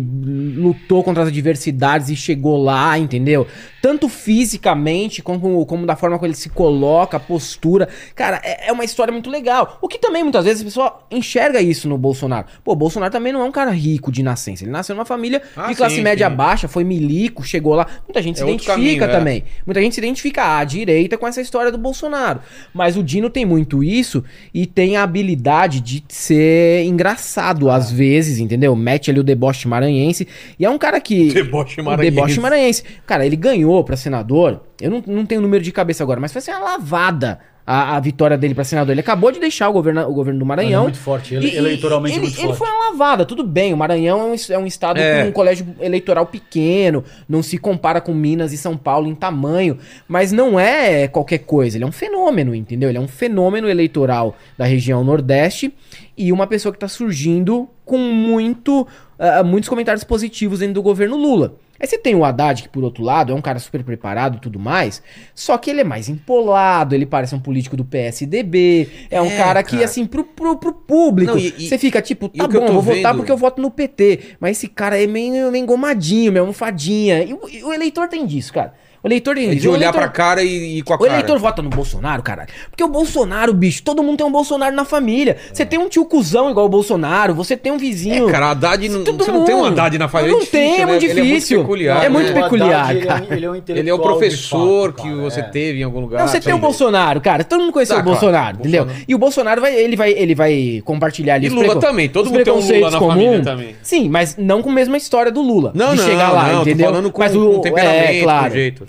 lutou contra as adversidades e chegou lá, entendeu? Tanto fisicamente como, como da forma como ele se coloca, a postura. Cara, é, é uma história muito legal. O que também muitas vezes a pessoa enxerga isso no Bolsonaro. Pô, o Bolsonaro também não é um cara rico de nascença. Ele nasceu numa família Ah, de classe sim, média sim. baixa, foi milico, chegou lá. Muita gente É se identifica caminho, é. também. Muita gente se identifica à direita com essa história do Bolsonaro. Mas o Dino tem muito isso e tem a habilidade de ser engraçado às vezes, entendeu? Mete ali o deboche maranhense. E é um cara que. Deboche O maranhense. deboche maranhense. Cara, ele ganhou pra senador. Eu não, não tenho o número de cabeça agora, mas foi assim uma lavada. A, a vitória dele pra senador. Ele acabou de deixar o governo, o governo do Maranhão. Ele é muito forte, ele- eleitoralmente ele, muito ele forte. foi uma lavada, tudo bem. O Maranhão é um, é um estado É. com um colégio eleitoral pequeno, não se compara com Minas e São Paulo em tamanho, mas não é qualquer coisa. Ele é um fenômeno, entendeu? Ele é um fenômeno eleitoral da região Nordeste e uma pessoa que tá surgindo com muito, ah, muitos comentários positivos dentro do governo Lula. Aí você tem o Haddad, que por outro lado é um cara super preparado e tudo mais, só que ele é mais empolado, ele parece um político do PSDB, é um É, cara que, cara. assim, pro, pro, pro público, Não, e- você fica tipo, tá bom, vou votar vendo- porque eu voto no PT, mas esse cara é meio, meio engomadinho, meio almofadinha, e o, e o eleitor tem disso, cara. O eleitor É de O olhar eleitor- pra cara e, e com a o cara. eleitor vota no Bolsonaro, caralho. Porque o Bolsonaro, bicho, todo mundo tem um Bolsonaro na família. Você tem um tio cuzão igual o Bolsonaro, você tem um vizinho. É, cara, Haddad não, Todo você não tem um. Haddad na família. Não é difícil, tem, é né? é muito difícil. peculiar. É muito né? O Haddad, peculiar, ele é um- cara. Ele é um Ele é o de professor fato, que cara, você é. teve em algum lugar. Não, você tem o. Bolsonaro, cara. Todo mundo conheceu Tá, o Bolsonaro, claro. entendeu? Bolsonaro. E o Bolsonaro vai, ele vai, ele vai compartilhar ali E Lula preco- também, todo mundo tem um Lula na família também. Sim, mas não com a mesma história do Lula. Não, de não, chegar lá, entendeu? falando com- mas com temperamento, é, claro. com jeito.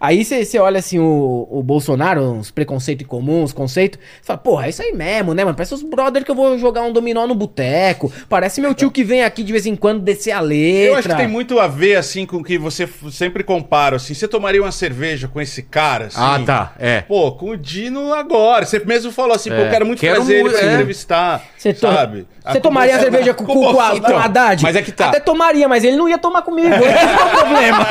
Aí você olha assim o, o Bolsonaro, uns preconceitos comuns, conceitos, você fala, porra, é isso aí mesmo, né, mano? Parece os brother que eu vou jogar um dominó no boteco. Parece meu tio que vem aqui de vez em quando descer a letra. Eu acho que tem muito a ver, assim, com o que você sempre compara, assim. Você tomaria uma cerveja com esse cara, assim? Ah, tá. É. Pô, com o Dino agora. Você mesmo falou assim, pô, É. eu quero muito Quero trazer ele muito, pra é. entrevistar, Você sabe? Você tomaria a cerveja com, com, com, a- com o Haddad? mas é que tá. Até tomaria, mas ele não ia tomar comigo. Esse é o problema.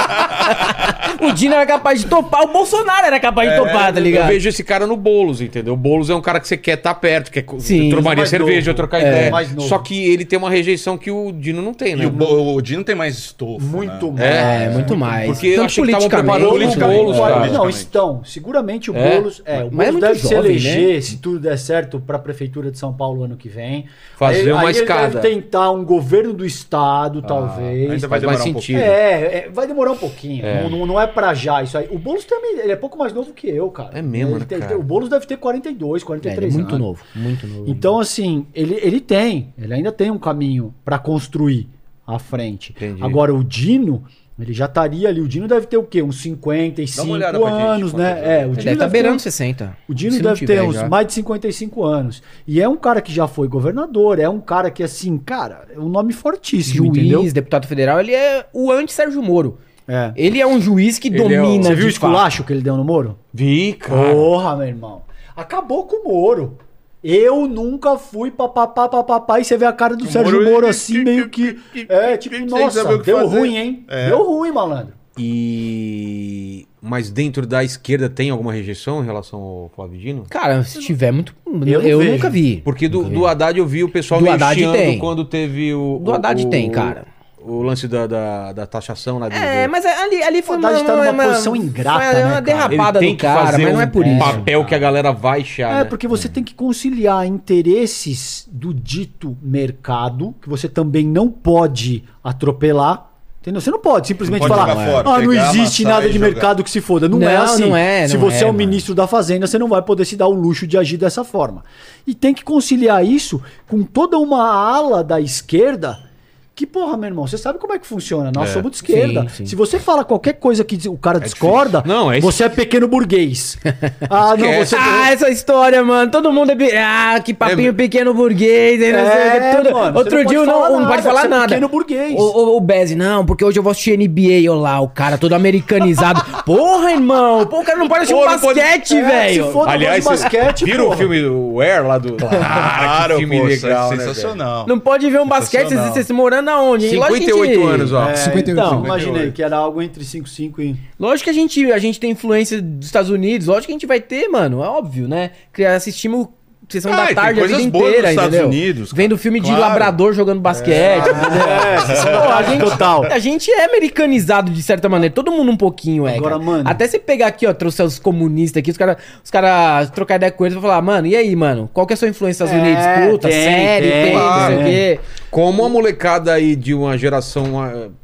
o Dino era capaz de topar, o Bolsonaro era capaz de topar, tá Eu ligado? vejo esse cara no Boulos, entendeu? O Boulos é um cara que você quer estar perto, quer Sim. tomaria Mais cerveja, novo. trocar É, ideia. mais novo. Só que ele tem uma rejeição que o Dino não tem, né? E o, o Dino tem mais estofo, Muito né? mais. É, muito mais. Porque eu achei que estavam preparando o Boulos, é. cara. Não, estão. Seguramente o É? Boulos. É, o é Boulos deve se eleger, né? se tudo der certo, para a Prefeitura de São Paulo ano que vem. Fazer aí, uma aí ele escada. deve tentar um governo do Estado, talvez. Ainda vai demorar um sentido. pouquinho. É, é, vai demorar um pouquinho. É. Não, é pra já isso aí. O Boulos também, ele é pouco mais novo que eu, cara. É mesmo, Ele né, tem- cara? O Boulos deve ter 42, É, 43 ele é muito anos. novo, muito novo. Então, assim, ele, ele tem, ele ainda tem um caminho pra construir à frente. Entendi. Agora, o Dino, ele já estaria ali. O Dino deve ter o quê? Uns 55 Dá uma olhada pra gente, anos, quantos né? É, o ele Dino deve estar deve ter beirando uns- 60. o Dino deve ter uns já. mais de 55 anos. E é um cara que já foi governador, é um cara que, assim, cara, é um nome fortíssimo, Juiz, entendeu? deputado federal, ele é o anti-Sérgio Moro. É. Ele é um juiz que Ele é o- domina. Você viu o fato. esculacho que ele deu no Moro? Vi, cara. Porra, meu irmão. Acabou com o Moro. Eu nunca fui papapá, papapá, e você vê a cara do O Sérgio Moro, Moro assim, que- meio que- que. que- É, tipo, nossa, deu fazer. ruim, hein? É. Deu ruim, malandro. E. Mas dentro da esquerda tem alguma rejeição em relação ao Flávio Dino? Cara, se tiver muito. Eu Eu, nunca vi. Porque do, Nunca vi. do Haddad eu vi o pessoal Do meio Haddad tem. quando teve o. Do o- Haddad o- tem, cara. O lance da, da, da taxação lá. É, do- mas ali, ali foi O Haddad tá numa posição ingrata, foi né, uma cara? derrapada Ele tem do que cara, fazer mas não é um por isso. papel que a galera vai achar. É, né? porque você tem que conciliar interesses do dito mercado, que você também não pode atropelar. Entendeu? Você não pode simplesmente Não pode falar, fora, ah, não existe nada de jogar." mercado que se foda. Não, é Não, assim. não é, se não você é, é, o mano. ministro da Fazenda, você não vai poder se dar o luxo de agir dessa forma. E tem que conciliar isso com toda uma ala da esquerda Que porra, meu irmão, você sabe como é que funciona. Nós É. somos de esquerda. Sim, sim. Se você fala qualquer coisa que o cara discorda, difícil. Não, é você é pequeno burguês. ah, não, você. Ah, essa história, mano. Todo mundo é. Ah, que papinho É, pequeno burguês. aí É, tudo. mano, Outro não dia não, falar não pode nada, falar você é nada. pequeno burguês. O, o, o não, porque hoje eu vou assistir NBA, olha lá, o cara todo americanizado. Porra, irmão. Pô, o cara não pode assistir um não pode- basquete, É, velho. se for- Aliás, basquete, viram o filme o Air lá do. Claro, que filme legal, né, sensacional. Não pode ver um basquete, Sensacional. você, você morando aonde? hein? Lógico que a 58 gente- anos, ó. É, 58, então, 58. imaginei que era algo entre 5 5 e. Lógico que a gente, a gente tem influência dos Estados Unidos, lógico que a gente vai ter, mano, é óbvio, né? Criar, assistimos sessão Ah, da tem tarde a vida coisas boas inteira, Estados entendeu? Unidos, cara. Vendo filme de Claro. labrador jogando basquete, entendeu? É, Pô, a gente, total. A gente é americanizado de certa maneira, todo mundo um pouquinho é. Agora, cara. mano- Até você pegar aqui, ó, trouxer os comunistas aqui, os caras os cara trocar ideia com eles e falar, mano, e aí, mano, qual que é a sua influência nos Estados É, Unidos? Puta, tem, série, tem, tem, não sei o quê. Como a molecada aí de uma geração,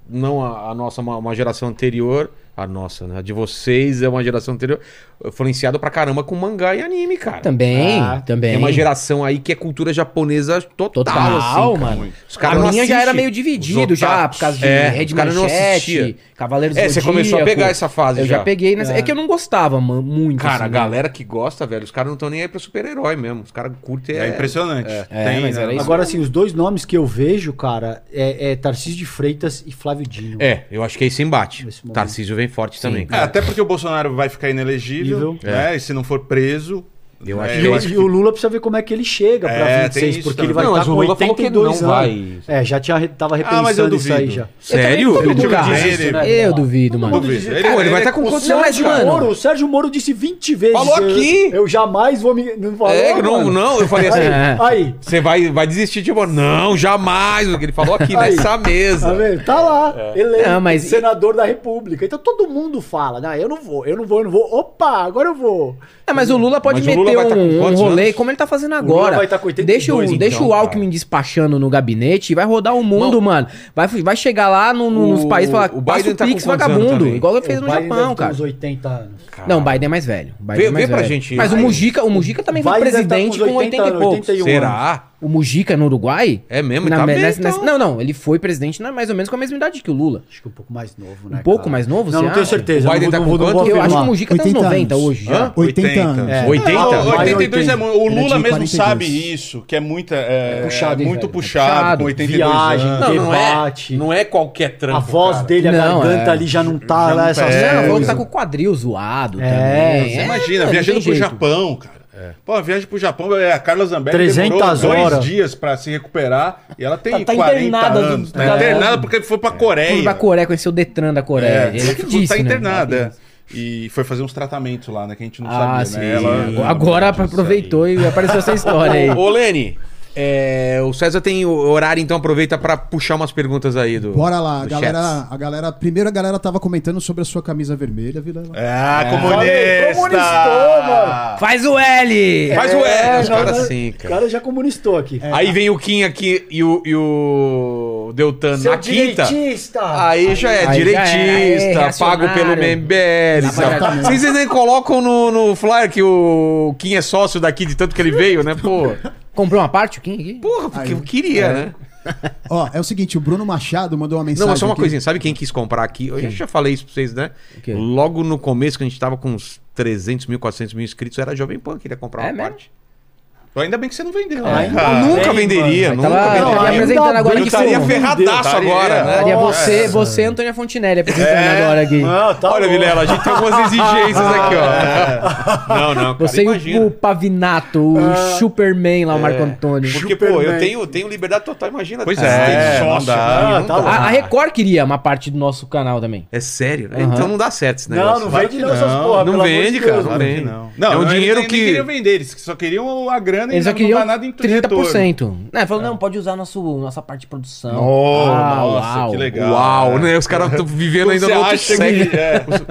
não a, a nossa, uma, uma geração anterior, a nossa, né? A de vocês é uma geração anterior, influenciada pra caramba com mangá e anime, cara. Também, Ah, também. Tem uma geração aí que é cultura japonesa total, Total, assim, cara. mano. Os A caras não minha já era meio dividido já, por causa de É, Red Manchete. Cavaleiros É, do você começou a pegar essa fase Eu já, já. peguei nessa. É. É. que eu não gostava muito. Cara, a assim, né? galera que gosta, velho, os caras não estão nem aí pra super-herói mesmo. Os caras curtem. É impressionante. É, mas era isso. Agora, assim, os dois nomes que eu vejo, cara, é, é Tarcísio de Freitas e Flávio Dino. É, eu acho que é esse embate. Tarcísio vem forte também. É, até porque o Bolsonaro vai ficar inelegível, Nível. né? E se não for preso. Eu é, acho E, que- o- acho e o Lula precisa ver como é que ele chega pra É, 26, tem isso porque também. ele vai Não, estar mas o com Lula falou que 82 não anos. vai. É, já tinha, tava Ah, mas eu repensando isso aí já. Sério? todo Ele tipo, ele- né? Eu duvido, mano. Duvido. Ele, Pô, ele vai estar com O quantos mas, mano- Moro, o Sérgio Moro disse 20 vezes. Falou eu- aqui. Eu, jamais vou me. Não falou, É, não, mano? não, eu falei assim. É. Aí, Você vai, vai desistir de Não, jamais. O que ele falou aqui Aí. nessa mesa. tá vendo? Tá lá, eleito, Não, mas- senador da República. Então todo mundo fala, não, eu não vou, eu não vou, eu não vou. Opa, agora eu vou. É, mas o Lula pode meter Vai tá com um, um quantos rolê anos? como ele tá fazendo Lula agora. vai tá com 82, deixa o, então, deixa o cara. Alckmin despachando no gabinete e vai rodar o mundo, mano. Vai, vai chegar lá no- no- nos países e falar, o passa Biden o tá com Pix vagabundo. Igual ele fez O no Biden Japão, ter cara. uns 80 anos. Não, o Biden é mais velho. Biden Vê- é mais vê pra velho. gente. Mas o. Mujica, o Mujica também foi tá presidente com uns com 80 e 80 poucos. 81 Será? O Mujica no Uruguai? É mesmo? Na- Tá bem, nessa- então. nessa- Não, não. Ele foi presidente na- mais ou menos com a mesma idade que o Lula. Acho que um pouco mais novo, né? Um pouco cara? mais novo, Não, não tenho certeza. O Biden não tá com não quanto? Eu acho que o. Mujica tem uns 80 90 anos. hoje já. Hã? 80 anos. É. 80? Não, Vai 82 é muito. O Ele é Lula mesmo 42. sabe isso, que é muita. É, puxado, é muito velho? puxado, puxado. com 82 Viagem, anos. Não, não é, Debate. não é qualquer trampo. A voz cara. dele, a Não, garganta é. ali já não tá Já lá, não essas. É, falou que coisas. tá com o quadril zoado É, também. Você É, imagina, não viajando pro. Japão, cara. Pô, a viagem pro Japão, é, a Carla Zambelli 300 demorou dois horas. dias pra se recuperar e ela tem Tá- tá 40 internada do- anos. Tá da- internada porque foi pra Foi Coreia. pra Coreia, conheceu o Detran da Coreia. É, Ele que disse, tá né? internada. é. E foi fazer uns tratamentos lá, né? Que a gente não Ah, sabia, sim. né? Ela- Agora aproveitou e apareceu essa história aí. Ô, Lene, é, o César tem o horário, então aproveita pra puxar umas perguntas aí do. Bora lá, a do galera, chats. a galera. Primeiro a galera tava comentando sobre a sua camisa vermelha, Vilela. Ah, Falei, comunista! comunistou, mano. Faz o L! Faz o L, os não, caras não, assim, O cara. cara já comunistou aqui. Aí vem o Kim aqui e o, e o Deltan Seu na quinta. direitista. Aí já é Aí já é, direitista, é pago pelo. MBL. Vocês nem colocam no, no flyer que o Kim é sócio daqui de tanto que ele veio, né? Pô, Comprou uma parte, o Kim aqui? porra, porque eu queria, né? Ó, é o seguinte, o Bruno Machado mandou uma mensagem. Não, mas só uma aqui. coisinha. Sabe quem quis comprar aqui? Eu já falei isso pra vocês, né? Logo no começo, que a gente tava com uns 300 mil, 400 mil inscritos, era a Jovem Pan, queria comprar É uma mesmo? parte. Ainda bem que você não vendeu, É, né? Eu nunca bem, venderia, mano. nunca Tava- venderia. tava apresentando agora Eu estaria ferradaço Estaria. agora, né? Estaria Nossa. você, você e Antônia Fontinelli apresentando É. agora aqui. Não, tá Olha. Vilela, a gente tem algumas exigências aqui, ó. Não, não, cara, Você e imagina. o, o Pavinato, o Ah. Superman lá, o Marco Antônio. Porque, pô, Superman. eu tenho, tenho liberdade total, imagina. Pois é, sócio não dá. aqui, não tá dá. A, a Record queria uma parte do nosso canal também. É sério? Então não dá certo esse Não, negócio. não Claro vende não essas não. porra. Não vende, de cara, não vende. Não. Não, É um dinheiro que- Nem queriam vender, eles só queriam a grana Eles e não queriam dá nada em 30%. Né, falou, não, pode usar nosso, nossa parte de produção. Oh, Ah, nossa, uau. que legal. Uau, É. né? Os caras estão vivendo Como ainda no outro século. que-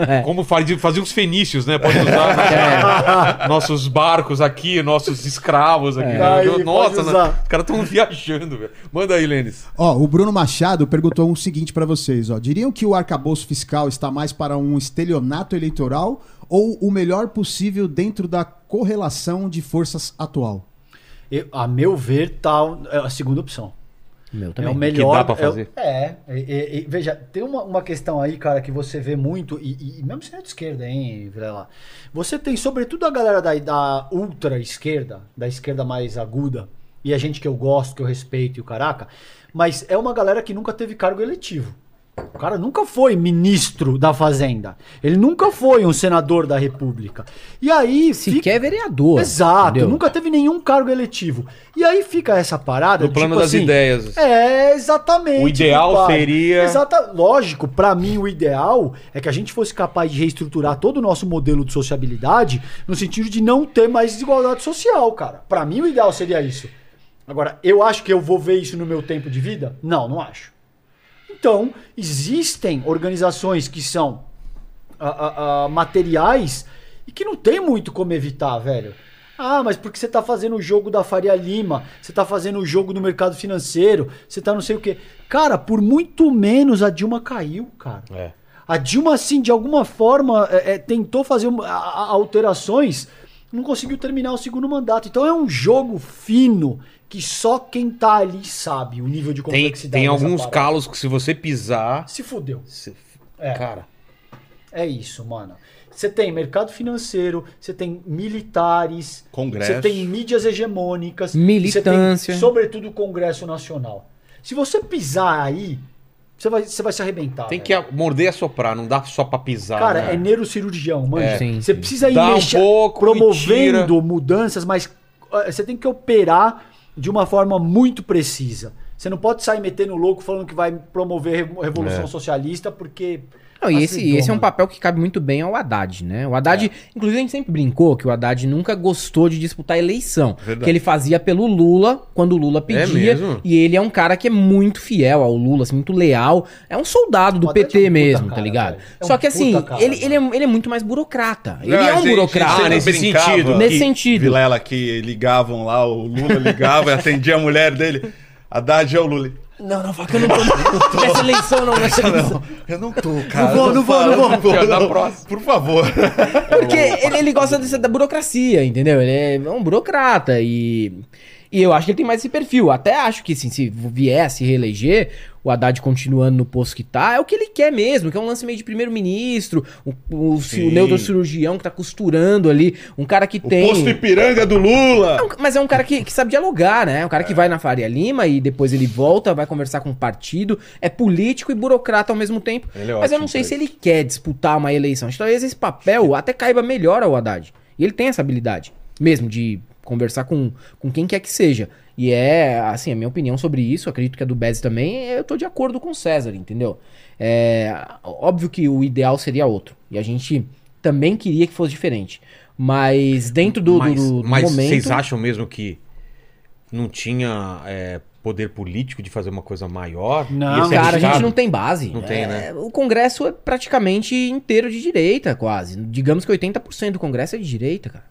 é. Como fazia, fazia os fenícios, né? Pode usar né? nossos barcos aqui, nossos escravos aqui. É. Aí, Nossa, né? os caras estão viajando, velho. Manda aí, Lênis. Ó, o Bruno Machado perguntou o seguinte pra vocês, ó. Diriam que o arcabouço fiscal está mais para um estelionato eleitoral ou o melhor possível dentro da correlação de forças atual? Eu- a meu ver, tal é a segunda opção. Meu É também. o melhor. dá pra é o- fazer. É, e- e- e, veja, tem uma, uma questão aí, cara, que você vê muito, e, e mesmo sendo de esquerda, hein, Vilela? Você tem, sobretudo, a galera da, da ultra esquerda, da esquerda mais aguda, e a gente que eu gosto, que eu respeito e o caraca, mas é uma galera que nunca teve cargo eletivo. O cara nunca foi ministro da Fazenda. Ele nunca foi um senador da República. E aí. Sequer é vereador. Exato, entendeu? nunca teve nenhum cargo eletivo. E aí fica essa parada. No plano tipo das assim, ideias. É, exatamente. O ideal seria- Exata... Lógico, pra mim o ideal é que a gente fosse capaz de reestruturar todo o nosso modelo de sociabilidade no sentido de não ter mais desigualdade social, cara. Pra mim o ideal seria isso. Agora, eu acho que eu vou ver isso no meu tempo de vida? Não, não acho. Então, existem organizações que são materiais e que não tem muito como evitar, velho. Ah, mas porque você tá fazendo o jogo da Faria Lima, você tá fazendo o jogo do mercado financeiro, você tá não sei o quê. Cara, por muito menos a Dilma caiu, cara. É. A Dilma, assim, de alguma forma, é, é, tentou fazer alterações, não conseguiu terminar o segundo mandato. Então é um jogo fino que só quem tá ali sabe o nível de Tem, complexidade. tem dessa alguns parada. calos que se você pisar. Se fudeu. você- É. Cara, É isso, mano. Você tem mercado financeiro, você tem militares, Congresso. você tem mídias hegemônicas, Militância. tem, sobretudo, o Congresso Nacional. Se você pisar aí, você vai, você vai se arrebentar. tem velho. que morder e assoprar, não dá só pra pisar. Cara, né? é neurocirurgião, mano. É. Sim, você sim. precisa ir Dá um pouco e promovendo mudanças, mas você tem que operar de uma forma muito precisa. Você não pode sair metendo louco falando que vai promover re- revolução É. socialista, porque. Não, e esse, esse é um papel que cabe muito bem ao Haddad, né? O Haddad, É. inclusive, a gente sempre brincou que o Haddad nunca gostou de disputar a eleição. Verdade. Que ele fazia pelo Lula, quando o Lula pedia. mesmo? e ele é um cara que é muito fiel ao Lula, assim, muito leal. É um soldado do PT é um mesmo, cara, tá ligado? É um Só que assim, cara, ele, ele, é, ele é muito mais burocrata. Ele Não, é um gente- burocrata. Ah, nesse sentido. Nesse sentido. Vilela, que ligavam lá, o Lula ligava e atendia a mulher dele. Haddad é o Lula. Não, não, que eu não tô. nessa eleição não, nessa eleição. Não, eu não tô, cara. Não vou, não vou, não vou. vou. Na próxima. Por favor. Porque ele, ele gosta dessa, da burocracia, entendeu? Ele é um burocrata e. E eu acho que ele tem mais esse perfil. Até acho que assim, se viesse reeleger, o Haddad continuando no posto que tá, é o que ele quer mesmo, que é um lance meio de primeiro-ministro, o, o, o neurocirurgião que tá costurando ali, um cara que O tem. posto Ipiranga do É Lula. um- mas é um cara que, que sabe dialogar, né? É um cara que vai na Faria Lima e depois ele volta, vai conversar com o partido, é político e burocrata ao mesmo tempo. É mas eu não sei se ele quer disputar uma eleição. Acho que Talvez esse papel até caiba melhor ao Haddad. E ele tem essa habilidade, mesmo, de conversar com, com quem quer que seja. E é, assim, a minha opinião sobre isso, acredito que a do Bez também, eu tô de acordo com o César, entendeu? É, óbvio que o ideal seria outro. E a gente também queria que fosse diferente. Mas dentro do, do- mas, do mas momento. vocês acham mesmo que não tinha é, poder político de fazer uma coisa maior? Não, Cara, a gente não tem base. Não tem, É, né? O Congresso é praticamente inteiro de direita, quase. Digamos que 80% do Congresso é de direita, cara.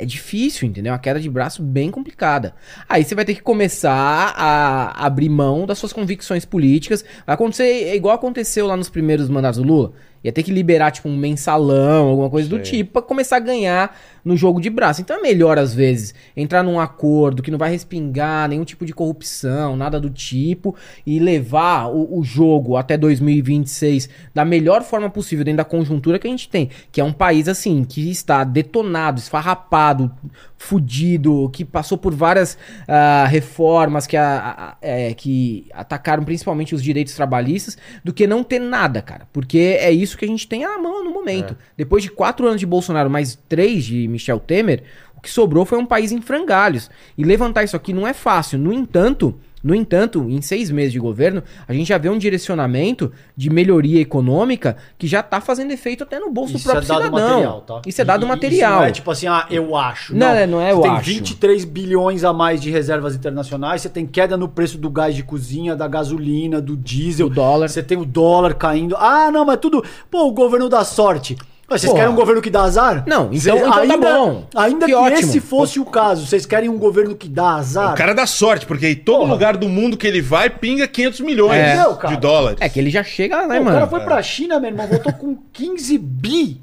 É difícil, entendeu? Uma queda de braço bem complicada. Aí você vai ter que começar a abrir mão das suas convicções políticas. Vai acontecer é igual aconteceu lá nos primeiros mandatos do Lula. Ia ter que liberar, tipo, um mensalão, alguma coisa do Sei. tipo, pra começar a ganhar no jogo de braço. Então é melhor, às vezes, entrar num acordo que não vai respingar nenhum tipo de corrupção, nada do tipo, e levar o, o jogo até 2026 da melhor forma possível, dentro da conjuntura que a gente tem. Que é um país, assim, que está detonado, esfarrapado, fudido, que passou por várias ah, reformas que, a- a- é, que atacaram principalmente os direitos trabalhistas, do que não ter nada, cara. Porque é isso que a gente tem à mão no momento. Depois de quatro anos de Bolsonaro, mais três de Michel Temer, o que sobrou foi um país em frangalhos. E levantar isso aqui não é fácil. No entanto, no entanto, em seis meses de governo, a gente já vê um direcionamento de melhoria econômica que já tá fazendo efeito até no bolso do Isso é próprio dado cidadão. material, tá? Isso é dado E- material. Isso não é tipo assim, ah, eu acho. Não, é, não é eu Você tem acho. 23 bilhões a mais de reservas internacionais, você tem queda no preço do gás de cozinha, da gasolina, do diesel. Do dólar. Você tem o dólar caindo. Ah, não, mas tudo... Pô, o governo dá sorte. Mas Vocês Pô. querem um governo que dá azar? Não, então- Cê- então tá ainda, bom. Ainda Que que, ótimo. esse fosse o caso, vocês querem um governo que dá azar? O cara dá sorte, porque em todo Porra. lugar do mundo que ele vai, pinga 500 milhões É. de Entendeu, dólares. É que ele já chega lá, Pô, né, o mano? cara foi pra China, meu irmão, voltou com 15 bi.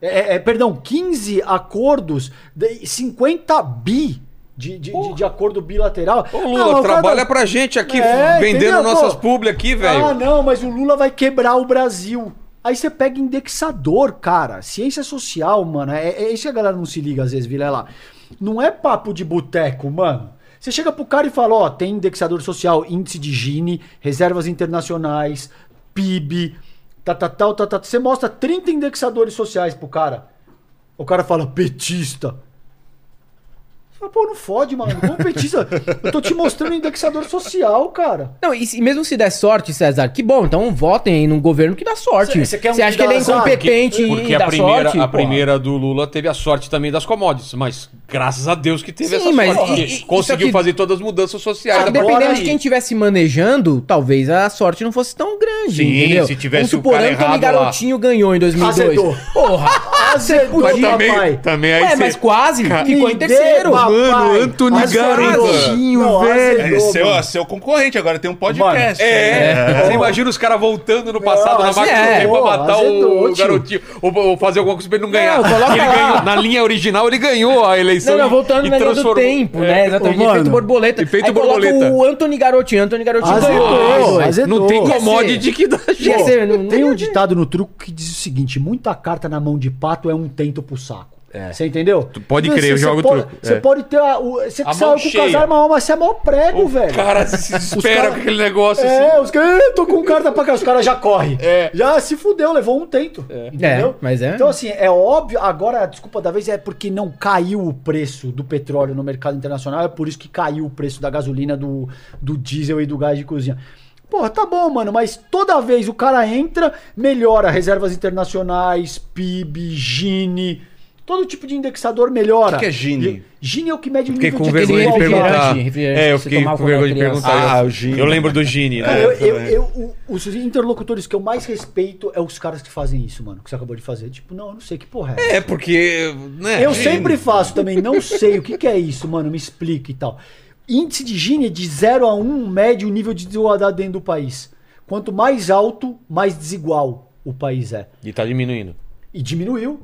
É, é, perdão, 15 acordos, de 50 bi de, de, de- de acordo bilateral. Ô, Ah, Lula, o trabalha pra gente aqui, É, vendendo entendeu, nossas publi aqui, Ah, velho. não, mas o Lula vai quebrar o Brasil. Aí você pega indexador, cara. Ciência social, mano. É, é isso que a galera não se liga às vezes, Vilela. Não é papo de boteco, mano. Você chega pro cara e fala, ó, tem indexador social, índice de Gini, reservas internacionais, PIB, tá, tá, tal, tá, tá. Você mostra 30 indexadores sociais pro cara. O cara fala, petista. Você fala, Pô, não fode, mano. Como petista? Eu tô te mostrando indexador social, cara. Não, e, se- mesmo se der sorte, César, que bom, então votem aí num governo que dá sorte. Cê- Você cê quer um acha que que ele é dá incompetente Porque e a dá primeira, sorte? a primeira do Lula teve a sorte também das commodities, mas graças a Deus que teve Sim, essa mas sorte. e- porque e- isso conseguiu aqui- fazer todas as mudanças sociais. Ah, da dependendo de aí. quem estivesse manejando, talvez a sorte não fosse tão grande, Sim, entendeu? se tivesse Vamos supor, o cara Anthony errado Garotinho ganhou em 2002. Azedou. Porra, Azedou, Mas podia, também, papai. também aí Ué, você- mas quase, ficou em Me dê, terceiro. Mano, Anthony Azedou. Garotinho, Não, velho. É seu, mano. seu concorrente, agora tem um podcast. É, você imagina os caras voltando no passado na Não, máquina do azedou, tempo pra matar azedou, o, tio. garotinho. Ou, ou fazer alguma coisa pra ele não ganhar. Não, ele ganhou, na linha original ele ganhou a eleição. Não, não, e- voltando e na linha do tempo, É. né? Exatamente. Mano, efeito borboleta. efeito Aí coloca borboleta. o Anthony Garotinho. Anthony Garotinho Azedou, ganhou. azedou. Não tem commodity que dá não tem um ditado no truco que diz o seguinte: muita carta na mão de pato é um tento pro saco. Você entendeu? pode Você- crer, eu jogo pode, truco. Você É. pode ter. A, o, você A saiu com o casar mal, mas você é mó prego, velho. O cara se cara- com aquele negócio assim. É, os caras, "Eh, tô com carta pra cá, os caras já correm. É. Já se fudeu, levou um tento. Entendeu? É, mas é. Então, assim, é óbvio. Agora, a desculpa da vez é porque não caiu o preço do petróleo no mercado internacional. É por isso que caiu o preço da gasolina, do, do diesel e do gás de cozinha. Porra, tá bom, mano, mas toda vez o cara entra, melhora reservas internacionais, PIB, Gini. Todo tipo de indexador melhora. O que que é Gini? Gini é o que mede o nível com de vergonha de perguntar. refrigerante, É, eu fiquei tomava com vergonha de perguntar. Ah, o Gini. Eu lembro do Gini, Cara, né? eu, eu, eu- os interlocutores que eu mais respeito é os caras que fazem isso, mano. Que você acabou de fazer. Tipo, não, eu não sei que porra é. essa. É, porque. Né, eu Gini. sempre faço também, não sei o que, que é isso, mano. Me explica e tal. Índice de Gini é de 0 a 1 mede o nível de desigualdade dentro do país. Quanto mais alto, mais desigual o país é. E tá diminuindo. E diminuiu.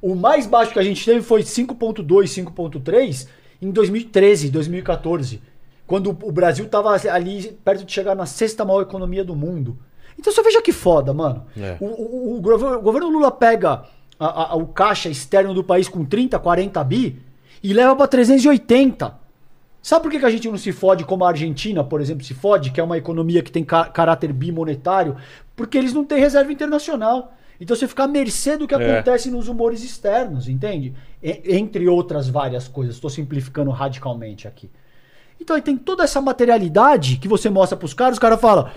O mais baixo que a gente teve foi 5.2, 5.3 em 2013, 2014. Quando o Brasil tava ali perto de chegar na sexta maior economia do mundo. Então você veja que foda, mano. É. O, o- o governo, o governo Lula pega a- a- o caixa externo do país com 30, 40 bi e leva pra 380. Sabe por que, que a gente não se fode como a Argentina, por exemplo, se fode, que é uma economia que tem ca- caráter bimonetário? Porque eles não têm reserva internacional. Então você fica à mercê do que É. acontece nos humores externos, entende? E- entre outras várias coisas. Estou simplificando radicalmente aqui. Então aí tem toda essa materialidade que você mostra pros caras, os caras falam,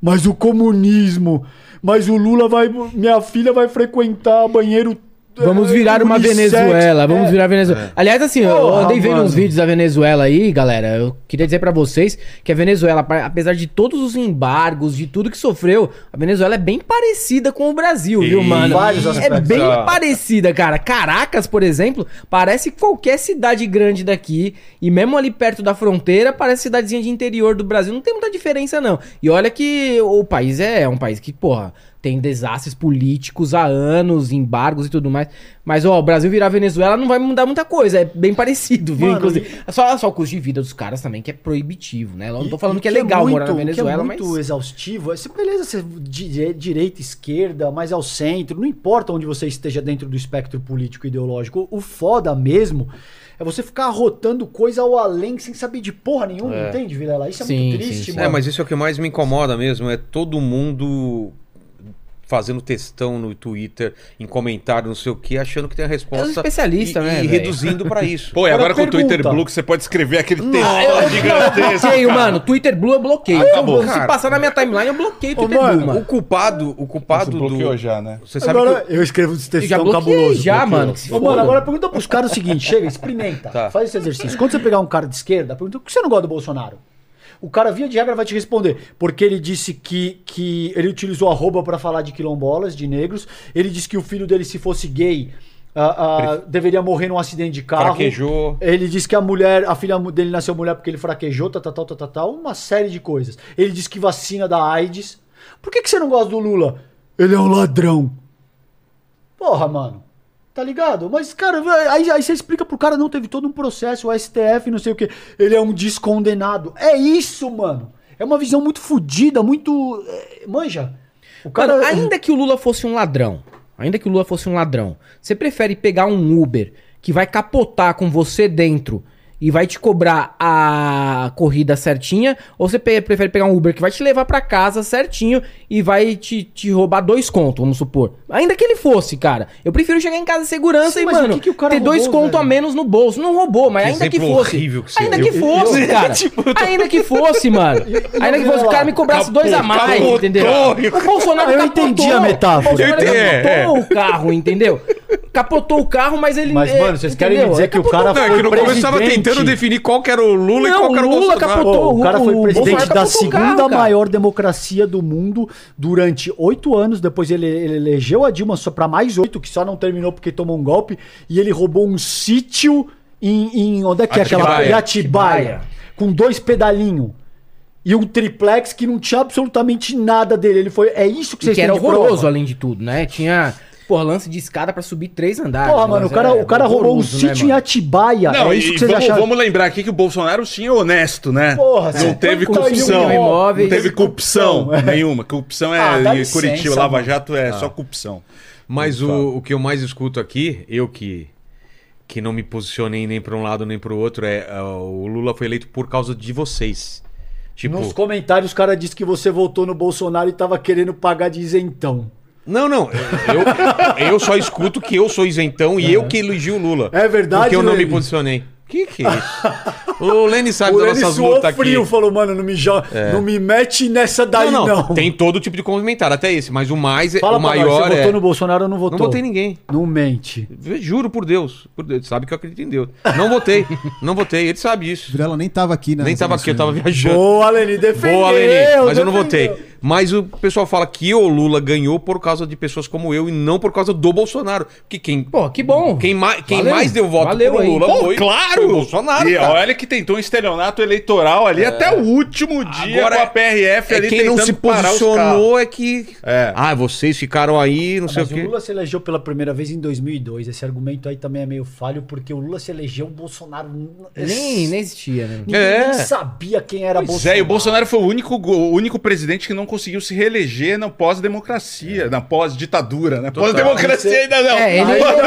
mas o comunismo, mas o Lula vai. Minha filha vai frequentar banheiro. Vamos virar uma unissex." Venezuela, vamos É. virar Venezuela. Aliás, assim, eu andei vendo uns vídeos da Venezuela aí, galera. Eu queria dizer pra vocês que a Venezuela, apesar de todos os embargos, de tudo que sofreu, a Venezuela é bem parecida com o Brasil, viu, mano? é bem parecida, cara. Caracas, por exemplo, parece qualquer cidade grande daqui. E mesmo ali perto da fronteira, parece cidadezinha de interior do Brasil. Não tem muita diferença, não. E olha que o país é, é um país que, porra, tem desastres políticos há anos, embargos e tudo mais. Mas, ó, o Brasil virar Venezuela não vai mudar muita coisa. É bem parecido, viu? Mano, Inclusive. Só, só o custo de vida dos caras também, que é proibitivo, né? Eu não tô E- falando e que é legal morar na muito- Venezuela, que é muito mas. exaustivo. Esse, beleza, você di- direita, esquerda, mais ao centro, não importa onde você esteja dentro do espectro político e ideológico. O foda mesmo é você ficar arrotando coisa ao além sem saber de porra nenhuma, É. entende, Vilela? Isso é Sim, muito triste, sim, sim. mano. É, mas isso é o que mais me incomoda mesmo, é todo mundo fazendo textão no Twitter, em comentário, não sei o que, achando que tem a resposta. É um especialista, e, né, E velho? reduzindo pra isso. Pô, e Agora agora com o. Twitter Blue que você pode escrever aquele texto Eu gigantesco. bloqueio, cara. mano. Twitter Blue eu bloqueio. Acabou. Se Cara. passar na minha timeline, eu bloqueio o Twitter mano, Blue, mano. O culpado, o culpado Você do. bloqueou já, né? Você sabe Agora que eu escrevo esse Eu já textão bloqueei cabuloso. já, mano. Se Ô, mano, agora pergunta pros caras o seguinte: chega, experimenta. Tá. Faz esse exercício. Quando você pegar um cara de esquerda, pergunta por que você não gosta do Bolsonaro? O cara, via de regra, vai te responder. Porque ele disse que, que ele utilizou arroba pra falar de quilombolas, de negros. Ele disse que o filho dele, se fosse gay, ah, ah, deveria morrer num acidente de carro. Fraquejou. Ele disse que a mulher, a filha dele nasceu mulher porque ele fraquejou, tal, tal, tal, tal, tal, tal, uma série de coisas. Ele disse que vacina da AIDS. Por que, que você não gosta do Lula? Ele é um ladrão. Porra, mano. Tá ligado? Mas, cara, aí, aí você explica pro cara, não, teve todo um processo, o STF, não sei o que. Ele é um descondenado. É isso, mano. É uma visão muito fodida, muito. é, manja. O cara. Mano, ainda que o Lula fosse um ladrão, ainda que o Lula fosse um ladrão, você prefere pegar um Uber que vai capotar com você dentro e vai te cobrar a corrida certinha, ou você pe- prefere pegar um Uber que vai te levar pra casa certinho e vai te, te roubar dois contos, vamos supor. Ainda que ele fosse, cara. Eu prefiro chegar em casa em segurança Sim, e, mano, que que o cara ter dois roubou, contos a menos no bolso. Não roubou, mas Que ainda que fosse. horrível que você ainda que fosse, Eu- cara. Ainda que fosse, mano. Ainda que fosse, o cara me cobrasse dois a mais, capotou. entendeu? O Bolsonaro Eu capotou. entendi a metáfora. O Bolsonaro Eu entendi, capotou o carro, entendeu? Capotou o carro, mas ele. Mas, é, mano, vocês querem me entendeu? dizer que o cara Não, é foi que no começo eu tava presidente. Tentando definir qual que era o Lula e Não, qual que era o o Lula Bolsonaro. capotou. Pô, o cara foi o presidente da segunda cara. maior democracia do mundo durante oito anos. Depois ele, ele elegeu a Dilma só para mais oito, que só não terminou porque tomou um golpe. E ele roubou um sítio em, em- onde é que é aquela Atibaia. em Atibaia, com dois pedalinhos. E um triplex que não tinha absolutamente nada dele. Ele foi. É isso que E vocês que era horroroso, prova. além de tudo, né? Tinha, porra, lance de escada pra subir três andares. Porra, mano, o cara, é o cara roubou um né, sítio em? Atibaia. Não, é e isso que vocês vamos, acharam. vamos lembrar aqui que o Bolsonaro sim é honesto, né? Porra, não você teve quanto corrupção. imóveis? Não teve corrupção É. nenhuma. Corrupção é Ah, licença, Curitiba, Lava. Jato é só corrupção. Mas o, o que eu mais escuto aqui, eu que, que não me posicionei nem pra um lado nem pro outro, é ah, o Lula foi eleito por causa de vocês. Tipo, Nos comentários, o cara disse que você votou no Bolsonaro e tava querendo pagar de isentão. Não, não, eu, eu só escuto que eu sou isentão e eu que elogio o Lula. É verdade, Porque eu não me Lene? posicionei. Que que é isso? o Lenny sabe O das Lenny nossas lutas aqui. frio, falou, mano, não me, jo- não me mete nessa daí, não, não. não, tem todo tipo de comentário, até esse, mas o mais, Fala o pra nós, maior você é... votou no Bolsonaro ou não votou? Não votei ninguém. Não mente. Juro por Deus, por Deus, sabe que eu acredito em Deus. Não votei, não votei, ele sabe isso. Virela nem tava aqui, né? Nem tava aqui, eu tava viajando. Boa, Leni, defendeu. Boa, Leni, mas eu não defendeu. votei. Mas o pessoal fala que o Lula ganhou por causa de pessoas como eu e não por causa do Bolsonaro. Que quem, Pô, que bom. quem, mais, quem Valeu. mais deu voto Valeu pro. Lula Pô, foi, claro! foi o Bolsonaro. E cara. olha que tentou um estelionato eleitoral ali até o último dia Agora, com a PRF É ali quem não tentando se posicionou é que. É. Ah, vocês ficaram aí, não sei Mas o o quê. Lula se elegeu pela primeira vez em 2002. Esse argumento aí também é meio falho, porque o Lula se elegeu, o Bolsonaro... Nem, nem existia, né? Ninguém É. nem sabia quem era Pois Bolsonaro. é, e o Bolsonaro foi o único, o único presidente que não conseguiu se reeleger na pós-democracia, na pós-ditadura, né? Pós-democracia ainda não. É, ele- tentou,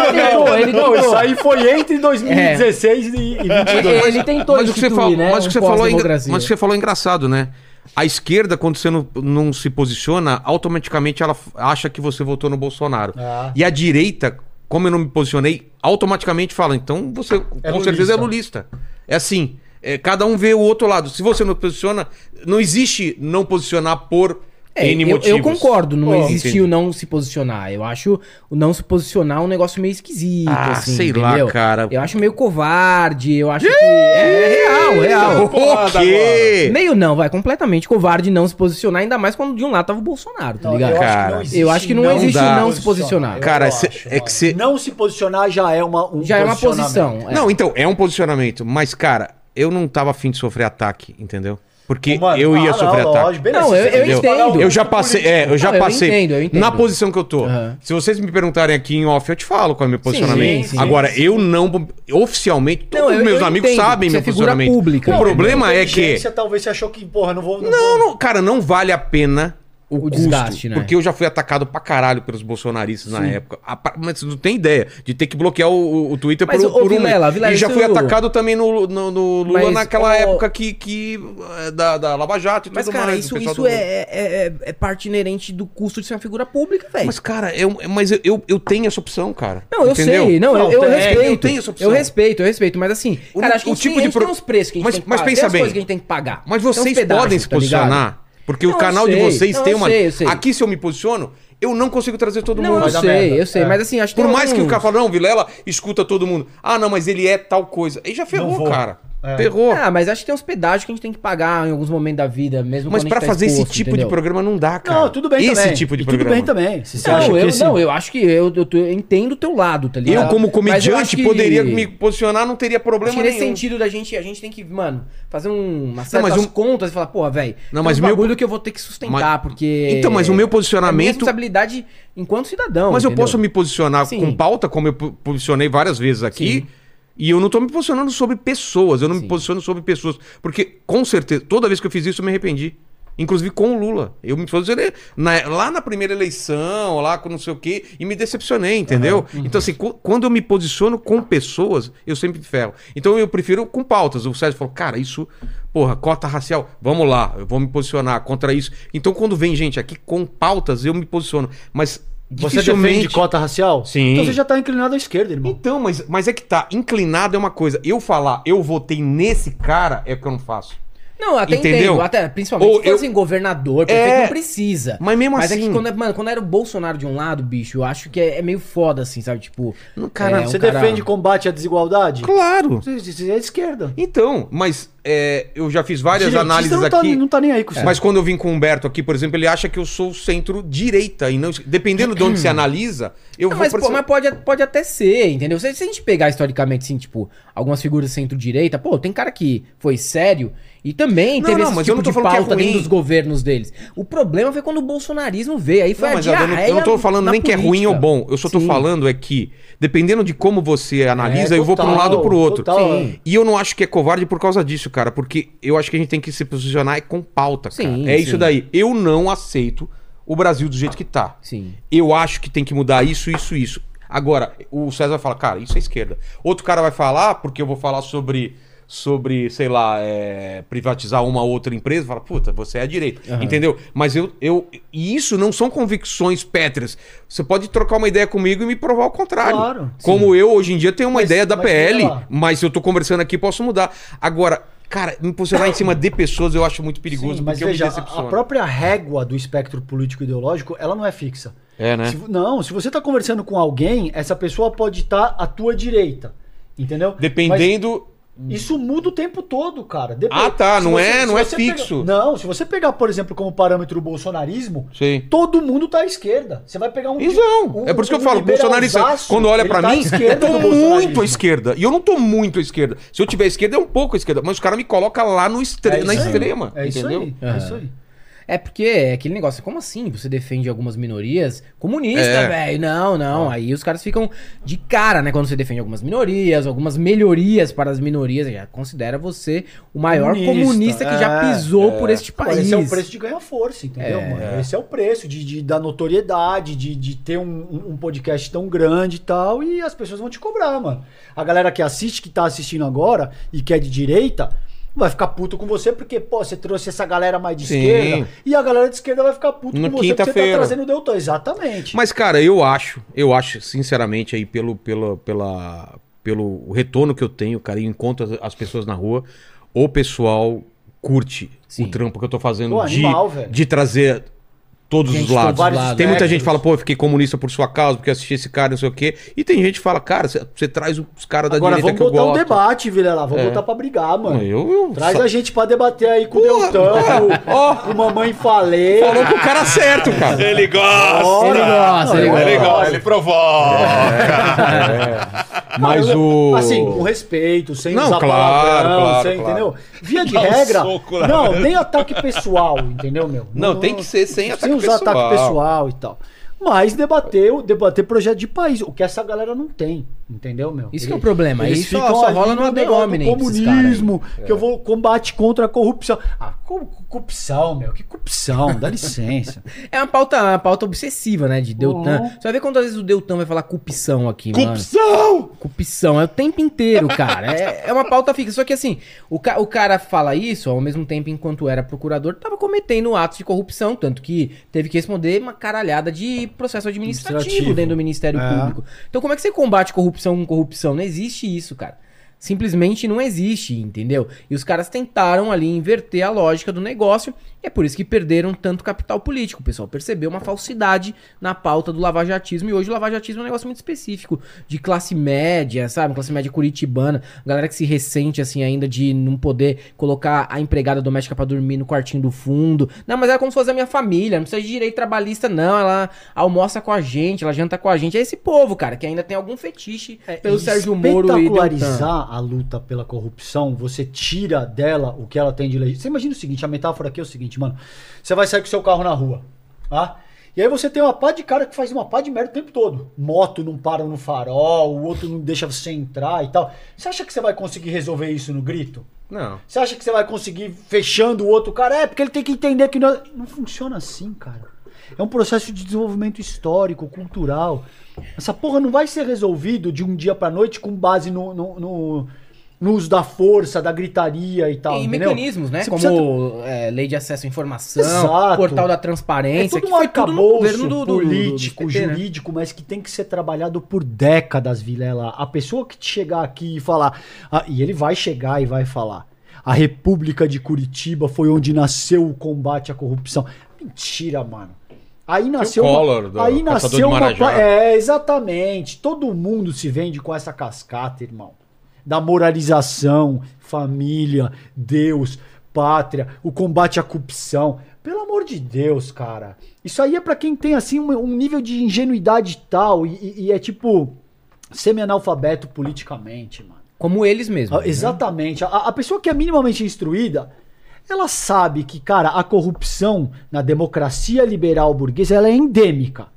não, ele não, tentou. isso aí foi entre 2016 e, e 22. Ele tentou Mas instituir, falou, né? mas o que um você falou é mas o que você falou é engraçado, né? A esquerda, quando você não, não se posiciona, automaticamente ela acha que você votou no Bolsonaro. Ah. E a direita, como eu não me posicionei, automaticamente fala, então você É com certeza é lulista. É assim, é, cada um vê o outro lado. Se você não posiciona, não existe não posicionar por É, N eu, motivos. eu concordo, não Pô, existe entendi. o não se posicionar. Eu acho o não se posicionar um negócio meio esquisito, Ah, assim, sei lá, entendeu? cara. Eu acho meio covarde, eu acho que... É, é real, real. O quê? Meio não, vai, completamente covarde não se posicionar, ainda mais quando de um lado tava o Bolsonaro, tá Não, ligado? eu acho que Cara, não existe eu acho que não existe dá. o não se posicionar. Eu Cara, acho, cê- é que cê- Não se posicionar já é uma, um Já é uma posição. é. Não, então, é um posicionamento. Mas, cara, eu não tava afim de sofrer ataque, entendeu? Porque Mano, eu ia ah, sofrer não, ataque. lógico, beleza, Não, eu- eu entendo. Eu já passei, é, eu já Não, eu passei entendo, eu entendo. na posição que eu tô. Aham. Se vocês me perguntarem aqui em off, eu te falo qual é o meu posicionamento. sim, Agora, eu não oficialmente, todos Não, os eu- meus eu amigos entendo, sabem você meu é posicionamento. pública. o Não, problema é que talvez você achou que, porra, não vou. não, vou- não, cara, não vale a pena o, O custo, desgaste, né? Porque eu já fui atacado pra caralho pelos bolsonaristas na época. A Mas você não tem ideia de ter que bloquear o, o- Twitter Mas, por, ô, por um Vilela, E já fui atacado também no, no, no Lula Mas, naquela ô, época que, que eh, da, da Lava Jato e Mas, tudo cara, mais. o isso, isso do- é, é, é- é parte inerente do custo de ser uma figura pública, velho. Mas, cara, eu, mas eu, eu, eu tenho essa opção, cara. Não, eu Entendeu? sei, não, Não, eu, eu respeito. eu tenho essa opção. Eu respeito, eu respeito, mas assim, O- cara, acho que o tipo tem, de pro- tem uns preços que a gente Mas- tem que mas pagar. pensa bem. coisas que a gente tem que pagar. Mas vocês podem se tá posicionar. Porque o Não, canal eu de vocês Não, tem eu uma. sei, eu sei. Aqui, se eu me posiciono, eu não consigo trazer todo Não, mundo. eu sei, merda. eu sei, É. mas assim, acho que Por mais que o cara fala, não, Vilela escuta todo mundo. Ah, não, mas ele é tal coisa. Aí já ferrou, cara. É. Ferrou. Ah, mas acho que tem uns pedágios que a gente tem que pagar em alguns momentos da vida, mesmo Mas quando a pra gente tá fazer esse exposto, tipo entendeu? de programa não dá, cara. Não, tudo bem esse também. tipo de E programa. Tudo bem também. Se você Não, acha que eu, esse- não, eu acho que eu, eu, eu entendo o teu lado, tá Eu, ligado? como eu comediante, acho que- poderia me posicionar, não teria problema Acho que nesse nenhum. sentido da gente, a gente tem que, mano, fazer um, uma certas mas um- contas e falar, porra, velho, Não, mas um o meu- bagulho que eu vou ter que sustentar, Mas- porque... Então, mas o meu É minha posicionamento. responsabilidade enquanto cidadão, Mas eu entendeu? posso me posicionar Sim. com pauta, como eu po- posicionei várias vezes aqui. Sim. E eu não tô me posicionando sobre pessoas, eu não me Sim. posiciono sobre pessoas. Porque, com certeza, toda vez que eu fiz isso, eu me arrependi. Inclusive com o Lula. Eu me posicionei na- lá na primeira eleição, lá com não sei o quê, e me decepcionei, entendeu? Então, assim, quando eu me posiciono com pessoas, eu sempre ferro. Então eu prefiro com pautas. O Sérgio falou, cara, isso, porra, cota racial, vamos lá, eu vou me posicionar contra isso. Então, quando vem gente aqui com pautas, eu me posiciono. Mas Você defende cota racial? Sim. Então você já tá inclinado à esquerda, irmão. Então, mas, mas é que tá, inclinado é uma coisa. Eu falar, eu votei nesse cara, é o que eu não faço. Não, até Entendeu? entendo. Até, principalmente Ou se eu- assim, governador, prefeito, É, não precisa. mas mesmo Mas é assim- que quando, mano, quando era o Bolsonaro de um lado, bicho, eu acho que é, é meio foda, assim, sabe? Tipo. Não, cara, é, um você cara- defende combate à desigualdade? Claro. Você, você é esquerda. Então, mas é, eu já fiz várias Direitista análises não tá, aqui. não tá nem aí com isso. Mas quando eu vim com o Humberto aqui, por exemplo, ele acha que eu sou centro-direita. e não Dependendo de onde se analisa, eu Não, vou mas, pô, mas pode, pode até ser, entendeu? Se, se a gente pegar historicamente, assim, tipo, algumas figuras centro-direita, pô, tem cara que foi sério e também Não, teve não, esse tipo de é pauta dentro ruim. dos governos deles. O problema foi quando o bolsonarismo veio, aí foi Não, a mas eu não, diarreia eu não tô falando nem que é ruim política. ou bom. Eu só tô Sim. falando é que, dependendo de como você analisa, É, eu vou pra um lado ou pro outro. total. E eu não acho que é covarde por causa disso, cara, porque eu acho que a gente tem que se posicionar é com pauta, cara. Sim, é sim. isso daí. Eu não aceito o Brasil do jeito que tá. Sim. Eu acho que tem que mudar isso, isso, isso. Agora, o César fala, cara, isso é esquerda. Outro cara vai falar, porque eu vou falar sobre, sobre sei lá, é, privatizar uma outra empresa, fala, puta, você é a direita. Entendeu? Mas eu, eu. E isso não são convicções pétreas. Você pode trocar uma ideia comigo e me provar o contrário. Claro, Como eu, hoje em dia, tenho uma Mas- ideia da mas PL, mas se eu tô conversando aqui, posso mudar. Agora, cara, me posicionar em cima de pessoas eu acho muito perigoso, Sim, mas porque veja, a, própria régua do espectro político ideológico, ela não é fixa. É, né? Se- não, se você tá conversando com alguém, essa pessoa pode estar à tua direita. Entendeu? Dependendo. Mas isso muda o tempo todo, cara. Dep- Ah, tá, não é- não é você fixo. pega- não, se você pegar, por exemplo, como parâmetro o bolsonarismo, Sim. todo mundo tá à esquerda. Você vai pegar um. Então, é por isso que eu falo, bolsonarista, quando olha pra tá mim, eu tô do bolsonarismo. muito à esquerda. E eu não tô muito à esquerda. Se eu tiver à esquerda, é um pouco à esquerda. Mas os caras me colocam lá no estre... É na isso aí. extrema. É isso entendeu? aí. É isso aí. É porque é aquele negócio, como assim? Você defende algumas minorias? Comunista, É. velho. Não, não. Aí os caras ficam de cara, né? Quando você defende algumas minorias, algumas melhorias para as minorias, já considera você o maior Comunista, comunista, que já é, pisou por este Agora, país. esse é o preço de ganhar força, entendeu, É. mano? Esse é o preço de, de- da notoriedade, de, de ter um, um- um podcast tão grande e tal, e as pessoas vão te cobrar, mano. A galera que assiste, que tá assistindo agora e que é de direita, vai ficar puto com você porque, pô, você trouxe essa galera mais de Sim. esquerda, e a galera de esquerda vai ficar puto No com você porque você tá trazendo o Deltan. Exatamente. Mas, cara, eu acho, eu acho, sinceramente, aí, pelo, pelo, pela, pelo retorno que eu tenho, cara, e encontro as, as pessoas na rua, o pessoal curte Sim. o trampo que eu tô fazendo Pô, de, animal, de trazer todos Gente os lados. todos os lados. Tem muita gente que fala, pô, eu fiquei comunista por sua causa, porque assisti esse cara, não sei o quê. E tem gente que fala, cara, você- traz os caras da Agora direita vamos que eu botar um gosto. debate, Vilela. Vamos É. botar pra brigar, mano. Eu, eu, Traz só- a gente pra debater aí com o Porra, Deltan, ó. com o Mamãe Falei. Falou com o cara certo, cara. Ele gosta! Ele gosta, ele Não, Ele gosta. gosta, ele provoca! Mas eu- o. Assim, com respeito, sem Não, usar claro, palavrão, claro, sem, claro. entendeu? Via de Dá um regra. soco não, nem ataque pessoal, entendeu, meu? Não, tem que ser sem ataque Usar pessoal. ataque pessoal e tal. Mas debater, debater projeto de país, o que essa galera não tem, entendeu, meu? Isso que é o problema, Eles isso ficam só rola no ad hominem comunismo, que eu vou combate contra a corrupção. Ah, co- corrupção, meu, que corrupção, dá licença. É uma pauta, uma pauta obsessiva, né? De Deltan. Uhum. Você vai ver quantas vezes o Deltan vai falar cupção aqui, mano. Corrupção! Cupção, é o tempo inteiro, cara. É, é uma pauta fixa. Só que assim, o, ca- o cara fala isso, ao mesmo tempo, enquanto era procurador, tava cometendo atos de corrupção, tanto que teve que responder uma caralhada de processo administrativo, Administrativo. dentro do Ministério É. Público. Então, como é que você combate corrupção com corrupção? Não existe isso, cara. Simplesmente não existe, entendeu? E os caras tentaram ali inverter a lógica do negócio. É por isso que perderam tanto capital político. O pessoal percebeu uma falsidade na pauta do lavajatismo. E hoje o lavajatismo é um negócio muito específico, de classe média, sabe? Classe média curitibana. Galera que se ressente, assim, ainda de não poder colocar a empregada doméstica pra dormir no quartinho do fundo. Não, mas é como se fosse a minha família. Não precisa de direito trabalhista, não. Ela almoça com a gente, ela janta com a gente. É esse povo, cara, que ainda tem algum fetiche pelo E Sérgio Moro e espetacularizar a luta pela corrupção, você tira dela o que ela tem de legítimo. Você imagina o seguinte, a metáfora aqui é o seguinte, mano. Você vai sair com o seu carro na rua, tá? E aí você tem uma pá de cara que faz uma pá de merda o tempo todo. Moto não para no farol, o outro não deixa você entrar e tal. Você acha que você vai conseguir resolver isso no grito? Não. Você acha que você vai conseguir fechando o outro cara? É, porque ele tem que entender que não, não funciona assim, cara. É um processo de desenvolvimento histórico, cultural. Essa porra não vai ser resolvido de um dia pra noite com base no, no, no- no uso da força, da gritaria e tal. E entendeu? mecanismos, né? Você Como é, lei de acesso à informação, Exato. portal da É transparência, tudo que um foi tudo no arcabouço governo do, do, político, do- do PT, né? jurídico, mas que tem que ser trabalhado por décadas, Vilela. A pessoa que chegar aqui e falar, ah, e ele vai chegar e vai falar, a República de Curitiba foi onde nasceu o combate à corrupção. Mentira, mano. Aí nasceu uma- Collor, do aí nasceu uma é exatamente. Todo mundo se vende com essa cascata, irmão. Da moralização, família, Deus, pátria, o combate à corrupção. Pelo amor de Deus, cara. Isso aí é pra quem tem assim um, um nível de ingenuidade tal e, e- é tipo semi-analfabeto politicamente, mano. Como eles mesmos. Ah, Exatamente. A, a pessoa que é minimamente instruída, ela sabe que, cara, a corrupção na democracia liberal burguesa ela é endêmica.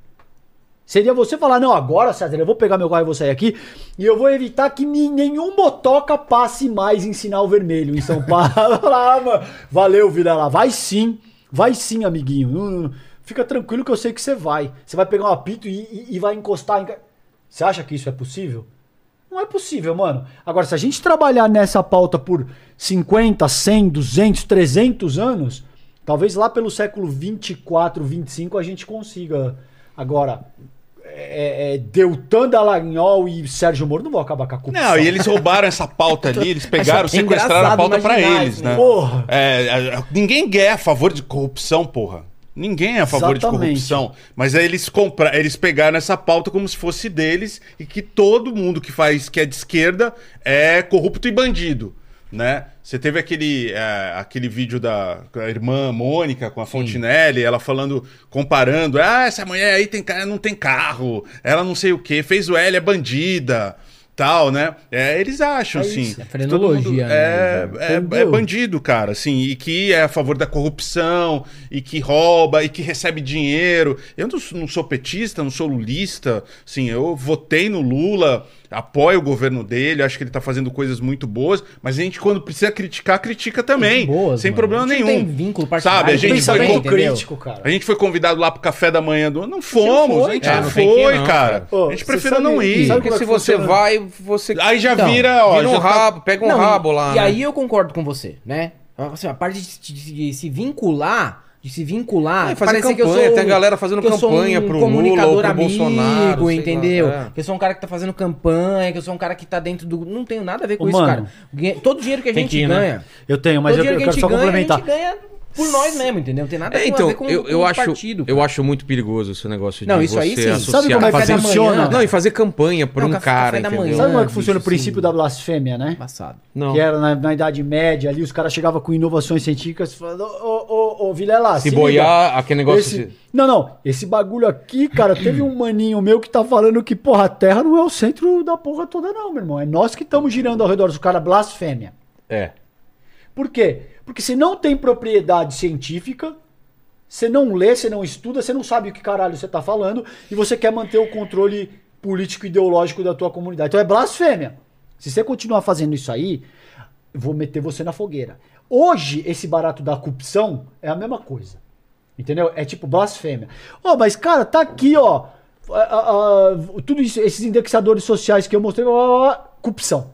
Seria você falar, não, agora, César, eu vou pegar meu carro e vou sair aqui e eu vou evitar que nenhum motoca passe mais em sinal vermelho em São Paulo. ah, valeu, Vilela. Vai sim, vai sim, amiguinho. Não- não- fica tranquilo que eu sei que você vai. Você vai pegar um apito e, e- e vai encostar em... Você acha que isso é possível? Não é possível, mano. Agora, se a gente trabalhar nessa pauta por 50, 100, 200, 300 anos, talvez lá pelo século 24, 25 a gente consiga. Agora, é, é, Deltan Dallagnol e Sérgio Moro não vão acabar com a corrupção. Não, e eles roubaram essa pauta ali, eles pegaram, até sequestraram a pauta pra imaginar eles, né? Porra. É, é, ninguém é a favor de corrupção, porra. Ninguém é a favor de Exatamente. corrupção. Mas aí eles compra... eles pegaram essa pauta como se fosse deles e que todo mundo que faz que é de esquerda é corrupto e bandido. Né? Você teve aquele, é, aquele vídeo da irmã Mônica com a Fontinelli, ela falando, comparando, ah, essa mulher aí tem, não tem carro, ela não sei o que, fez o L, é bandida, tal, né? É, eles acham, É assim. É frenologia, todo mundo né? É, é, é bandido, cara, assim, e que é a favor da corrupção, e que rouba, e que recebe dinheiro. Eu não, sou- não sou petista, não sou lulista, assim, eu votei no Lula, apoio o governo dele, acho que ele tá fazendo coisas muito boas, mas a gente, quando precisa criticar, critica também, Boas, sem mano. problema A gente nenhum. não tem vínculo partidário, Sabe, a gente foi, entendeu? crítico, cara. a gente foi convidado lá pro café da manhã do. Não fomos, foi, a gente cara. não foi, não, cara. a gente prefere sabe- não ir. sabe Porque se você funciona? vai, você. Aí já Então, vira, ó. Vira um já tá- rabo, pega um Não, rabo lá. E né? aí eu concordo com você, né? Assim, a parte de, de- de se vincular, de se vincular. É, fazer parecer que eu campanha, sou- tem a galera fazendo que eu sou campanha um pro Lula ou comunicador pro amigo, Bolsonaro, sei lá, entendeu? é. Que eu sou um cara que tá fazendo campanha, que eu sou um cara que tá dentro do. Não tenho nada a ver com Ô, isso, mano, cara. Todo o dinheiro que a gente que ir, né? ganha. Eu tenho, mas eu, dinheiro eu que a quero gente só ganha, complementar. a gente ganha por nós mesmo, entendeu? Não tem nada É, a então, ver com, eu, com eu, o acho, partido. eu cara. acho muito perigoso esse negócio de Não, isso aí você sim. associar... Sabe como é que Café da funciona? Não, e fazer campanha por Não, um café- cara, café da entendeu? manhã. Sabe como é que bicho, funciona o sim. princípio da blasfêmia, né? Passado. Não. Que era na, na Idade Média ali, os caras chegavam com inovações científicas falando, ô, ô, ô, Vilela, Se liga. boiar, aquele negócio... Esse- de- Não, não, esse bagulho aqui, cara, teve um maninho meu que tá falando que, porra, a Terra não é o centro da porra toda não, meu irmão. É nós que estamos girando ao redor dos caras, blasfêmia. É. Por quê? Porque você não tem propriedade científica, você não lê, você não estuda, você não sabe o que caralho você tá falando e você quer manter o controle político ideológico da tua comunidade. Então é blasfêmia. Se você continuar fazendo isso aí, vou meter você na fogueira. Hoje, esse barato da corrupção é a mesma coisa. Entendeu? É tipo blasfêmia. Ó, mas cara, tá aqui, ó. a- a- a- tudo isso, esses indexadores sociais que eu mostrei, blá, corrupção.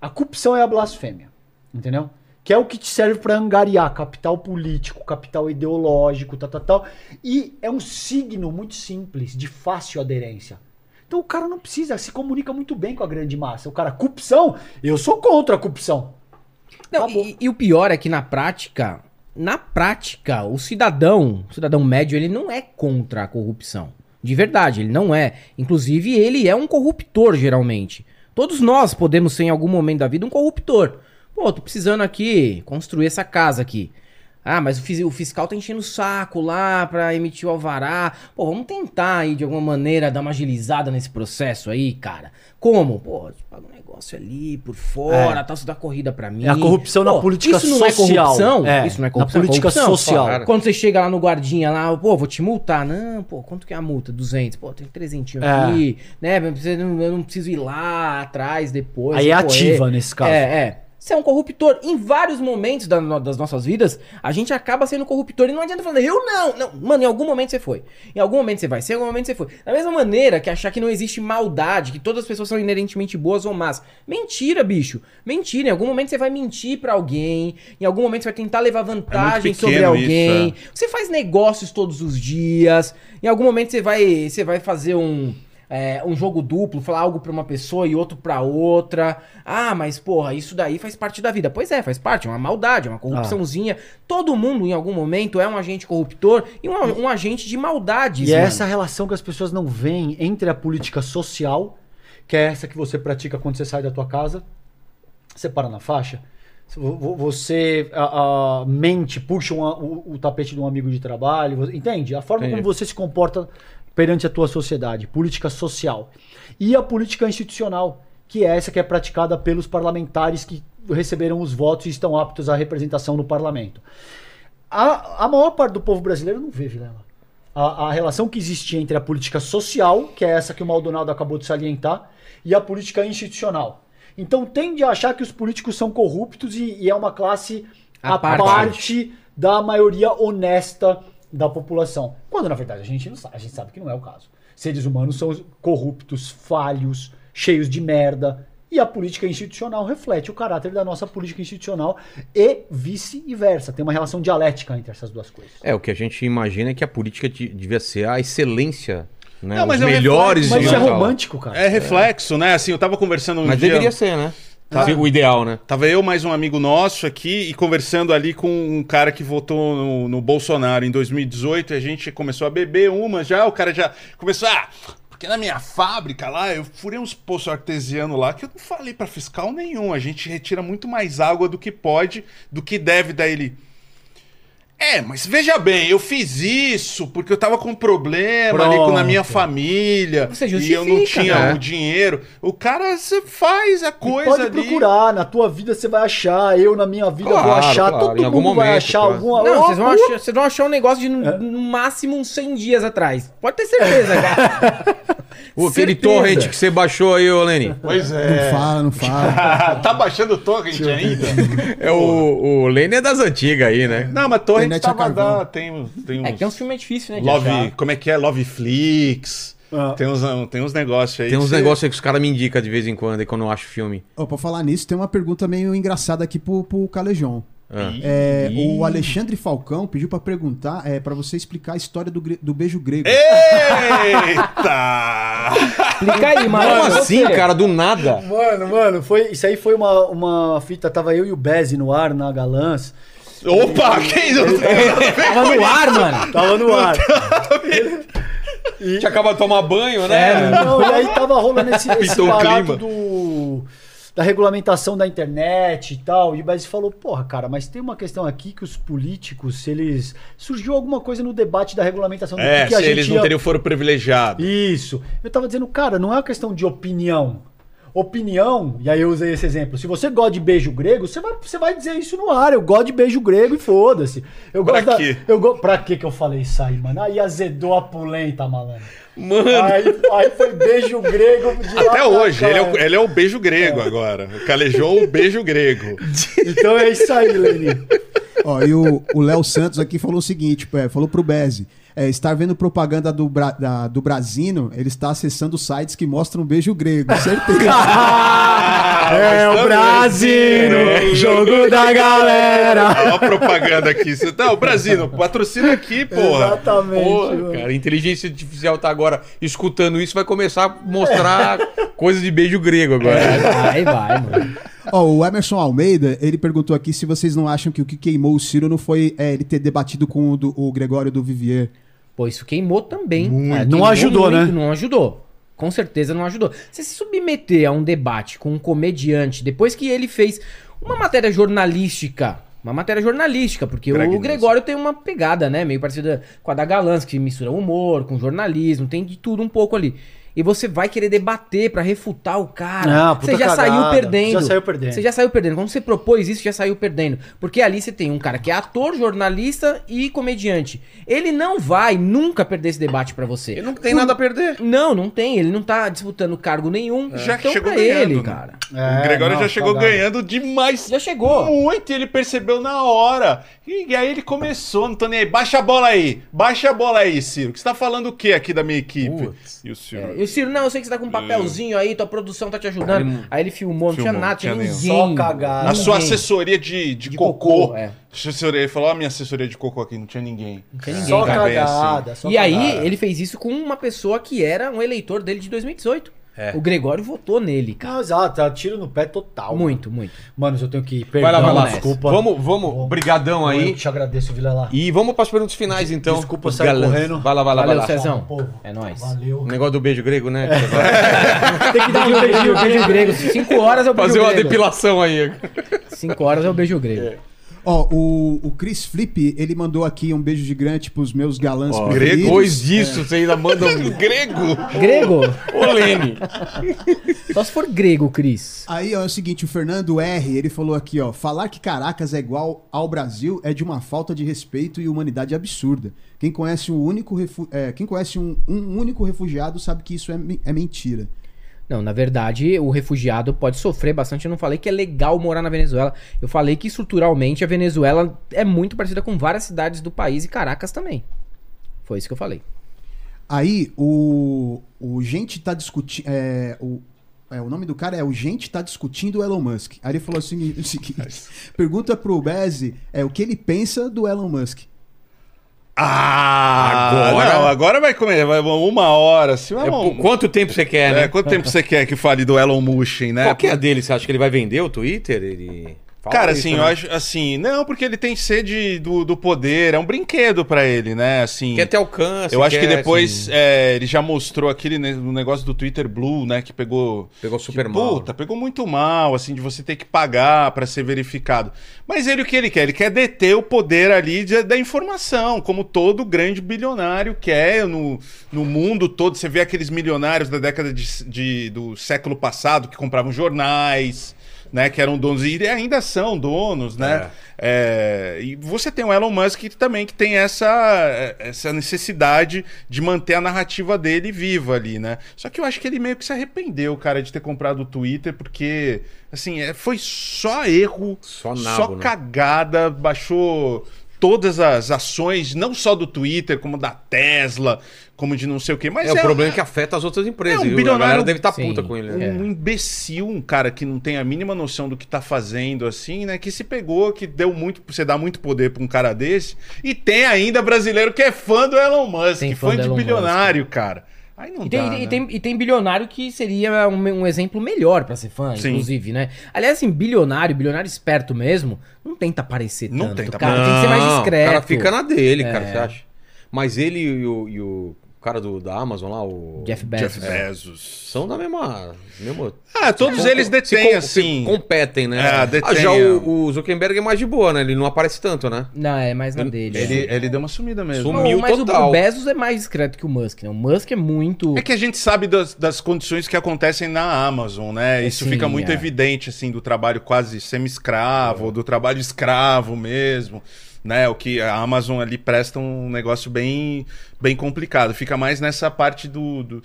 A corrupção é a blasfêmia. Entendeu? Que é o que te serve para angariar capital político, capital ideológico, tal, tal, tal. E é um signo muito simples, de fácil aderência. Então o cara não precisa, se comunica muito bem com a grande massa. O cara, corrupção, eu sou contra a corrupção. Não, e, e o pior é que na prática, na prática, o cidadão, o cidadão médio, ele não é contra a corrupção. De verdade, ele não é. Inclusive, ele é um corruptor, geralmente. Todos nós podemos ser, em algum momento da vida, um corruptor. Pô, tô precisando aqui construir essa casa aqui. Ah, mas o, fis- o fiscal tá enchendo o saco lá pra emitir o alvará. Pô, vamos tentar aí, de alguma maneira, dar uma agilizada nesse processo aí, cara. Como? Pô, paga um negócio ali por fora, tal, você dá corrida pra mim. É a corrupção na Pô, política isso não social. É corrupção? É, isso não é na corrupção? é política corrupção? social. Claro. Quando você chega lá no guardinha lá, pô, vou te multar. Não, pô, quanto que é a multa? 200. Pô, tem 300 É. aqui, né? Eu não preciso ir lá atrás depois. Aí é ativa nesse caso. É, é. Você é um corruptor. Em vários momentos da das nossas vidas, a gente acaba sendo corruptor. E não adianta falar, eu não. Não, mano, em algum momento você foi. Em algum momento você vai ser, em algum momento você foi. Da mesma maneira que achar que não existe maldade, que todas as pessoas são inerentemente boas ou más. Mentira, bicho. Mentira. Em algum momento você vai mentir pra alguém. Em algum momento você vai tentar levar vantagem sobre pequeno alguém. isso, Você faz negócios todos os dias. Em algum momento você vai, você vai fazer um, é, um jogo duplo, falar algo pra uma pessoa e outro pra outra. Ah, mas porra, isso daí faz parte da vida. Pois é, faz parte. É uma maldade, é uma corrupçãozinha. Todo mundo, em algum momento, é um agente corruptor e um, um agente de maldades. E é mano. essa relação que as pessoas não veem entre a política social, que é essa que você pratica quando você sai da tua casa, você para na faixa, vo- vo- você ah, ah, mente, puxa um- o, o tapete de um amigo de trabalho, você- entende? A forma Entendi. como você se comporta perante a tua sociedade, política social. E a política institucional, que é essa que é praticada pelos parlamentares que receberam os votos e estão aptos à representação no parlamento. A, a maior parte do povo brasileiro não vê, Vilela. A, a relação que existe entre a política social, que é essa que o Maldonado acabou de salientar, e a política institucional. Então tende a achar que os políticos são corruptos e, e é uma classe À à parte. parte. da maioria honesta da população. Quando na verdade a gente não sabe, a gente sabe que não é o caso. Seres humanos são corruptos, falhos, cheios de merda. E a política institucional reflete o caráter da nossa política institucional e vice-versa. Tem uma relação dialética entre essas duas coisas. É, o que a gente imagina é que a política de- devia ser a excelência, né? Não, mas Os é melhores reflexo. Mas isso é romântico, cara. É reflexo, né? Assim, eu tava conversando um Mas dia... deveria ser, né? Tá. O ideal, né? Tava eu mais um amigo nosso aqui e conversando ali com um cara que votou no, no Bolsonaro em 2018 e a gente começou a beber uma já, o cara já começou, ah, porque na minha fábrica lá, eu furei uns poços artesianos lá que eu não falei pra fiscal nenhum, a gente retira muito mais água do que pode, do que deve, daí ele... É, mas veja bem, eu fiz isso porque eu tava com um problema ali com, na minha Pronto. família Você e eu não tinha né? o dinheiro. O cara você faz a E coisa pode ali. procurar, na tua vida você vai achar, eu na minha vida vou Claro, achar, claro, todo em algum mundo vai momento, achar claro. alguma Não, vocês vão, achar, vocês vão achar um negócio de no, É. no máximo uns 100 dias atrás. Pode ter certeza, cara. O, aquele torrent que você baixou aí, ô Lenny. Pois Não é. fala, não fala. tá baixando torrent ainda? É o, o Lenny é das antigas aí, né? Não, mas torrent Internet a tava carvão. Tem, tem uns. É que tem uns filmes difíceis, né? de Love, achar. como é que é? Love Flix. Ah. Tem uns, tem uns negócios aí. Tem uns que negócios aí que os caras me indicam de vez em quando, aí quando eu acho filme. Ó, pra falar nisso, tem uma pergunta meio engraçada aqui pro, pro Calejão. Ah. É, Ih. o Alexandre Falcão pediu pra perguntar, é, para você explicar a história do, do beijo grego. Eita! Explica aí, mano. Como Você. assim, cara? Do nada? Mano, mano, foi, isso aí foi uma, uma fita, tava eu e o Bezzi no ar, na Galãs. Opa, que isso? Tava no ar, mano. Tava no ar. Tinha acabado de tomar banho, né? É, Não, e aí tava rolando esse, esse barato do, da regulamentação da internet e tal. E o Bezzi falou, porra, cara, mas tem uma questão aqui que os políticos, se eles... Surgiu alguma coisa no debate da regulamentação do É, que, se gente eles ia- não teriam foro privilegiado. Isso. Eu tava dizendo, cara, não é uma questão de opinião. Opinião, e aí eu usei esse exemplo. Se você gosta de beijo grego, você vai, você vai dizer isso no ar. Eu gosto de beijo grego e foda-se. Eu Pra gosto da- quê? eu go... Pra que que eu falei isso aí, mano? Aí azedou a pulenta, malandro. Mano. Aí, aí foi beijo grego de Até pra hoje, ele é, o, ele é o beijo grego agora. Calejou o beijo grego. Então é isso aí, Leni. Ó, e o Léo Santos aqui falou o seguinte, é, falou pro Bezzi, é, estar vendo propaganda do, Bra- da- do Brasino, ele está acessando sites que mostram beijo grego, certeza. é o Brasil, jogo da galera. Olha a propaganda aqui. Você tá, o Brasil, patrocina aqui, porra. Exatamente. Porra, cara, a inteligência artificial tá agora escutando isso, vai começar a mostrar coisas de beijo grego agora. Vai, vai, mano. Ó, o Emerson Almeida, ele perguntou aqui se vocês não acham que o que queimou o Ciro não foi é, ele ter debatido com o, do- o Gregório do Vivier. Pô, isso queimou também. Muito. É, Não queimou ajudou, né? Não ajudou. Com certeza não ajudou. Você se submeter a um debate com um comediante, depois que ele fez uma matéria jornalística. Uma matéria jornalística, porque Greg o. Gregório tem uma pegada, né? Meio parecida com a da Galãs, que mistura humor com jornalismo, tem de tudo um pouco ali. E você vai querer debater pra refutar o cara. Não, puta você já cagada. saiu perdendo. Já saiu perdendo. Você já saiu perdendo. Quando você propôs isso, já saiu perdendo. Porque ali você tem um cara que é ator, jornalista e comediante. Ele não vai nunca perder esse debate pra você. Ele não tem nada a perder. Não, não tem. Ele não tá disputando cargo nenhum. Já então chegou pra ganhando, ele, né? cara. É, o Gregório não, já chegou cagada. ganhando demais. Já chegou. Muito, e ele percebeu na hora. E aí ele começou, não tô nem aí. Baixa a bola aí. Baixa a bola aí, Ciro. Que você tá falando o que aqui da minha equipe? Putz. E o Ciro. É, e o Ciro, não, eu sei que você tá com um papelzinho aí, tua produção tá te ajudando. Aí ele filmou, não tinha nada, tinha tinha ninguém. Só cagada. A sua assessoria de, de, De cocô. cocô, é. Assessoria, ele falou: ó, minha assessoria de cocô aqui, não tinha ninguém. Não tinha ninguém, Só bem assim. cagada. só E aí, cagada. ele fez isso com uma pessoa que era um eleitor dele de 2018. É. O Gregório votou nele, cara. Não, exato, tá tiro no pé total. Muito, muito. Mano, eu tenho que ir. Vai lá, Perdão, vai lá. desculpa. Vamos, vamos. Brigadão Eu aí. te agradeço, Vila lá. E vamos para as perguntas finais, então. Desculpa sair galãs. correndo. Vai lá, vai lá, Valeu, vai lá. Cezão. É nóis. Valeu. O negócio do beijo grego, né? Tem que dar um Beijo, beijo grego. Cinco horas é o beijo Fazer uma grego. depilação aí. Cinco horas é o beijo grego. Ó, o, o Chris Flip, ele mandou aqui um beijo gigante pros meus galãs Ó, preferidos. Depois disso, você ainda manda um grego. Grego? Ô, Lene. Só se for grego, Cris. Aí ó, é o seguinte, o Fernando R, ele falou aqui, ó, falar que Caracas é igual ao Brasil é de uma falta de respeito e humanidade absurda. Quem conhece um único, refu- é, quem conhece um, um único refugiado sabe que isso é, me- é mentira. Não, na verdade, o refugiado pode sofrer bastante. Eu não falei que é legal morar na Venezuela. Eu falei que estruturalmente a Venezuela é muito parecida com várias cidades do país e Caracas também. Foi isso que eu falei. Aí o, o gente tá discutindo, é, o, é, o nome do cara é o gente tá discutindo o Elon Musk. Aí ele falou assim, o seguinte, pergunta pro Bezzi é, o que ele pensa do Elon Musk. Ah, Agora? Não, agora vai comer. Vai uma hora. Assim, vai É, quanto tempo você quer, né? É, quanto tempo você quer que fale do Elon Musk, né? Qual que é a dele? Você acha que ele vai vender o Twitter? Ele... Fala Cara, isso, assim, né? eu acho assim, não, porque ele tem sede do, do poder, é um brinquedo pra ele, né? Assim, Quer ter alcance. eu acho que quer, depois assim, é, ele já mostrou aquele no negócio do Twitter Blue, né, que pegou Pegou super que, mal. Puta, pegou muito mal, assim, de você ter que pagar pra ser verificado. Mas ele o que ele quer? Ele quer deter o poder ali de- da informação, como todo grande bilionário quer no, no mundo todo. Você vê aqueles milionários da década de, de- do século passado que compravam jornais. Né, que eram donos e ainda são donos, né? É, e você tem o Elon Musk também que tem essa, essa necessidade de manter a narrativa dele viva ali, né? Só que eu acho que ele meio que se arrependeu, cara, de ter comprado o Twitter, porque, assim, é, foi só erro, Só nabo, só né? cagada, baixou todas as ações, não só do Twitter, como da Tesla, como de não sei o quê. Mas É, o problema é que afeta as outras empresas. É um bilionário- A galera deve estar Sim. puta com ele. um, né? É. imbecil, um cara que não tem a mínima noção do que tá fazendo, assim, né? Que se pegou, que deu muito. Você dá muito poder pra um cara desse. E tem ainda brasileiro que é fã do Elon Musk, Tem fã fã de Elon bilionário, cara. Aí não E tem, dá. e né? tem- e tem bilionário que seria um, um exemplo melhor pra ser fã, Sim. inclusive, né? Aliás, assim, bilionário, bilionário esperto mesmo, não tenta aparecer Não tanto, tenta cara. Tem que ser mais Não, discreto. O cara fica na dele, cara, É. você acha? Mas ele e o, e o cara do, da Amazon lá, o. Jeff Bezos. Jeff Bezos. São da mesma. mesma Ah, todos se eles com- detêm, assim. se competem, né? É, detém, ah, já é. o, o Zuckerberg é mais de boa, né? Ele não aparece tanto, né? Não, é mais na dele. Ele, é. ele deu uma sumida mesmo. Sumiu. Não, mas o- total. o Bezos é mais discreto que o Musk, né? O Musk é muito... É que a gente sabe das, das condições que acontecem na Amazon, né? Isso Sim, fica muito é. evidente, assim, do trabalho quase semi-escravo, ou do trabalho escravo mesmo, né? O que a Amazon ali presta um negócio bem, bem complicado. Fica mais nessa parte do... do...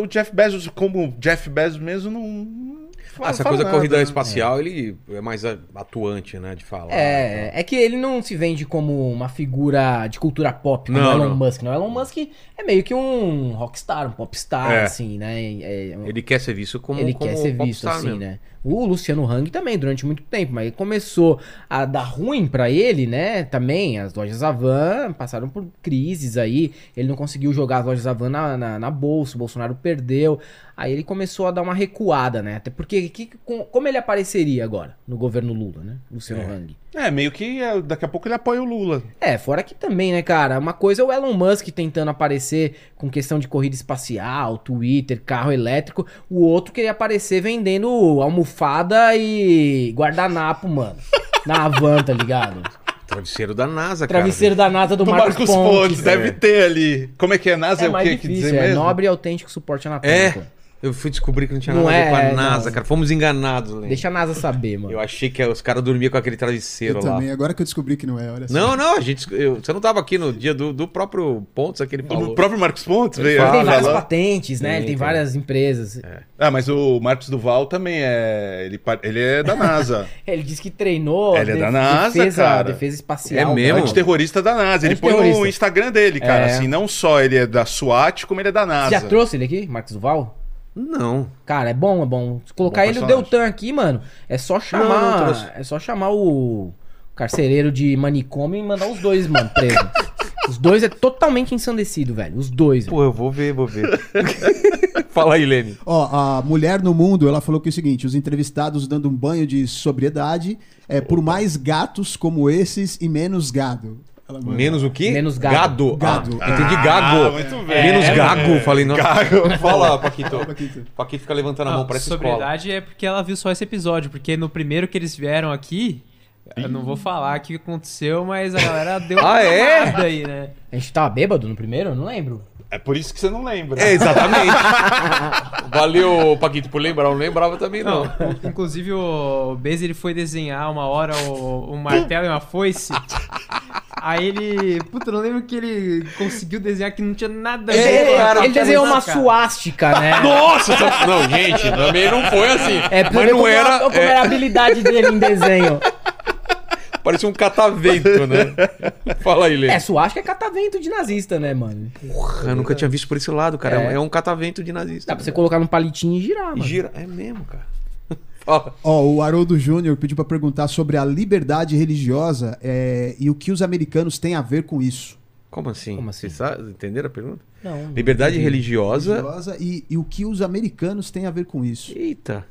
O Jeff Bezos, como Jeff Bezos mesmo, não... não Ah, essa fala coisa nada, corrida né? espacial, ele é mais atuante, né? De falar. É, é que ele não se vende como uma figura de cultura pop, como Não, o Elon não. Musk. Não. O Elon Musk é meio que um rockstar, um popstar, É. assim, né? É, um- Ele quer ser visto como ele como quer ser visto popstar assim, mesmo. né? O Luciano Hang também, durante muito tempo, mas começou a dar ruim pra ele, né? Também, as lojas Avan passaram por crises aí. Ele não conseguiu jogar as lojas Avan na, na, na bolsa, o Bolsonaro perdeu. Aí ele começou a dar uma recuada, né? Até porque, que, com- como ele apareceria agora no governo Lula, né? Luciano Hang. É, meio que é, daqui a pouco ele apoia o Lula. É, fora que também, né, cara? Uma coisa é o Elon Musk tentando aparecer com questão de corrida espacial, Twitter, carro elétrico. O outro queria aparecer vendendo almofada e guardanapo, mano. Na Havan, tá ligado? Travesseiro da NASA, cara. Travesseiro da NASA do, Do Marcos, Marcos Pontes. Pontes, deve ter ali. Como é que é? NASA é, É o que difícil, dizer é mesmo? nobre e autêntico suporte anatômico. É, eu fui descobrir que não tinha Não nada a ver com a é, NASA, não. cara. Fomos enganados, né? Deixa a NASA saber, mano. Eu achei que os caras dormiam com aquele travesseiro Eu lá. também, agora que eu descobri que não é, olha só. Não, não, a gente. eu- você não tava aqui no dia do, do próprio Pontos, aquele falou. O próprio Marcos Pontes Ele veio fala, Ele tem várias falar. patentes, né? Tem, Ele tem tem. várias empresas. Ah, mas o Marcos Duval também é. Ele, ele é da NASA. Ele disse que treinou Ele é da NASA, defesa, cara. defesa espacial. É mesmo? mano. Antiterrorista da NASA. Ele põe no Instagram dele, cara. É. Assim, não só ele é da SWAT, como ele é da Você NASA. já trouxe ele aqui, Marcos Duval? Não. Cara, é bom, é bom. Se colocar Bom ele no personagem. Deltan aqui, mano, é só Não, não chamar. trouxe. é só chamar o carcereiro de manicômio e mandar os dois, mano, preso. os dois é totalmente ensandecido, velho. Os dois. velho. Pô, eu vou ver, vou ver. Fala aí, Lene. Ó, a mulher no mundo, ela falou que é o seguinte: os entrevistados dando um banho de sobriedade é por mais gatos como esses e menos gado. Menos o quê? Menos gado. Gado. Ah, entendi gago. Ah, muito bem. Menos É, gago. Falei, não. Gago. Fala, Paquito. Paquito. Paquito fica levantando a mão, Não, parece escola. sobriedade é porque ela viu só esse episódio, porque no primeiro que eles vieram aqui, eu não vou falar o que aconteceu, mas a galera deu Ah, uma é? mamada aí, né? A gente tava bêbado no primeiro? Eu não lembro. É por isso que você não lembra. É, exatamente. Valeu, Paquito, por lembrar. Eu não lembrava também, não. Não, inclusive o Bez ele foi desenhar uma hora o, um martelo e uma foice. Aí ele. Puta, eu não lembro que ele conseguiu desenhar que não tinha nada a ver É, cara, a ele desenhou uma cara. suástica, né? Nossa! tá- Não, gente, também não foi assim. É, Mas não como, era. como é, era a habilidade dele em desenho. Parecia um catavento, né? Fala aí, Lene. É, suástica é catavento de nazista, né, mano? Eu nunca tinha visto por esse lado, cara. É, um- É. um catavento de nazista. Dá pra você colocar num palitinho e girar, mano. Gira. É mesmo, cara. Ó, o Haroldo Júnior pediu pra perguntar sobre a liberdade religiosa é, e o que os americanos têm a ver com isso. Como assim? Como assim? Vocês sabe- entenderam a pergunta? Não. Liberdade religiosa. Religiosa e, e o que os americanos têm a ver com isso. Eita.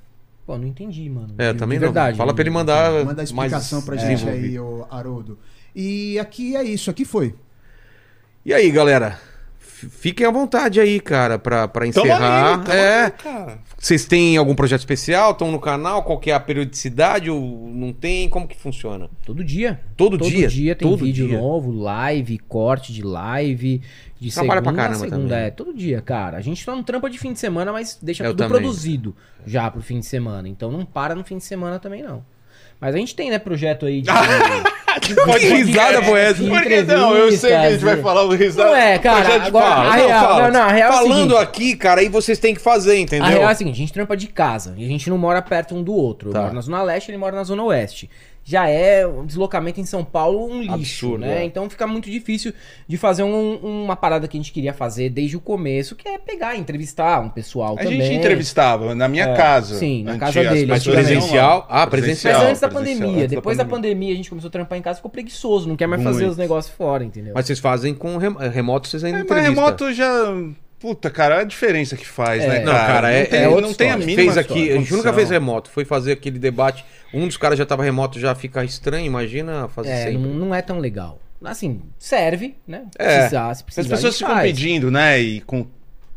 Pô, não entendi, mano. É, também de verdade. não. Fala pra ele mandar Manda a explicação mais pra gente aí, ô Haroldo. E aqui é isso, aqui foi. E aí, galera? Fiquem à vontade aí, cara, pra, pra encerrar. aí, é. aí, cara. Vocês têm algum projeto especial? Estão no canal? Qual que é a periodicidade? Ou não tem? Como que funciona? Todo dia. Todo, Todo dia? dia tem Todo vídeo dia. novo, live, corte de live. De Trabalha segunda pra a caramba segunda, também. é. Todo dia, cara. A gente tá no trampa de fim de semana, mas deixa Eu tudo também. produzido já pro fim de semana. Então não para no fim de semana também, não. Mas a gente tem, né, projeto aí de... Que risada foi essa? de Por que não? Eu sei que a gente vai falar o risado. Não é, cara, de agora- a real- não, não, a real é o Falando seguinte. aqui, cara, aí vocês têm que fazer, entendeu? A real é a seguinte, a gente trampa de casa e a gente não mora perto um do outro. Eu Tá. moro na Zona Leste, ele mora na Zona Oeste. Já é um deslocamento em São Paulo um lixo, Absurdo, né? é. Então fica muito difícil de fazer um- uma parada que a gente queria fazer desde o começo, que é pegar, entrevistar um pessoal A também. gente entrevistava na minha É, casa. sim, na Antes, casa as dele, Mas presencial? Ah, presencial. Mas antes da presencial, pandemia, antes da depois da pandemia. pandemia a gente começou a trampar em casa, ficou preguiçoso, não quer mais fazer Muito. os negócios fora, entendeu? Mas vocês fazem com rem- remoto, vocês ainda É, mas entrevista. remoto já. Puta, cara, a diferença que faz, É. né, Não, cara, não é, tem, é não tem a mínima fez aqui, a gente nunca fez remoto, foi fazer aquele debate. Um dos caras já tava remoto, já fica estranho, imagina fazer É, sempre. não, não é tão legal. Assim, serve, né? É. Precisar, se precisar, As pessoas ficam faz. pedindo, né? E com,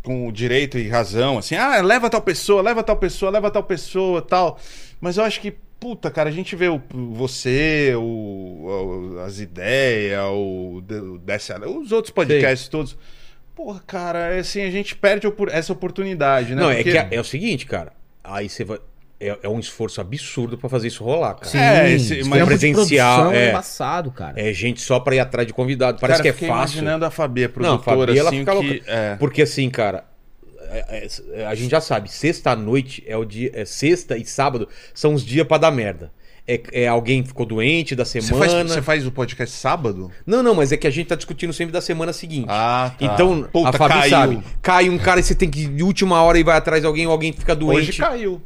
com o direito e razão, assim, ah, leva tal pessoa, leva tal pessoa, leva tal pessoa tal. Mas eu acho que, puta, cara, a gente vê o, você, o, o- as ideias, o, o DSL, os outros podcasts todos. Porra, cara, é assim, a gente perde essa oportunidade, né? Não, é Porque- que é, é o seguinte, cara. Aí você vai. É, é um esforço absurdo pra fazer isso rolar, cara. Sim, É, esse- mas de presencial, é. embaçado, cara. É gente só pra ir atrás de convidado. Parece cara, que é fácil. imaginando a Fabi, a Não, a produtora, Fabi, ela assim, fica que... louca. É. Porque assim, cara, é- é- a gente já sabe, sexta à noite é o dia. É sexta e sábado são os dias pra dar merda. É, é alguém ficou doente da Você semana. faz, você faz o podcast sábado? Não, não, mas é que a gente tá discutindo sempre da semana seguinte. Ah, tá. Então, Puta, a Fabi caiu. sabe. Cai um cara e você tem que ir de última hora e vai atrás de alguém, ou alguém fica doente. Hoje caiu.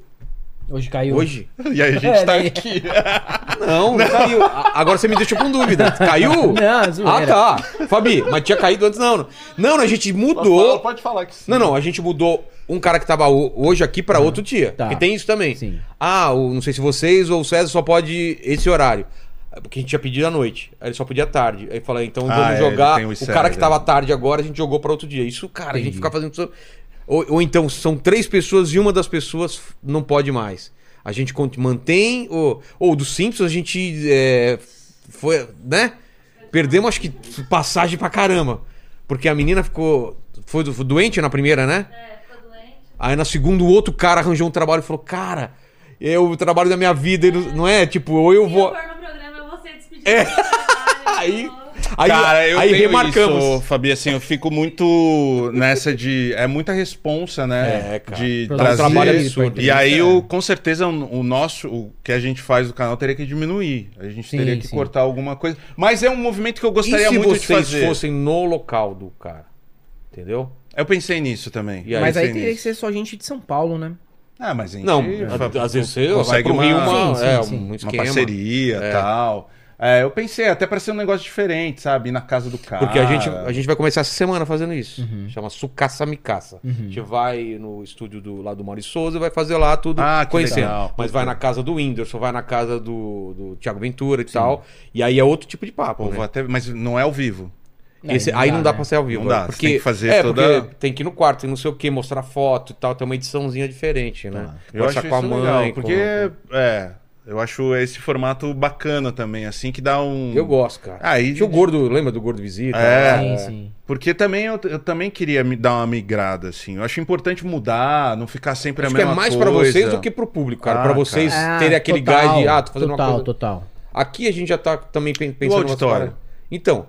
Hoje caiu. Hoje? E aí a gente É, tá daí- aqui. Não, não caiu. Agora você me deixou com dúvida. Caiu? Não, zoeira. Ah, tá. Fabi, mas tinha caído antes, não. Não, não, a gente mudou. pode falar que sim. Não, não, a gente mudou um cara que tava ho- hoje aqui pra outro dia. Tá. Porque tem isso também. Sim. Ah, o, não sei se vocês ou o César só pode esse horário. É Porque a gente tinha pedido à noite. Aí ele só podia à tarde. Aí eu falei, então Ah, vamos é, jogar. o cara que tava à tarde agora, a gente jogou pra outro dia. Isso, cara, a gente Entendi. fica fazendo. Ou, ou então são três pessoas e uma das pessoas não pode mais. A gente mantém. Ou, ou do Simpsons a gente. é, foi. né? Perdemos, acho que, passagem pra caramba. Porque a menina ficou. Foi do- doente na primeira, né? É, ficou doente. Aí na segunda, o outro cara arranjou um trabalho e falou: Cara, é o trabalho da minha vida, e não é? Tipo, ou eu vou. Se eu for no programa, eu vou ser despedida É. trabalho. Aí- vou- Aí, Cara, eu aí tenho remarcamos. isso, Fabi, assim, eu fico muito nessa de... É muita responsa, né? É, cara. De um trazer... trabalho absurdo. E aí, o, com certeza, o, nosso, o que a gente faz do canal teria que diminuir. A gente Sim, teria que sim. cortar alguma coisa. Mas é um movimento que eu gostaria se muito de vocês fazer. fossem no local do cara? Entendeu? Eu pensei nisso também. E aí, Mas aí teria que nisso. ser só gente de São Paulo, né? Ah, mas a gente... Não, fa- às vezes você vai consegue pro Rio uma, Sim, sim, é, sim. um uma parceria e É. tal. É, eu pensei até pra ser um negócio diferente, sabe? Ir na casa do cara. Porque a gente, a gente vai começar essa semana fazendo isso. Uhum. Chama Sucaça Micaça. A gente vai no estúdio do, lá do Maurício Souza e vai fazer lá tudo Ah, conhecendo. legal. Mas vai na casa do Whindersson, vai na casa do, do Thiago Ventura e tal. E aí é outro tipo de papo. Pô, né? até... Mas não é ao vivo. Esse- aí não dá pra ser ao vivo. Não dá, é, porque, tem que fazer é, toda- tem que ir no quarto, tem não sei o que, mostrar foto e tal, tem uma ediçãozinha diferente, né? Eu acho Conversar isso legal, porque é, eu acho esse formato bacana também, assim que dá um. Eu gosto, cara. Ah, e- Tinha o Gordo, lembra do Gordo Visita? É. Sim, sim. Porque também eu, eu também queria me dar uma migrada, assim. Eu acho importante mudar, não ficar sempre Acho a que é mesma mais coisa. pra vocês do que pro público, cara. Ah, pra vocês Ah, terem aquele total, gás de, ah, tô fazendo total, uma coisa. Total, Aqui a gente já tá também pen- pensando umas auditório? Então,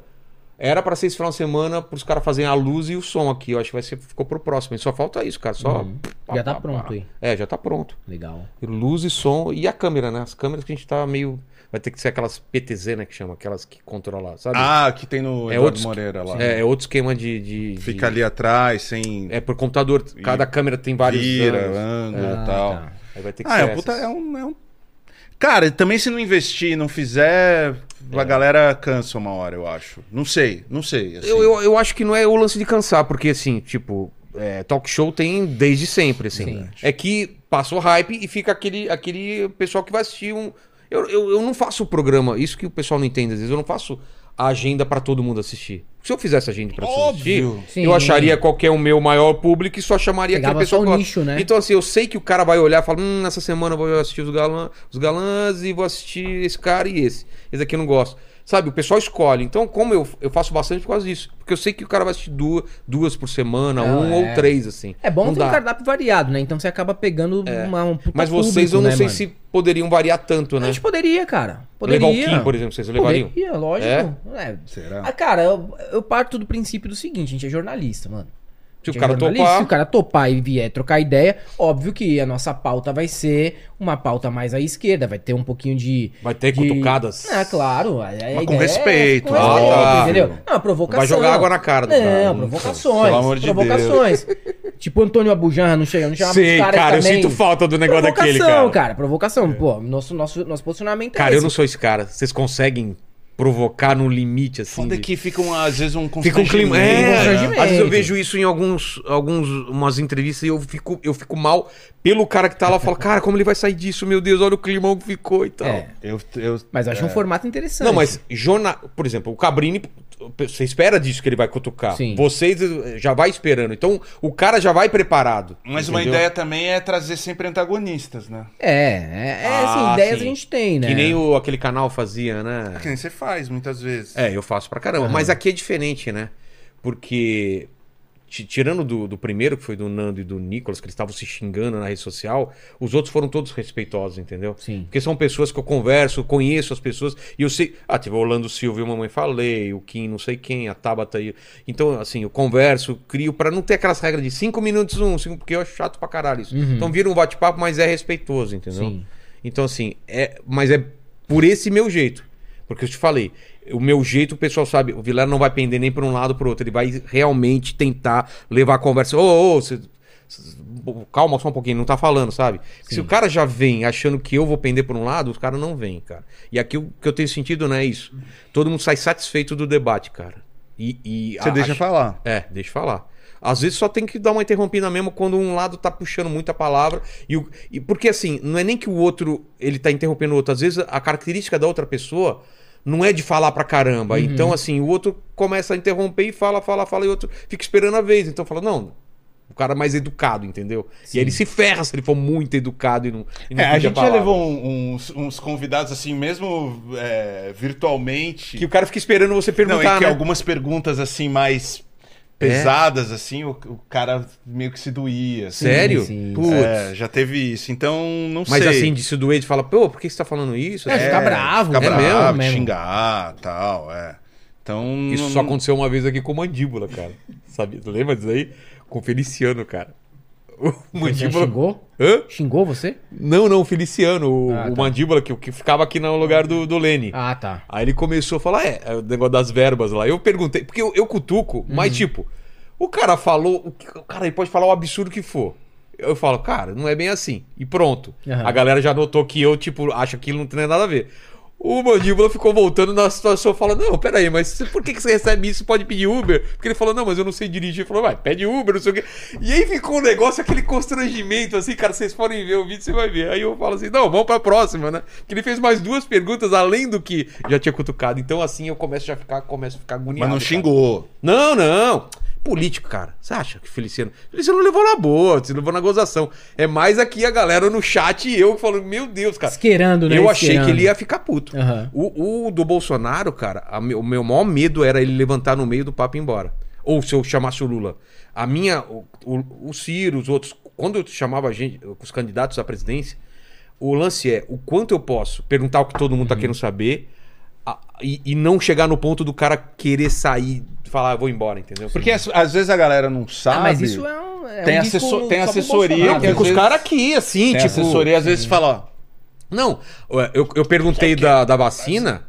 era pra ser esse final de semana pros caras fazerem a luz e o som aqui. Eu acho que vai ser, ficou pro próximo. E só falta isso, cara. Só. pá, Já tá pá, pronto pá. aí. É, já tá pronto. Legal. E Luz e som e a câmera, né? As câmeras que a gente tá meio. Vai ter que ser aquelas PTZ, né? Que chama, aquelas que controlam, sabe? Ah, que tem no É Eduardo outros- Moreira lá. é, é outro esquema de. de- de- Fica ali atrás, sem É por computador. Cada câmera tem vários. vira, ângulo Ah, e tal. tá. Aí vai ter que Ah, ser é, um puta, essas. é, um, é um. Cara, também se não investir, não fizer, É. a galera cansa uma hora, eu acho. Não sei, não sei. assim. Eu, eu, eu acho que não é o lance de cansar, porque assim, tipo, é, talk show tem desde sempre, assim. Sim. É que passa o hype e fica aquele, aquele pessoal que vai assistir um. Eu, eu, eu não faço o programa, isso que o pessoal não entende, às vezes, eu não faço a agenda pra todo mundo assistir. Se eu fizesse agenda mundo assistir. Sim. eu acharia qualquer um meu maior público e só chamaria Pegava aquele pessoal só o nicho, né? Então, assim, eu sei que o cara vai olhar e falar: hum, nessa semana eu vou assistir os, galã, os galãs e vou assistir esse cara e esse. Esse aqui eu não gosto. Sabe, o pessoal escolhe. Então, como eu, eu faço bastante por causa disso. Porque eu sei que o cara vai assistir duas, duas por semana, Não, um é. ou três, assim. É bom Não ter um dá. cardápio variado, né? Então você acaba pegando uma, um puta Mas vocês público, eu não né, sei mano? se poderiam variar tanto, A né? gente poderia, cara. Poderia. Levar o Kim, por exemplo, vocês levariam? Poderia, lógico. É. Será? Ah, cara, eu, eu parto do princípio do seguinte, a gente é jornalista, mano. Se o é cara topar. Se o cara topar e vier trocar ideia, óbvio que a nossa pauta vai ser uma pauta mais à esquerda, vai ter um pouquinho de... Vai ter de... cutucadas. Ah, claro. A, a Mas com é- respeito, com respeito, ah, tá. entendeu? Não, provocação. Vai jogar água na cara do Não, cara. provocações. Pelo amor de provocações. tipo Antônio Abujanra, não chega, não chama Sei, cara, eu sinto falta do negócio daquele, Provocação, cara. cara, provocação. Pô, nosso, nosso, nosso posicionamento Cara, é eu esse. não sou esse cara. Vocês conseguem provocar no limite, assim. Foda de- que fica, um, às vezes, um Fica um clima. É, constrangimento. às vezes eu vejo isso em alguns, alguns umas entrevistas e eu fico, eu fico mal pelo cara que tá lá e falo, cara, como ele vai sair disso? Meu Deus, olha o climão que ficou e tal. É, Eu, eu, mas eu acho um formato interessante. Não, mas jornal, por exemplo, o Cabrini, você espera disso que ele vai cutucar. Sim. Vocês eh, já vai esperando. Então, o cara já vai preparado. Mas uma entendeu? ideia também é trazer sempre antagonistas, né? É, é, é assim, Ah, ideias sim. a gente tem, né? Que nem o, aquele canal fazia, né? Que nem você faz, muitas vezes. É, eu faço pra caramba. Mas aqui é diferente, né? Porque, tirando do, do primeiro, que foi do Nando e do Nicolas, que eles estavam se xingando na rede social, os outros foram todos respeitosos, entendeu? Sim. Porque são pessoas que eu converso, conheço as pessoas, e eu sei. Ah, teve o Orlando Silva e o Mamãe Falei, o Kim, não sei quem, a Tabata aí. Então, assim, eu converso, crio, pra não ter aquelas regras de cinco minutos um, cinco, porque eu acho chato pra caralho isso. Então vira um bate-papo, mas é respeitoso, entendeu? Sim. Então, assim, é. Mas é por esse meu jeito. Porque eu te falei, o meu jeito, o pessoal sabe, o Vilela não vai pender nem para um lado ou para outro. Ele vai realmente tentar levar a conversa. Ô, ô, você. pô, calma só um pouquinho, não tá falando, sabe? Se o cara já vem achando que eu vou pender por um lado, os caras não vêm, cara. E aqui o que eu tenho sentido não é isso. Todo mundo sai satisfeito do debate, cara. E, e Você a- deixa a- falar. É, deixa falar. Às vezes só tem que dar uma interrompida mesmo quando um lado tá puxando muita palavra. E, o- e porque assim, não é nem que o outro ele tá interrompendo o outro. Às vezes a característica da outra pessoa não é de falar pra caramba. Então, assim, o outro começa a interromper e fala, fala, fala, e o outro fica esperando a vez. Então fala, não. O cara é mais educado, entendeu? E aí ele se ferra se ele for muito educado e não. E não É, a gente já levou uns, uns convidados assim, mesmo é, virtualmente. Que o cara fica esperando você Não, perguntar, e que né? algumas perguntas assim mais pesadas, assim, o, o cara meio que se doía. assim. Sério? sim. Putz. É, já teve isso. Então, não Mas sei. assim, de se doer, de falar, pô, por que você tá falando isso? É, ficar bravo, Ficar é bravo, mesmo? xingar tal, é. Então. Isso não- só aconteceu uma vez aqui com Mandíbula, cara. Sabe? Tu lembra disso aí? Com o Feliciano, cara. O Você Mandíbula. xingou? Hã? Xingou você? Não, não, o Feliciano, o, Ah, o tá. Mandíbula, que, que ficava aqui no lugar do, do Lene. Ah, tá. Aí ele começou a falar, é, é o negócio das verbas lá. Eu perguntei, porque eu, eu cutuco, Uhum. mas tipo, o cara falou, o, cara ele pode falar o absurdo que for. Eu falo, cara, não é bem assim. E pronto. Aham. A galera já notou que eu, tipo, acho que aquilo não tem nada a ver. O mandíbula ficou voltando na situação, fala: Não, peraí, mas por que, que você recebe isso? Pode pedir Uber? Porque ele falou: Não, mas eu não sei dirigir. Ele falou: Vai, pede Uber, não sei o quê. E aí ficou um negócio, aquele constrangimento, assim, cara. Vocês forem ver o vídeo, você vai ver. Aí eu falo assim: Não, vamos pra próxima, né? Que ele fez mais duas perguntas além do que já tinha cutucado. Então, assim, eu começo já a ficar, começo a ficar agoniado. Mas não cara. xingou. Não, não. Político, cara. Você acha que Feliciano. Feliciano levou na boa, você levou na gozação. É mais aqui a galera no chat e eu falando, meu Deus, cara. Esquerando, né? Eu achei Esquerando. que ele ia ficar puto. Aham. O, o do Bolsonaro, cara, a o meu maior medo era ele levantar no meio do papo e ir embora. Ou se eu chamasse o Lula. A minha. O, o, o Ciro, os outros. Quando eu chamava a gente, os candidatos à presidência, o lance é o quanto eu posso perguntar o que todo mundo Uhum. tá querendo saber e, e não chegar no ponto do cara querer sair e falar, "Ah, vou embora, entendeu? Porque às, às vezes a galera não sabe. Ah, mas isso é um. é Tem um assessor- tem assessoria. Não, fica às os caras aqui, assim, Tem tipo. assessoria, às vezes fala, ó. Não, eu, eu perguntei da, da vacina,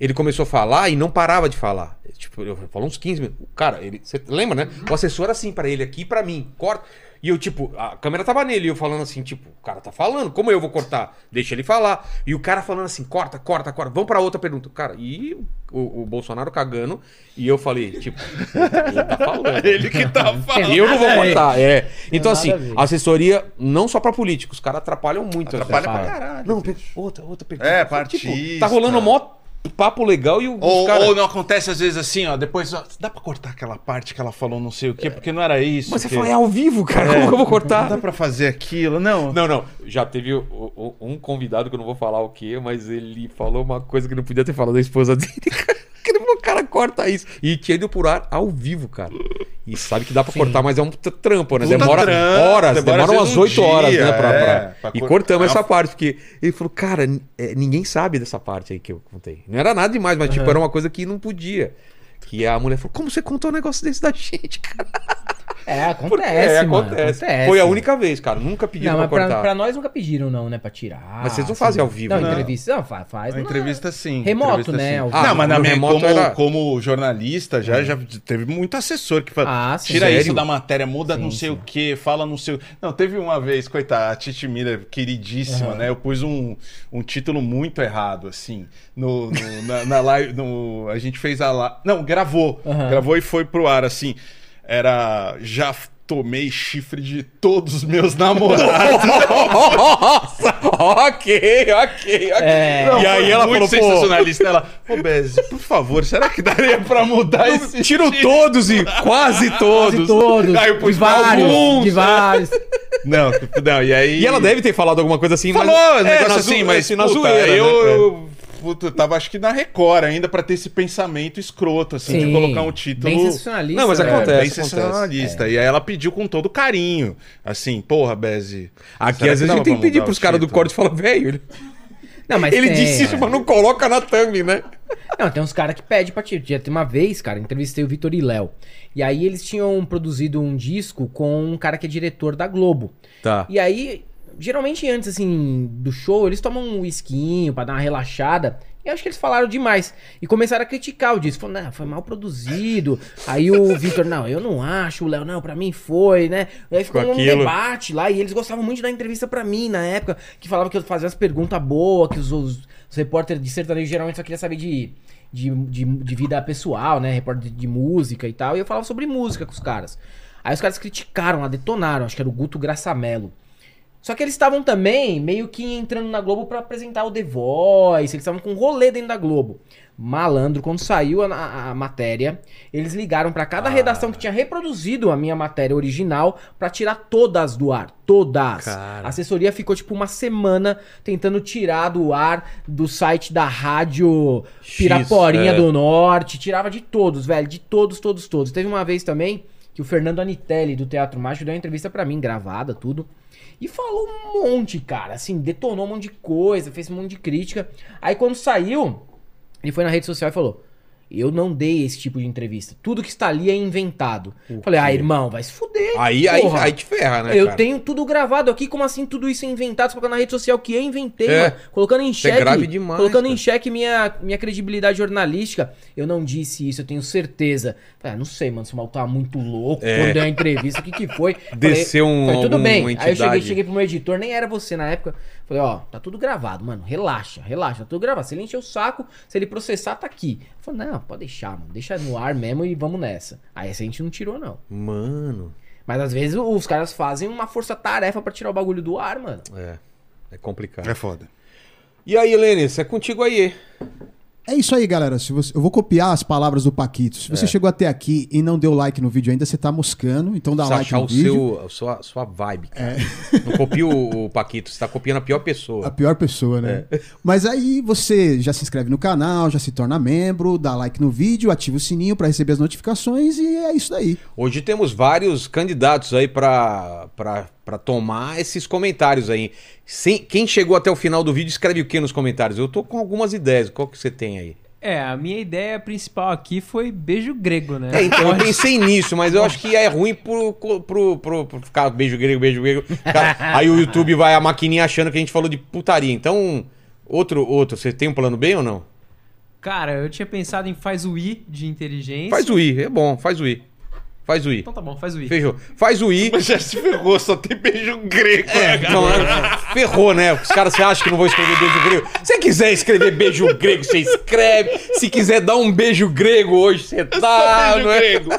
ele começou a falar e não parava de falar. Tipo, eu falou uns 15 minutos. Cara, ele. Você lembra, né? O assessor assim pra ele aqui e pra mim. Corta. E eu, tipo, a câmera tava nele, e eu falando assim, tipo, o cara tá falando, como eu vou cortar? Deixa ele falar. E o cara falando assim, corta, corta, corta. Vamos pra outra pergunta. Cara, e o, o Bolsonaro cagando, e eu falei, tipo, ele tá falando. Ele que tá falando. E eu não vou ver. cortar, é. Então, nada assim, assessoria, não só pra políticos, os caras atrapalham muito. Atrapalha pra caralho. Não, outra, outra pergunta. É, Tipo, partista. tá rolando mó papo legal e o, os Ou, cara... ou não acontece às vezes assim, ó, depois, ó, dá pra cortar aquela parte que ela falou não sei o quê, porque não era isso. Mas você que- fala, é ao vivo, cara, como que eu vou Não cortar? dá pra fazer aquilo, não. Não, não, já teve o- o- um convidado que eu não vou falar o que, mas ele falou uma coisa que não podia ter falado da esposa dele, cara. Que ele falou, cara, corta isso. E tinha ido por ar ao vivo, cara. E sabe que dá pra cortar, mas é um tr- trampo, né? Puta Demora trampo, horas, demora demora umas vezes um 8 horas, né? Pra, é, pra- pra E cor- cortamos é essa parte, porque ele falou, cara, é, ninguém sabe dessa parte aí que eu contei. Não era nada demais, mas tipo, era uma coisa que não podia. Que a mulher falou, como você contou um negócio desse da gente, cara? É, acontece, Porque- é, mano. acontece. acontece. Foi a única vez, cara. Nunca pediram Não, pra cortar. pra nós nunca pediram, não, né? Pra tirar. Mas vocês não assim. fazem ao vivo, Não, né? entrevista. Não, faz. faz entrevista sim. Remoto, entrevista, né, sim. vivo. não, mas Ah, na minha, como, era- como jornalista, já, já teve muito assessor que fala. Ah, sim. Tira Sério? isso da matéria, muda Sim, não sei sim. o que, fala não sei o. Não, teve uma vez, coitada, a Titi Miller, queridíssima, né? Eu pus um, um título muito errado, assim. No, no- na, na live. No, a gente fez a live. Não, gravou. Aham. Gravou e foi pro ar, assim. Era. Já tomei chifre de todos os meus namorados. Nossa! ok, ok, ok. É. e aí ela muito falou, sensacionalista. Ela, ô Bez, por favor, será que daria pra mudar esse tiro título?" todos e quase todos. De todos. Aí eu pus de vários. alguns, de vários. Não, não, e aí. E ela deve ter falado alguma coisa assim, Falou, mas... um negócio na assim, mas assim, na puta, zoeira, eu, né? eu puta, eu tava acho que na Record ainda pra ter esse pensamento escroto, assim, de Sim. colocar um título. Bem sensacionalista. Não, mas né? É, acontece, bem acontece. sensacionalista. E aí ela pediu com todo carinho. Assim, porra, Beze. Aqui, às vezes, a gente tem que pedir pros o caras do título? corte e falar, velho, ele, Não, mas ele tem, disse isso, é. mas não coloca na thumb, né? Não, tem uns caras que pedem pra tirar. Já Tem uma vez, cara, entrevistei o Vitor e Léo. E aí eles tinham produzido um disco com um cara que é diretor da Globo. Tá. E aí, geralmente antes, assim, do show, eles tomam um whiskinho pra dar uma relaxada. E acho que eles falaram demais. E começaram a criticar o disco. Falaram, não, foi mal produzido. Aí o Vitor, não, eu não acho. O Léo, não, pra mim foi, né? Aí ficou um debate lá. E eles gostavam muito de dar entrevista pra mim na época. Que falava que eu fazia as perguntas boas, que os, os, os repórteres de sertanejo geralmente só queriam saber de, de, de, de vida pessoal, né? Repórter de, de música e tal. E eu falava sobre música com os caras. Aí os caras criticaram lá, detonaram. Acho que era o Guto Graçamelo. Só que eles estavam também meio que entrando na Globo pra apresentar o The Voice, eles estavam com um rolê dentro da Globo. Malandro, quando saiu a, a- a matéria, eles ligaram pra cada redação que tinha reproduzido a minha matéria original pra tirar todas do ar, todas. Cara. A assessoria ficou tipo uma semana tentando tirar do ar do site da rádio X, Piraporinha é. do Norte, tirava de todos, velho, de todos, todos, todos. Teve uma vez também que o Fernando Anitelli do Teatro Mágico deu uma entrevista pra mim, gravada, tudo. E falou um monte, cara. Assim, detonou um monte de coisa, fez um monte de crítica. Aí quando saiu, ele foi na rede social e falou: Eu não dei esse tipo de entrevista. Tudo que está ali é inventado. Falei, ah, irmão, vai se fuder. Aí, aí, aí te ferra, né? eu cara? tenho tudo gravado aqui, como assim tudo isso é inventado? Você colocando na rede social que eu inventei, É. mano. Colocando em é xeque. grave demais, colocando em cara. xeque minha, minha credibilidade jornalística. Eu não disse isso, eu tenho certeza. Falei, ah, não sei, mano, se o mal tava muito louco É. quando deu a entrevista, o que que foi? Desceu um- falei, tudo bem. Aí eu cheguei, cheguei pro meu editor, nem era você na época. Falei, ó, tá tudo gravado, mano. Relaxa, relaxa, tá tudo gravado. Se ele encher o saco, se ele processar, tá aqui. Eu falei, não, pode deixar, mano. Deixa no ar mesmo e vamos nessa. Aí essa a gente não tirou, não. Mano, Mas às vezes os caras fazem uma força-tarefa pra tirar o bagulho do ar, mano. é. É complicado. É foda. E aí, Lênis, é contigo aí. É isso aí, galera. Se você- Eu vou copiar as palavras do Paquito. Se É. você chegou até aqui e não deu like no vídeo ainda, você tá moscando. Então dá Precisa like achar no o vídeo. seu, a sua, sua vibe, cara. Não copia o, o Paquito, você tá copiando a pior A pessoa. pior pessoa, né? É. Mas aí você já se inscreve no canal, já se torna membro, dá like no vídeo, ativa o sininho pra receber as notificações e é isso daí. Hoje temos vários candidatos aí pra, pra, pra tomar esses comentários aí. Sem, quem chegou até o final do vídeo, escreve o que nos comentários? Eu tô com algumas ideias. Qual que você tem aí? É, a minha ideia principal aqui foi beijo grego, né? É, então eu pensei nisso, mas eu acho que é ruim pro, pro, pro, pro ficar beijo grego, beijo grego. Cara, aí o YouTube vai a maquininha achando que a gente falou de putaria. Então, outro, outro, você tem um plano B ou não? Cara, eu tinha pensado em faz o I de inteligência. Faz o I, é bom, faz o I. Faz o I. Então tá bom, faz o I. Fechou. Faz o I. Mas já se ferrou, só tem beijo grego. É, né, então, galera? é, ferrou, né? Os caras você acha que não vou escrever beijo grego? Se quiser escrever beijo grego, você escreve. Se quiser dar um beijo grego hoje, você Só tá. beijo não é? grego.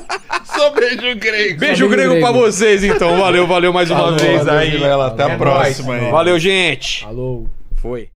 Só beijo grego. Beijo grego grego. pra vocês, então. Valeu, valeu mais uma vez valeu, aí. Vilela. Até a É próxima aí. Valeu, gente. Alô. Foi.